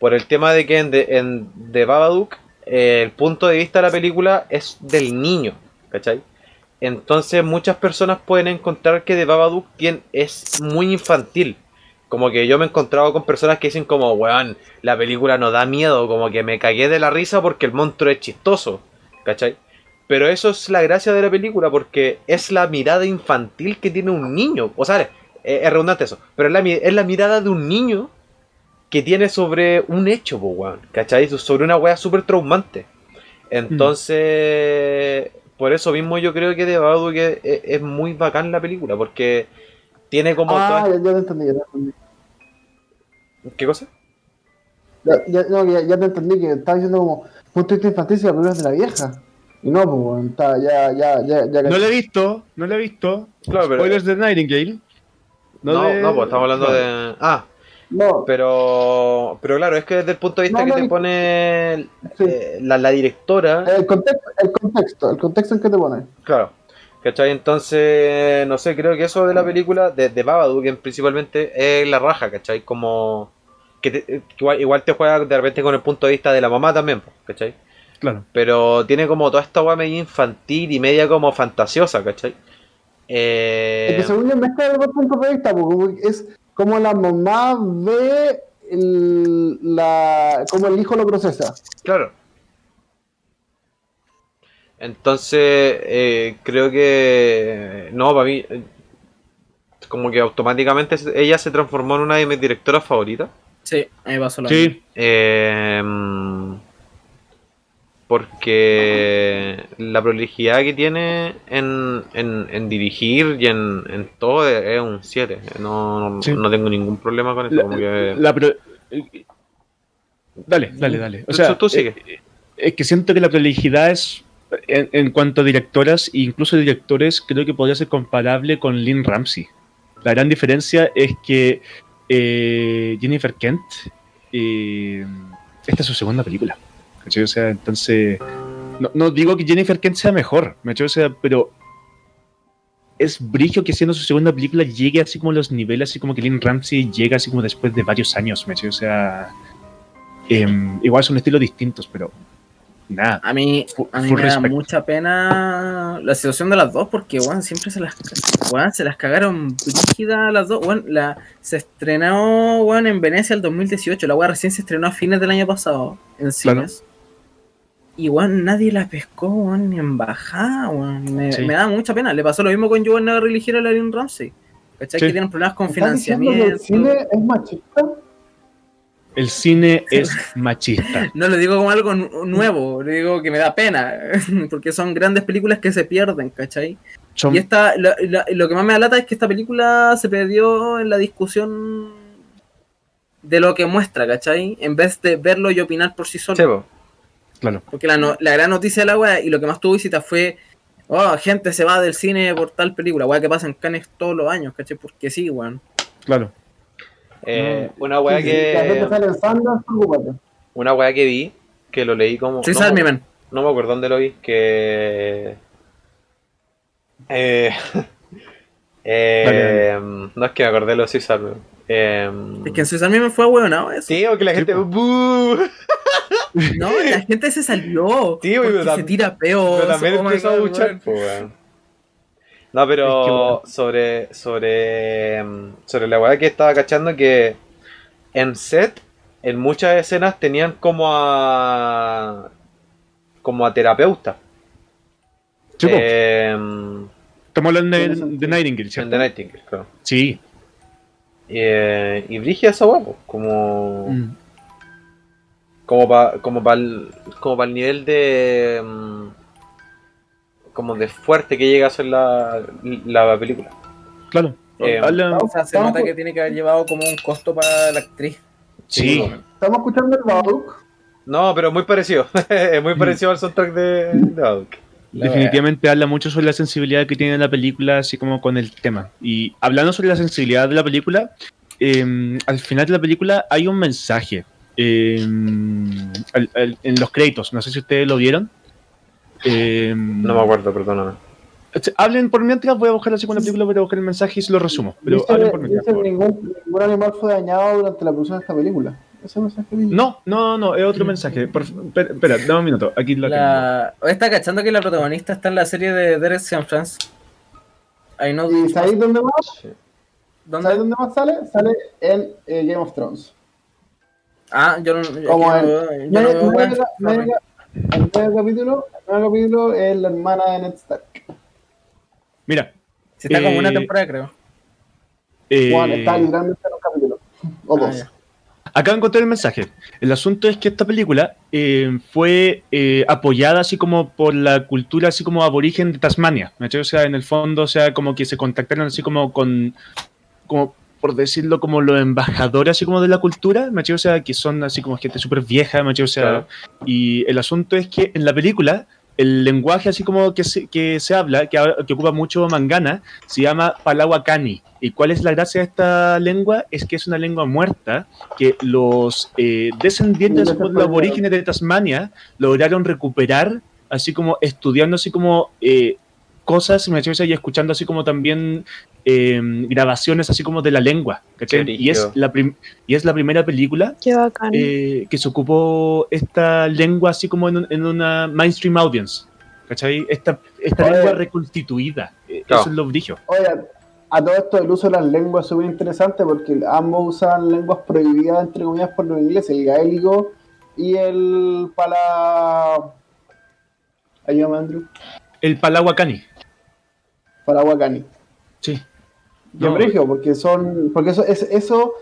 Speaker 3: Por el tema de que en The, en The Babadook eh, el punto de vista de la película es del niño, ¿cachai? Entonces muchas personas pueden encontrar que The Babadook tien- es muy infantil. Como que yo me he encontrado con personas que dicen como, weón, la película no da miedo, como que me cagué de la risa porque el monstruo es chistoso, ¿cachai? Pero eso es la gracia de la película, porque es la mirada infantil que tiene un niño. O sea, es, redundante eso, pero es la, es la mirada de un niño que tiene sobre un hecho, weón, ¿cachai? Sobre una wea súper traumante. Entonces, por eso mismo yo creo que de Babadook es, es- muy bacán la película, porque tiene como...
Speaker 5: Ah, ya, ya te entendí, ya te entendí.
Speaker 3: ¿Qué cosa?
Speaker 5: Ya, ya, no, ya, ya te entendí que estaba diciendo como punto de vista infantil si la película es de la vieja. Y no, pues bueno, está, ya, ya, ya, ya.
Speaker 6: No lo he visto, no lo he visto.
Speaker 3: Claro, pero-
Speaker 6: Spoilers de Nightingale.
Speaker 3: No,
Speaker 6: de-
Speaker 3: no, pues estamos hablando
Speaker 6: no.
Speaker 3: de... Ah,
Speaker 5: No,
Speaker 3: pero pero claro, es que desde el punto de vista
Speaker 5: No,
Speaker 3: que
Speaker 5: no,
Speaker 3: te pone
Speaker 5: sí.
Speaker 3: eh, la, la directora,
Speaker 5: el contexto, el contexto, el contexto en que te pones.
Speaker 3: claro, ¿Cachai? Entonces, no sé, creo que eso de la película, de, de Babadook en- principalmente, es la raja, ¿cachai? Como que, te- que igual, igual te juega de repente con el punto de vista de la mamá también, ¿cachai?
Speaker 6: Claro.
Speaker 3: Pero tiene como toda esta weá media infantil y media como fantasiosa, ¿cachai? Eh,
Speaker 5: Es que según yo mezcla los dos puntos de vista, porque es como la mamá ve el, la, como el hijo lo procesa.
Speaker 3: Claro. Entonces, eh, creo que. No, para mí. eh, Como que automáticamente ella se transformó en una de mis directoras favoritas.
Speaker 2: Sí, a mí me pasó lo mismo.
Speaker 6: Sí,
Speaker 3: Eh, porque la prolijidad que tiene en, en, en dirigir y en, en todo es, un 7. No, no,
Speaker 6: Sí.
Speaker 3: no tengo ningún problema con eso.
Speaker 6: la,
Speaker 3: como que-
Speaker 6: la pro- eh, Dale, dale, dale. O sea,
Speaker 3: tú sigue.
Speaker 6: eh, es que siento que la prolijidad es, en, en cuanto a directoras e incluso directores, creo que podría ser comparable con Lynn Ramsey. La gran diferencia es que eh, Jennifer Kent, eh, esta es su segunda película. ¿Cachai? O sea, entonces, no, no digo que Jennifer Kent sea mejor, ¿cachai? O sea, pero es brillo que siendo su segunda película llegue así como a los niveles, así como que Lynn Ramsey llega así como después de varios años, ¿me? O sea, em, igual son estilos distintos, pero nada.
Speaker 2: A mí, a me da mucha pena la situación de las dos porque, weón, siempre se las, weón, se las cagaron brígidas las dos. Weón, la, se estrenó, weón, en Venecia el 2018. La weón recién se estrenó a fines del año pasado en
Speaker 6: Claro.
Speaker 2: Y, weón, nadie la pescó, weón, ni en bajada, weón. Me,
Speaker 6: Sí.
Speaker 2: me da mucha pena. Le pasó lo mismo con Never Really Hear a Ramsey. ¿Cachai?
Speaker 6: Sí.
Speaker 2: Que tienen problemas con
Speaker 5: ¿Estás diciendo que
Speaker 2: financiamiento.
Speaker 5: el cine es machista?
Speaker 6: El cine es machista.
Speaker 2: No lo digo como algo nu- nuevo, le digo que me da pena, porque son grandes películas que se pierden, ¿cachai?
Speaker 6: Son-
Speaker 2: Y esta, lo, lo- lo que más me alata es que esta película se perdió en la discusión de lo que muestra, ¿cachai? En vez de verlo y opinar por sí solo.
Speaker 3: Po.
Speaker 6: Claro.
Speaker 2: Porque la, no- la gran noticia de la weá y lo que más tuvo visita fue, oh, gente se va del cine por tal película, weá que pasa en Cannes todos los años, ¿cachai? Porque sí, weón.
Speaker 6: Claro.
Speaker 3: Eh, una weá
Speaker 5: Sí, sí, que
Speaker 3: que. Una weá que vi, que lo leí como.
Speaker 2: Soy
Speaker 3: no,
Speaker 2: Army
Speaker 3: me-
Speaker 2: Man.
Speaker 3: no me acuerdo dónde lo vi, que. Eh, eh, no es que me acordé de los Man. Eh,
Speaker 2: Es que en Army Man fue weonado eso.
Speaker 3: Sí, porque la gente.
Speaker 2: No, la gente se salió.
Speaker 3: Sí,
Speaker 2: porque
Speaker 3: pero
Speaker 2: se tira peos.
Speaker 3: Pero también
Speaker 2: oh
Speaker 3: empezó a
Speaker 2: God,
Speaker 3: buchar,
Speaker 2: weón.
Speaker 3: No, pero
Speaker 6: Es que, weón.
Speaker 3: sobre, sobre, mm, sobre la weá que estaba cachando que en set, en muchas escenas tenían como a como a terapeuta.
Speaker 6: Sí, po.
Speaker 3: Eh,
Speaker 6: Estamos hablando de, de Nightingale,
Speaker 3: en
Speaker 6: ¿cierto?
Speaker 3: The Nightingale, claro.
Speaker 6: Sí.
Speaker 3: Eh, y Brigia esa weá, po, como
Speaker 6: Mm.
Speaker 3: Como para como pa el, como el nivel de mm, como de fuerte que llega a ser la, la película.
Speaker 6: Claro.
Speaker 3: Eh,
Speaker 2: O sea, se nota que tiene que haber llevado como un costo para la actriz.
Speaker 6: sí.
Speaker 5: Estamos escuchando el Babadook.
Speaker 3: No, pero muy parecido. es muy parecido al soundtrack de, de Babadook.
Speaker 6: Definitivamente habla mucho sobre la sensibilidad que tiene la película, así como con el tema. Y hablando sobre la sensibilidad de la película, eh, al final de la película hay un mensaje. Eh, al- al- en los créditos, no sé si ustedes lo vieron. Eh,
Speaker 3: No me acuerdo, perdóname.
Speaker 6: Hablen por mientras, voy a buscar la segunda película, voy a buscar el mensaje y se lo resumo. Pero
Speaker 5: dice
Speaker 6: hablen por mientras. por
Speaker 5: ningún, ningún animal fue dañado durante la producción de esta película. Ese mensaje vi.
Speaker 6: No, no, no, es otro mensaje. Por, espera, espera, dame un minuto. Aquí lo.
Speaker 2: La... Está cachando que la protagonista está en la serie de Derek Cianfrance. Ahí no.
Speaker 5: ¿Y sabéis dónde más? ¿Sabéis
Speaker 2: ¿Dónde?
Speaker 5: dónde más sale? Sale en eh, Game of Thrones.
Speaker 2: Ah, yo no.
Speaker 5: Como
Speaker 2: no veo- yo no
Speaker 5: el medio capítulo, el capítulo es la hermana de Ned Stark.
Speaker 6: Mira.
Speaker 2: Si está como una
Speaker 6: Eh,
Speaker 2: temporada, creo.
Speaker 6: eh,
Speaker 5: Juan está literalmente en un capítulo. O
Speaker 2: Ah,
Speaker 5: dos.
Speaker 2: ya.
Speaker 6: Acá encontré el mensaje. El asunto es que esta película eh, fue eh, apoyada así como por la cultura así como aborigen de Tasmania. ¿me? O sea, en el fondo, o sea, como que se contactaron así como con, como por decirlo, como los embajadores así como de la cultura, ¿me cachai? O sea, que son así como gente súper vieja. O sea,
Speaker 3: Claro.
Speaker 6: y el asunto es que en la película el lenguaje así como que se, que se habla, que, que ocupa mucho Mangana, se llama Palawakani. ¿Y cuál es la gracia de esta lengua? Es que es una lengua muerta que los eh, descendientes de los aborígenes de Tasmania lograron recuperar, así como estudiando, así como eh, cosas, me y escuchando así como también eh, grabaciones así como de la lengua, Y es, la prim- y es la primera película eh, que se ocupó esta lengua así como en, un- en una mainstream audience, ¿cachai? Esta, esta
Speaker 5: Oye.
Speaker 6: lengua reconstituida, eh,
Speaker 3: Claro.
Speaker 6: eso es lo brillo.
Speaker 5: Oye, a todo esto el uso de las lenguas es súper interesante porque ambos usan lenguas prohibidas, entre comillas, por los ingleses, el gaélico y el para... Ayúdame, Andrew.
Speaker 6: El Palawakani,
Speaker 5: Para Wakani.
Speaker 6: sí.
Speaker 5: Y es brígido, porque son. Porque eso, es, eso.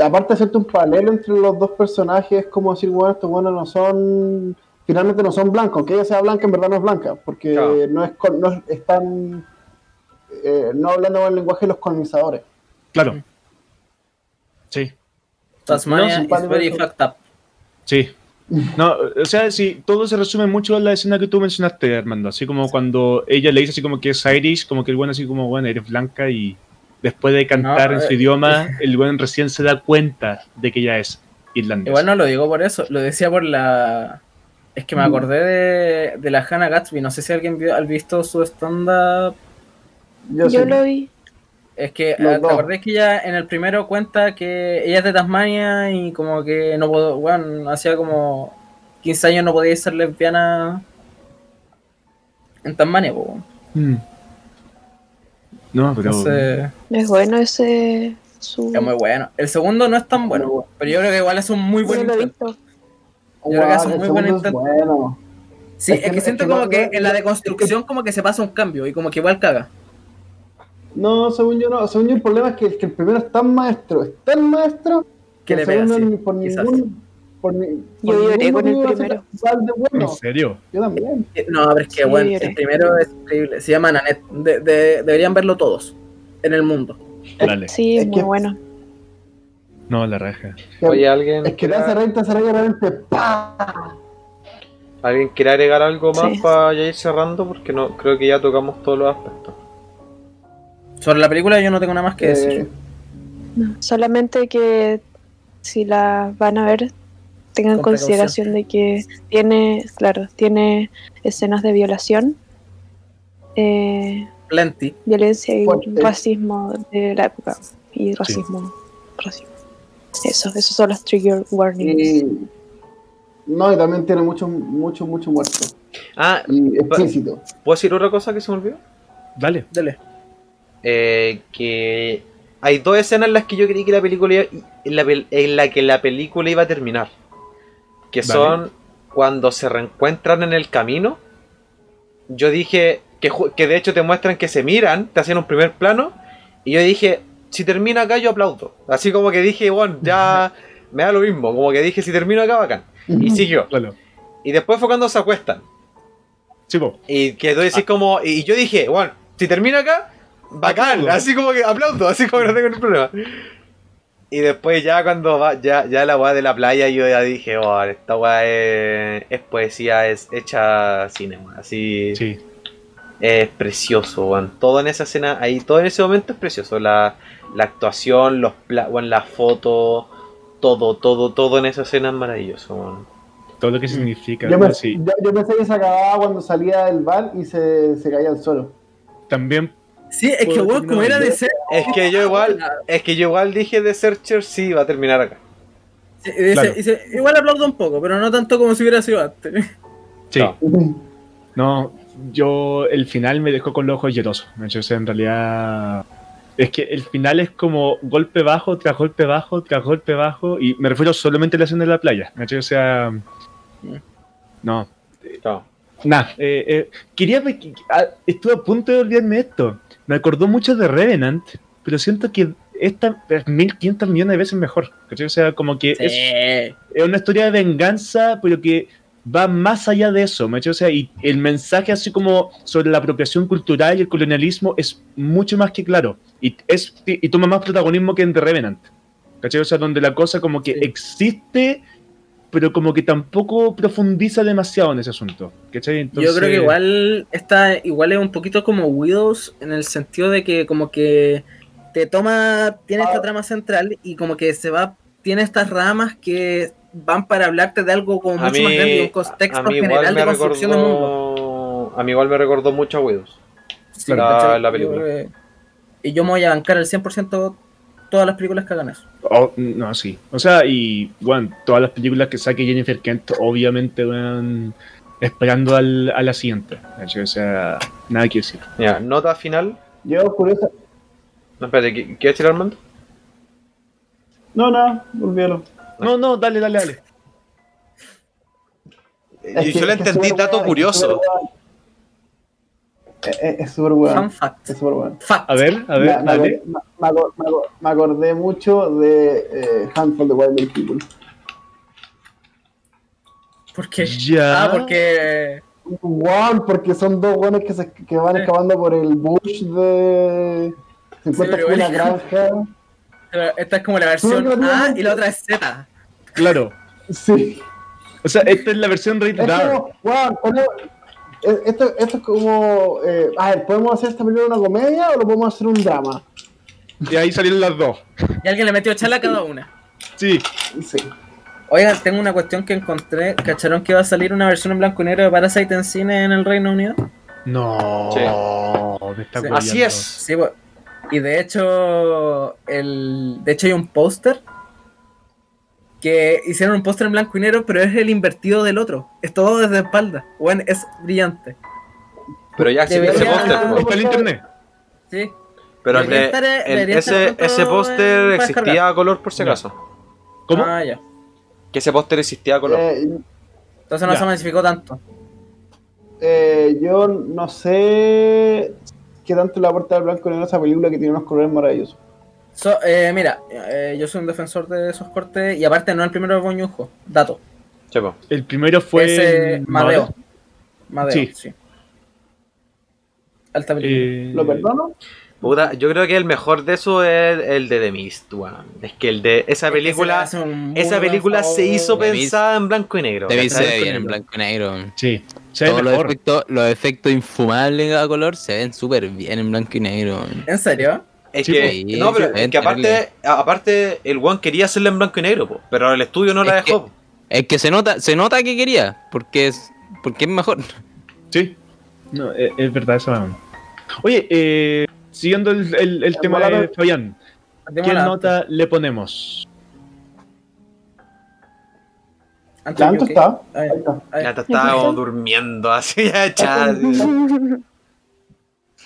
Speaker 5: Aparte de hacerte un paralelo entre los dos personajes, es como decir, bueno, estos buenos no son. Finalmente no son blancos, aunque ella sea blanca, en verdad no es blanca, porque
Speaker 3: Claro.
Speaker 5: no es con- no es- están eh, no hablando con el lenguaje de los colonizadores.
Speaker 6: Claro. Sí.
Speaker 2: Tasmania
Speaker 5: No,
Speaker 2: is
Speaker 5: simpático
Speaker 2: very fucked up.
Speaker 6: Sí. No, o sea, sí, todo se resume mucho en la escena que tú mencionaste, Armando. Así como cuando ella le dice así como que es Irish, como que el bueno así como, bueno, eres blanca y después de cantar
Speaker 2: No,
Speaker 6: en su
Speaker 2: eh,
Speaker 6: idioma, el buen recién se da cuenta de que ella es irlandesa.
Speaker 2: Igual no lo digo por eso, lo decía por la. Es que me acordé de, de la Hannah Gatsby. No sé si alguien vio- ha visto su stand-up.
Speaker 5: Yo,
Speaker 7: Yo
Speaker 5: sí.
Speaker 7: lo vi.
Speaker 2: Es que ah, te acordás que ella en el primero cuenta que ella es de Tasmania y como que no puedo. Bueno, hacía como 15 años no podía ser lesbiana en Tasmania, po.
Speaker 6: Mm. No, pero.
Speaker 2: Entonces,
Speaker 7: Es bueno ese. Su...
Speaker 2: es muy bueno. El segundo no es tan bueno, pero yo creo que igual es un muy buen intento. Yo creo que
Speaker 5: Guau,
Speaker 2: un muy buen
Speaker 5: es
Speaker 2: intento.
Speaker 5: bueno.
Speaker 2: Sí,
Speaker 5: Es
Speaker 2: es
Speaker 5: que
Speaker 2: que, siento
Speaker 5: es que
Speaker 2: como
Speaker 5: no-
Speaker 2: que en la
Speaker 5: es que-
Speaker 2: deconstrucción como que se pasa un cambio y como que igual caga.
Speaker 5: No, según yo no. Según yo el problema es que, que el primero es tan maestro, es tan maestro,
Speaker 2: Que
Speaker 5: que
Speaker 2: le
Speaker 5: el
Speaker 2: pega,
Speaker 5: segundo
Speaker 2: sí,
Speaker 5: ni por ningún. Por ni,
Speaker 7: Yo
Speaker 5: por
Speaker 7: lloré
Speaker 5: ningún
Speaker 7: con el primero.
Speaker 5: igual de
Speaker 6: ¿En
Speaker 5: bueno.
Speaker 6: serio?
Speaker 5: Yo también.
Speaker 2: Eh, No, pero es que
Speaker 7: Sí,
Speaker 2: bueno, el primero es increíble. Se llama Nanette. De- de- deberían verlo todos en el mundo.
Speaker 6: Dale.
Speaker 7: Sí,
Speaker 5: Es
Speaker 7: muy
Speaker 5: que-
Speaker 7: bueno.
Speaker 6: No, la raja.
Speaker 3: Oye, ¿alguien,
Speaker 5: Es que te hace hace reír realmente. ¡pah!
Speaker 3: ¿alguien quiere agregar algo más
Speaker 7: Sí.
Speaker 3: para ya ir cerrando? Porque no creo que ya tocamos todos los aspectos.
Speaker 2: Sobre la película yo no tengo nada más que
Speaker 5: Eh,
Speaker 2: decir.
Speaker 7: No, solamente que si la van a ver, tengan
Speaker 2: Con
Speaker 7: consideración de que tiene, claro, tiene escenas de violación, eh,
Speaker 2: Plenty.
Speaker 7: violencia y
Speaker 5: Fuerte.
Speaker 7: racismo de la época. Y racismo. racismo. Eso, esos son los trigger warnings.
Speaker 5: y- no, y también tiene mucho, mucho, mucho muerto.
Speaker 3: Ah,
Speaker 5: Y explícito.
Speaker 3: ¿puedo decir otra cosa que se me olvidó?
Speaker 6: Dale.
Speaker 2: Dele.
Speaker 3: Eh, que hay dos escenas en las que yo creí que la película iba- en la, en la que la película iba a terminar. Que
Speaker 6: Vale.
Speaker 3: son cuando se reencuentran en el camino. Yo dije que, de hecho te muestran que se miran, te hacen un primer plano. Y yo dije, si termina acá yo aplaudo. Así como que dije, bueno, ya me da lo mismo. Como que dije, si termino acá, bacán. Y siguió. Y después fue cuando se acuestan.
Speaker 6: Sí, po.
Speaker 3: Y que tú decís como. Y yo dije, bueno, si termina acá, bacán. Así como que aplaudo, así como que no tengo ningún problema. Y después ya cuando va, ya, ya la weá de la playa, yo ya dije, oh, esta weá es, es poesía, es hecha cine, weón. Así
Speaker 6: Sí.
Speaker 3: es precioso, weón. Todo en esa escena, ahí, todo en ese momento es precioso. La, la actuación, los pla weón, la foto, todo, todo, todo en esa escena es maravilloso, weón.
Speaker 6: Todo lo que significa.
Speaker 5: Yo,
Speaker 6: Sí.
Speaker 5: yo- yo pensé que se acababa cuando salía del bar y se, se caía al suelo.
Speaker 6: También.
Speaker 2: Sí, es que weón, como era de ser.
Speaker 3: Es que yo igual, es que yo igual dije de Searcher sí va a terminar acá.
Speaker 2: Sí, dice-
Speaker 6: Claro.
Speaker 2: dice, igual aplaudo un poco, pero no tanto como si hubiera sido antes.
Speaker 6: Sí.
Speaker 3: No.
Speaker 6: No, yo el final me dejó con los ojos llorosos. O sea, en realidad es que el final es como golpe bajo tras golpe bajo tras golpe bajo y me refiero solamente a la escena de la playa. ¿cachai? O sea, no,
Speaker 3: No.
Speaker 6: nada. eh, eh, quería ver- ah, estuve a punto de olvidarme esto. Me acordó mucho de Revenant, pero siento que esta es 1500 millones de veces mejor. ¿cachai? O sea, como que es
Speaker 2: Sí.
Speaker 6: es una historia de venganza, pero que va más allá de eso, ¿me O sea, y el mensaje así como sobre la apropiación cultural y el colonialismo es mucho más que claro. Y, es, y toma más protagonismo que en The Revenant. ¿Cachai? O sea, donde la cosa como que
Speaker 2: Sí.
Speaker 6: existe, pero como que tampoco profundiza demasiado en ese asunto.
Speaker 2: Yo creo que igual esta igual es un poquito como Widows en el sentido de que como que te toma, tiene esta trama central y como que se va, tiene estas ramas que van para hablarte de algo como
Speaker 3: A
Speaker 2: mucho más grande, un contexto
Speaker 3: a mí igual
Speaker 2: general
Speaker 3: me
Speaker 2: de construcción de mundo.
Speaker 3: recordó, a mí igual me recordó mucho a Widows.
Speaker 2: Sí,
Speaker 3: La- película.
Speaker 2: Y yo me voy a bancar al 100% todas las películas que hagan eso.
Speaker 6: Oh, no, sí. O sea, y bueno, todas las películas que saque Jennifer Kent, obviamente van esperando al- a la siguiente. O sea, nada que decir.
Speaker 3: Ya, nota final.
Speaker 5: Yo, curiosa.
Speaker 3: No, espérate, ¿qué- ¿quieres decir Armando?
Speaker 5: No, no, olvídalo.
Speaker 6: No, no, dale, dale, dale.
Speaker 5: Es que-
Speaker 3: yo le entendí dato curioso.
Speaker 5: Es- Es es súper bueno.
Speaker 2: Fun fact.
Speaker 5: Es súper bueno.
Speaker 2: Fact.
Speaker 6: A ver, a ver,
Speaker 5: me
Speaker 6: dale.
Speaker 5: me acor- me acor- me acordé mucho de eh, Handful the Wild People.
Speaker 2: ¿Por qué?
Speaker 6: Ya.
Speaker 2: Ah, porque.
Speaker 5: Juan, porque son dos buenos que, se, que van
Speaker 2: Sí.
Speaker 5: escapando por el bush de. Se encuentran
Speaker 2: pero
Speaker 5: con una granja.
Speaker 2: pero Esta es como la versión A y la otra es Z.
Speaker 6: Claro.
Speaker 5: Sí.
Speaker 6: O sea, esta es la versión rated R.
Speaker 5: como, Juan, ¿cómo- eh, esto, esto es como. eh, a ver, ¿podemos hacer esta película una comedia o lo podemos hacer un drama?
Speaker 6: Y ahí salieron las dos.
Speaker 2: Y alguien le metió chala a cada una.
Speaker 6: Sí.
Speaker 5: Sí.
Speaker 2: Oigan, tengo una cuestión que encontré. ¿Cacharon que va a salir una versión en blanco y negro de Parasite en cine en el Reino Unido?
Speaker 6: No.
Speaker 3: Sí.
Speaker 6: me está
Speaker 2: Sí.
Speaker 3: Así es.
Speaker 2: Sí, pues. Y de hecho, el, de hecho hay un póster que hicieron un póster en blanco y negro, pero es el invertido del otro. Es todo desde espalda. Bueno, es brillante.
Speaker 3: Pero ya existe ese póster.
Speaker 6: Está en internet.
Speaker 2: Sí.
Speaker 3: Pero el
Speaker 2: estar, eh,
Speaker 3: el- ese, ese póster existía a color por si acaso.
Speaker 6: ¿Cómo?
Speaker 2: Ah, ya.
Speaker 3: Que ese póster existía a color.
Speaker 5: Eh,
Speaker 2: Entonces no
Speaker 6: Ya.
Speaker 2: se masificó tanto.
Speaker 5: eh, yo no sé qué tanto le aporta el blanco y negro a esa película que tiene unos colores maravillosos.
Speaker 2: So, eh, mira, eh, yo soy un defensor de esos cortes y aparte no es el primero de Boñujo. Dato.
Speaker 3: Chepo.
Speaker 6: El primero fue.
Speaker 2: Ese Madeo.
Speaker 6: Madeo. Sí.
Speaker 2: sí. Alta película.
Speaker 6: Eh,
Speaker 5: ¿Lo perdono?
Speaker 3: Puta, yo creo que el mejor de eso es el de The Mist, weón. Es que el de esa película.
Speaker 2: Es que
Speaker 3: Esa película se hizo
Speaker 4: The Mist.
Speaker 3: pensada en blanco y negro.
Speaker 4: Te
Speaker 3: ¿cachai?
Speaker 4: se ve bien en blanco y negro.
Speaker 6: Sí. Se
Speaker 4: Todos los efectos, los efectos infumables a color se ven súper bien en blanco y negro.
Speaker 2: ¿En serio?
Speaker 3: Es
Speaker 6: Sí,
Speaker 3: que,
Speaker 4: pues.
Speaker 3: no, pero
Speaker 4: Sí,
Speaker 3: es que aparte, aparte, el one quería hacerla en blanco y negro, po, pero el estudio no la
Speaker 4: que-
Speaker 3: dejó.
Speaker 4: Es que se nota, se nota que quería, porque es, porque es mejor.
Speaker 6: Sí. No, es, es verdad eso. weón. Oye, eh, siguiendo el, el- el tema de Fabián, ¿qué nota le ponemos?
Speaker 2: antes
Speaker 5: ¿Cuánto
Speaker 2: que-
Speaker 5: está?
Speaker 3: Ya te estaba durmiendo así, ya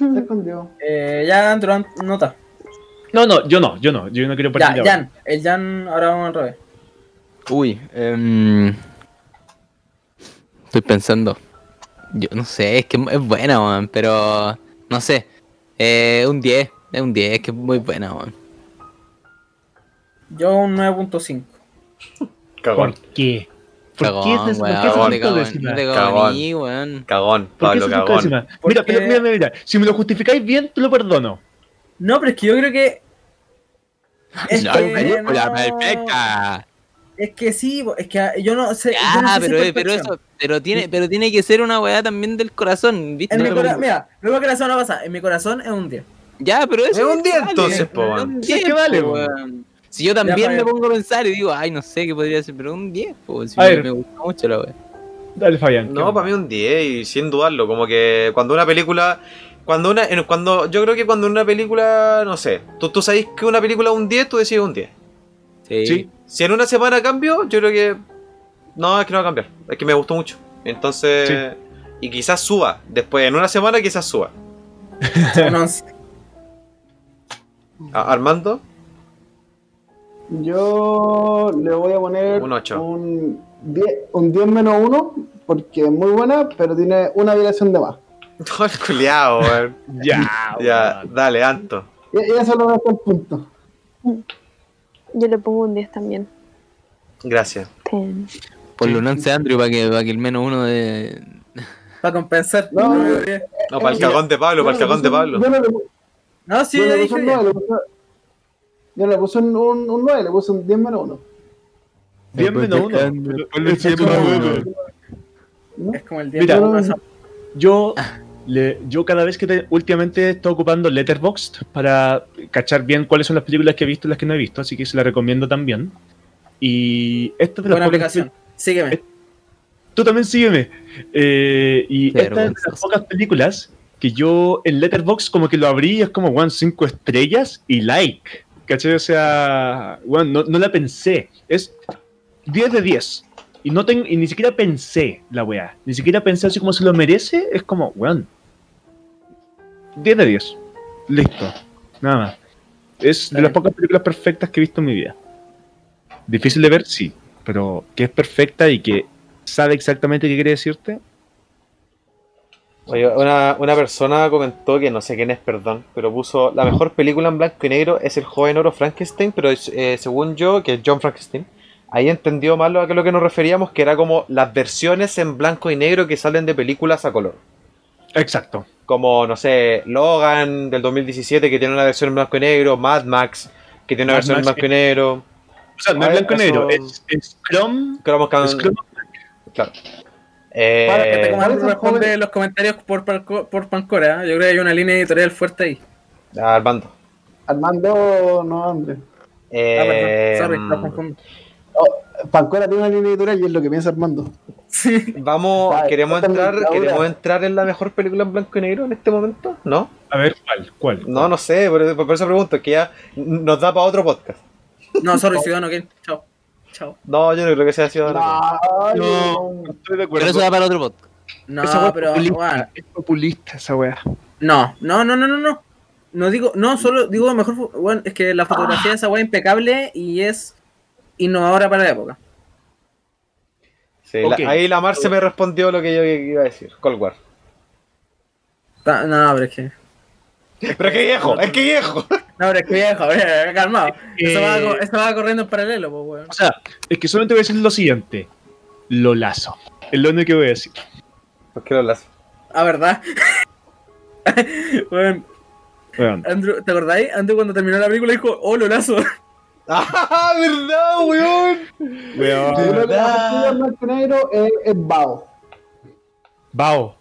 Speaker 5: escondió.
Speaker 2: Eh, ya, Andrew, an- nota.
Speaker 6: No, no, yo no, yo no, yo no quiero
Speaker 2: Ya,
Speaker 6: partir ahora.
Speaker 2: Jan. El Jan, ahora vamos al revés.
Speaker 4: Uy, em, estoy pensando. Yo no sé, es que es buena, man, pero no sé. Eh, un 10, es un 10, es que es muy buena, man.
Speaker 2: Yo un 9.5.
Speaker 3: Cagón,
Speaker 6: ¿Por qué? ¿Por
Speaker 4: Cagón,
Speaker 6: qué es
Speaker 4: weón,
Speaker 6: ¿por qué es
Speaker 3: cagón,
Speaker 6: décima?
Speaker 4: no te
Speaker 3: Cagón. cagón,
Speaker 6: ¿Por qué
Speaker 3: Pablo, cagón.
Speaker 6: décima? Mira,
Speaker 2: Porque-
Speaker 6: pero mira, mira, mira, si me lo justificáis bien, te lo perdono.
Speaker 2: No, pero es que yo creo que. Es
Speaker 4: La
Speaker 2: que,
Speaker 4: película
Speaker 2: no,
Speaker 4: perfecta.
Speaker 2: es que sí, es que yo no sé. yo no sé si
Speaker 4: pero, pero eso, pero tiene, pero tiene que ser una weá también del corazón, ¿viste?
Speaker 2: En mi
Speaker 4: No,
Speaker 2: cora- Mira, luego que la semana pasada, en mi corazón es un 10.
Speaker 4: Ya, pero eso
Speaker 3: Es un 10
Speaker 4: vale,
Speaker 3: entonces, po,
Speaker 4: es
Speaker 3: weón.
Speaker 4: un
Speaker 6: Sí, es
Speaker 4: 10,
Speaker 6: que vale,
Speaker 4: weón. Si yo también
Speaker 2: Ya,
Speaker 4: me pongo a pensar y digo, ay, no sé qué podría ser, pero un 10, po, si
Speaker 6: A
Speaker 4: me,
Speaker 6: ver.
Speaker 4: me gusta mucho la weá.
Speaker 6: Dale, Fabián. ¿qué
Speaker 3: No, para mí un 10 y sin dudarlo, como que cuando una película, cuando una, cuando, yo creo que cuando una película, no sé, tú, tú sabes que una película es un 10, tú decides un 10.
Speaker 4: Sí.
Speaker 6: Sí.
Speaker 3: Si en una semana cambio, yo creo que, no, es que no va a cambiar, es que me gustó mucho. Entonces, y quizás suba, después en una semana quizás suba.
Speaker 2: Un 11.
Speaker 3: A- Armando,
Speaker 5: Yo le voy a poner
Speaker 3: Un ocho.
Speaker 5: un 10, un 10 menos 1 porque es muy buena, pero tiene una violación de más.
Speaker 3: weón.
Speaker 6: Ya,
Speaker 3: Ya, dale, Anto.
Speaker 5: Y, y eso lo dejo el punto.
Speaker 7: Yo le pongo un 10 también.
Speaker 3: Gracias.
Speaker 7: Ten.
Speaker 4: Por lo lance Andrew para que, para que el menos uno de.
Speaker 2: Para compensar.
Speaker 5: No,
Speaker 2: No,
Speaker 5: no,
Speaker 3: No, para el cagón de Pablo, para el cagón de Pablo.
Speaker 5: No
Speaker 2: sí, ya
Speaker 5: le
Speaker 2: dije
Speaker 5: puse un
Speaker 2: bien.
Speaker 5: 9, le puse, yo le puse un, un, un 9, le puse un 10 menos 1.
Speaker 6: Bien menos uno. Pero- eso es como bueno.
Speaker 2: Es como el 10
Speaker 6: Mira.
Speaker 2: de uno,
Speaker 6: Yo, le, yo cada vez que te- últimamente estoy ocupando Letterboxd para cachar bien cuáles son las películas que he visto y las que no he visto, así que se las recomiendo también. Y esta es de las
Speaker 2: Buena aplicación. Sígueme.
Speaker 6: Tú también sígueme. Eh, y
Speaker 4: Qué
Speaker 6: esta es de las pocas películas que yo en Letterboxd como que lo abrí y es como, weón, 5 estrellas y like. ¿Cachai? O sea, weón, no, no la pensé. Es 10 de 10. Y, no ten- y ni siquiera pensé la weá. Ni siquiera pensé así como se lo merece. Es como, weón. 10 de 10. Listo. Nada más. Es de las pocas películas perfectas que he visto en mi vida. Difícil de ver, sí. Pero que es perfecta y que sabe exactamente qué quiere decirte.
Speaker 3: Oye, una, una persona comentó que no sé quién es, perdón, pero puso la mejor película en blanco y negro es el joven oro Frankenstein, pero eh, según yo, que es John Frankenstein, ahí entendió mal a lo que nos referíamos, que era como las versiones en blanco y negro que salen de películas a color.
Speaker 6: Exacto.
Speaker 3: Como, no sé, Logan del 2017 que tiene una versión en blanco y negro, Mad Max que tiene una
Speaker 6: Mad
Speaker 3: versión en blanco y negro.
Speaker 6: O sea, no es blanco y negro, es, es Chrome. Es Chrome-
Speaker 3: Claro. Eh,
Speaker 2: Para que te
Speaker 5: ¿cuál
Speaker 2: comando
Speaker 5: es el
Speaker 2: responde
Speaker 5: joven?
Speaker 2: los comentarios por, por Pancora. ¿eh? Yo creo que hay una línea editorial fuerte ahí.
Speaker 3: Armando.
Speaker 5: Armando, no, hombre.
Speaker 3: Eh,
Speaker 2: ah, perdón. Sorry, lo confundo.
Speaker 5: Oh, Pancora tiene una línea editorial y es lo que piensa Armando.
Speaker 2: Sí.
Speaker 3: Vamos,
Speaker 5: Vale,
Speaker 3: queremos entrar, queremos entrar en la mejor película en blanco y negro en este momento, ¿no?
Speaker 6: A ver, ¿cuál? ¿Cuál?
Speaker 3: No, no sé, por, por eso pregunto, que ya nos da para otro podcast.
Speaker 2: No, sorry, Ciudadano Kane. Chao. Chao.
Speaker 3: No, yo no creo que sea ciudadano.
Speaker 5: Ay,
Speaker 6: No, no estoy de acuerdo.
Speaker 4: Pero eso da para otro podcast.
Speaker 2: No,
Speaker 6: Esa
Speaker 2: pero.
Speaker 6: populista,
Speaker 2: bueno,
Speaker 6: es populista esa weá.
Speaker 2: no, no, no, no, no, no. No digo, no, solo digo mejor. Bueno, es que la fotografía de esa weá es impecable y es innovadora para la época.
Speaker 3: Sí, la-
Speaker 6: Ok.
Speaker 3: ahí la Mar se me respondió lo que yo iba a decir, Cold War.
Speaker 2: No, pero es que.
Speaker 3: Pero es que viejo, es que viejo.
Speaker 2: No, pero es que viejo, calmado.
Speaker 6: Eh,
Speaker 2: va, eso va corriendo en paralelo, pues, weón.
Speaker 6: O sea, es que solamente voy a decir lo siguiente. Lo lazo. Es lo único que voy a decir.
Speaker 3: ¿Por qué lo lazo?
Speaker 2: Ah, ¿verdad? Weón,
Speaker 6: Weón.
Speaker 2: Andrew, ¿te acordáis? Andrew cuando terminó la película dijo, oh, lo lazo.
Speaker 3: ¡Ah, verdad, weón!
Speaker 6: Weón.
Speaker 5: Yo creo que es, es Bao.
Speaker 6: Bao.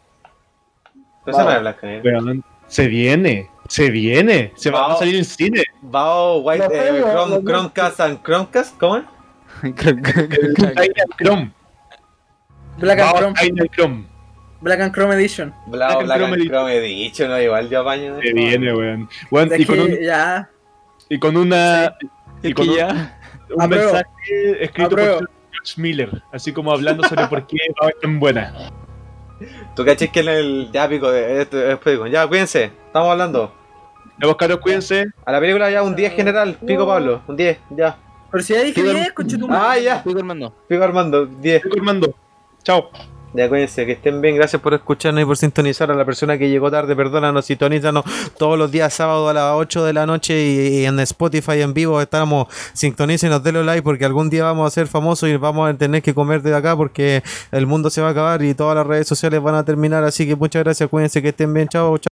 Speaker 6: Se viene. Se viene. Se va a salir en cine.
Speaker 3: Bao, White, eh, Chrome. Chromecast and Chromecast, ¿cómo es?
Speaker 6: Chrome.
Speaker 2: Black and Chrome. Black and Chrome Edition.
Speaker 3: Bla,
Speaker 6: Black and
Speaker 3: Black and
Speaker 6: Chrome
Speaker 3: dicho, no, igual yo apaño.
Speaker 6: Se viene, weón. Weón, y con, un-
Speaker 2: ya.
Speaker 6: y con una. Y con un, un
Speaker 2: Apruebo.
Speaker 6: mensaje escrito
Speaker 2: Apruebo.
Speaker 6: por George Miller. Así como hablando sobre por qué Bao es tan buena.
Speaker 3: ¿Tú caché que en el. Ya pico, de, esto- después digo, ya, cuídense, estamos hablando.
Speaker 6: Ya vos, caros, cuídense.
Speaker 3: A la película ya un 10 general, pico Pablo, un 10, ya.
Speaker 2: Pero si ya dije
Speaker 4: Pico-
Speaker 2: 10, conchetum.
Speaker 3: Ah, ya,
Speaker 4: Pico Armando.
Speaker 3: pico Armando, 10.
Speaker 6: Estoy Armando. Chao.
Speaker 3: Ya cuídense, que estén bien, gracias por escucharnos y por sintonizar a la persona que llegó tarde, perdónanos, sintonízanos todos los días sábado a las 8 de la noche y, y en Spotify en vivo estamos, sintonícenos, denle like porque algún día vamos a ser famosos y vamos a tener que comer de acá porque el mundo se va a acabar y todas las redes sociales van a terminar, así que muchas gracias, cuídense, que estén bien, chao, chao.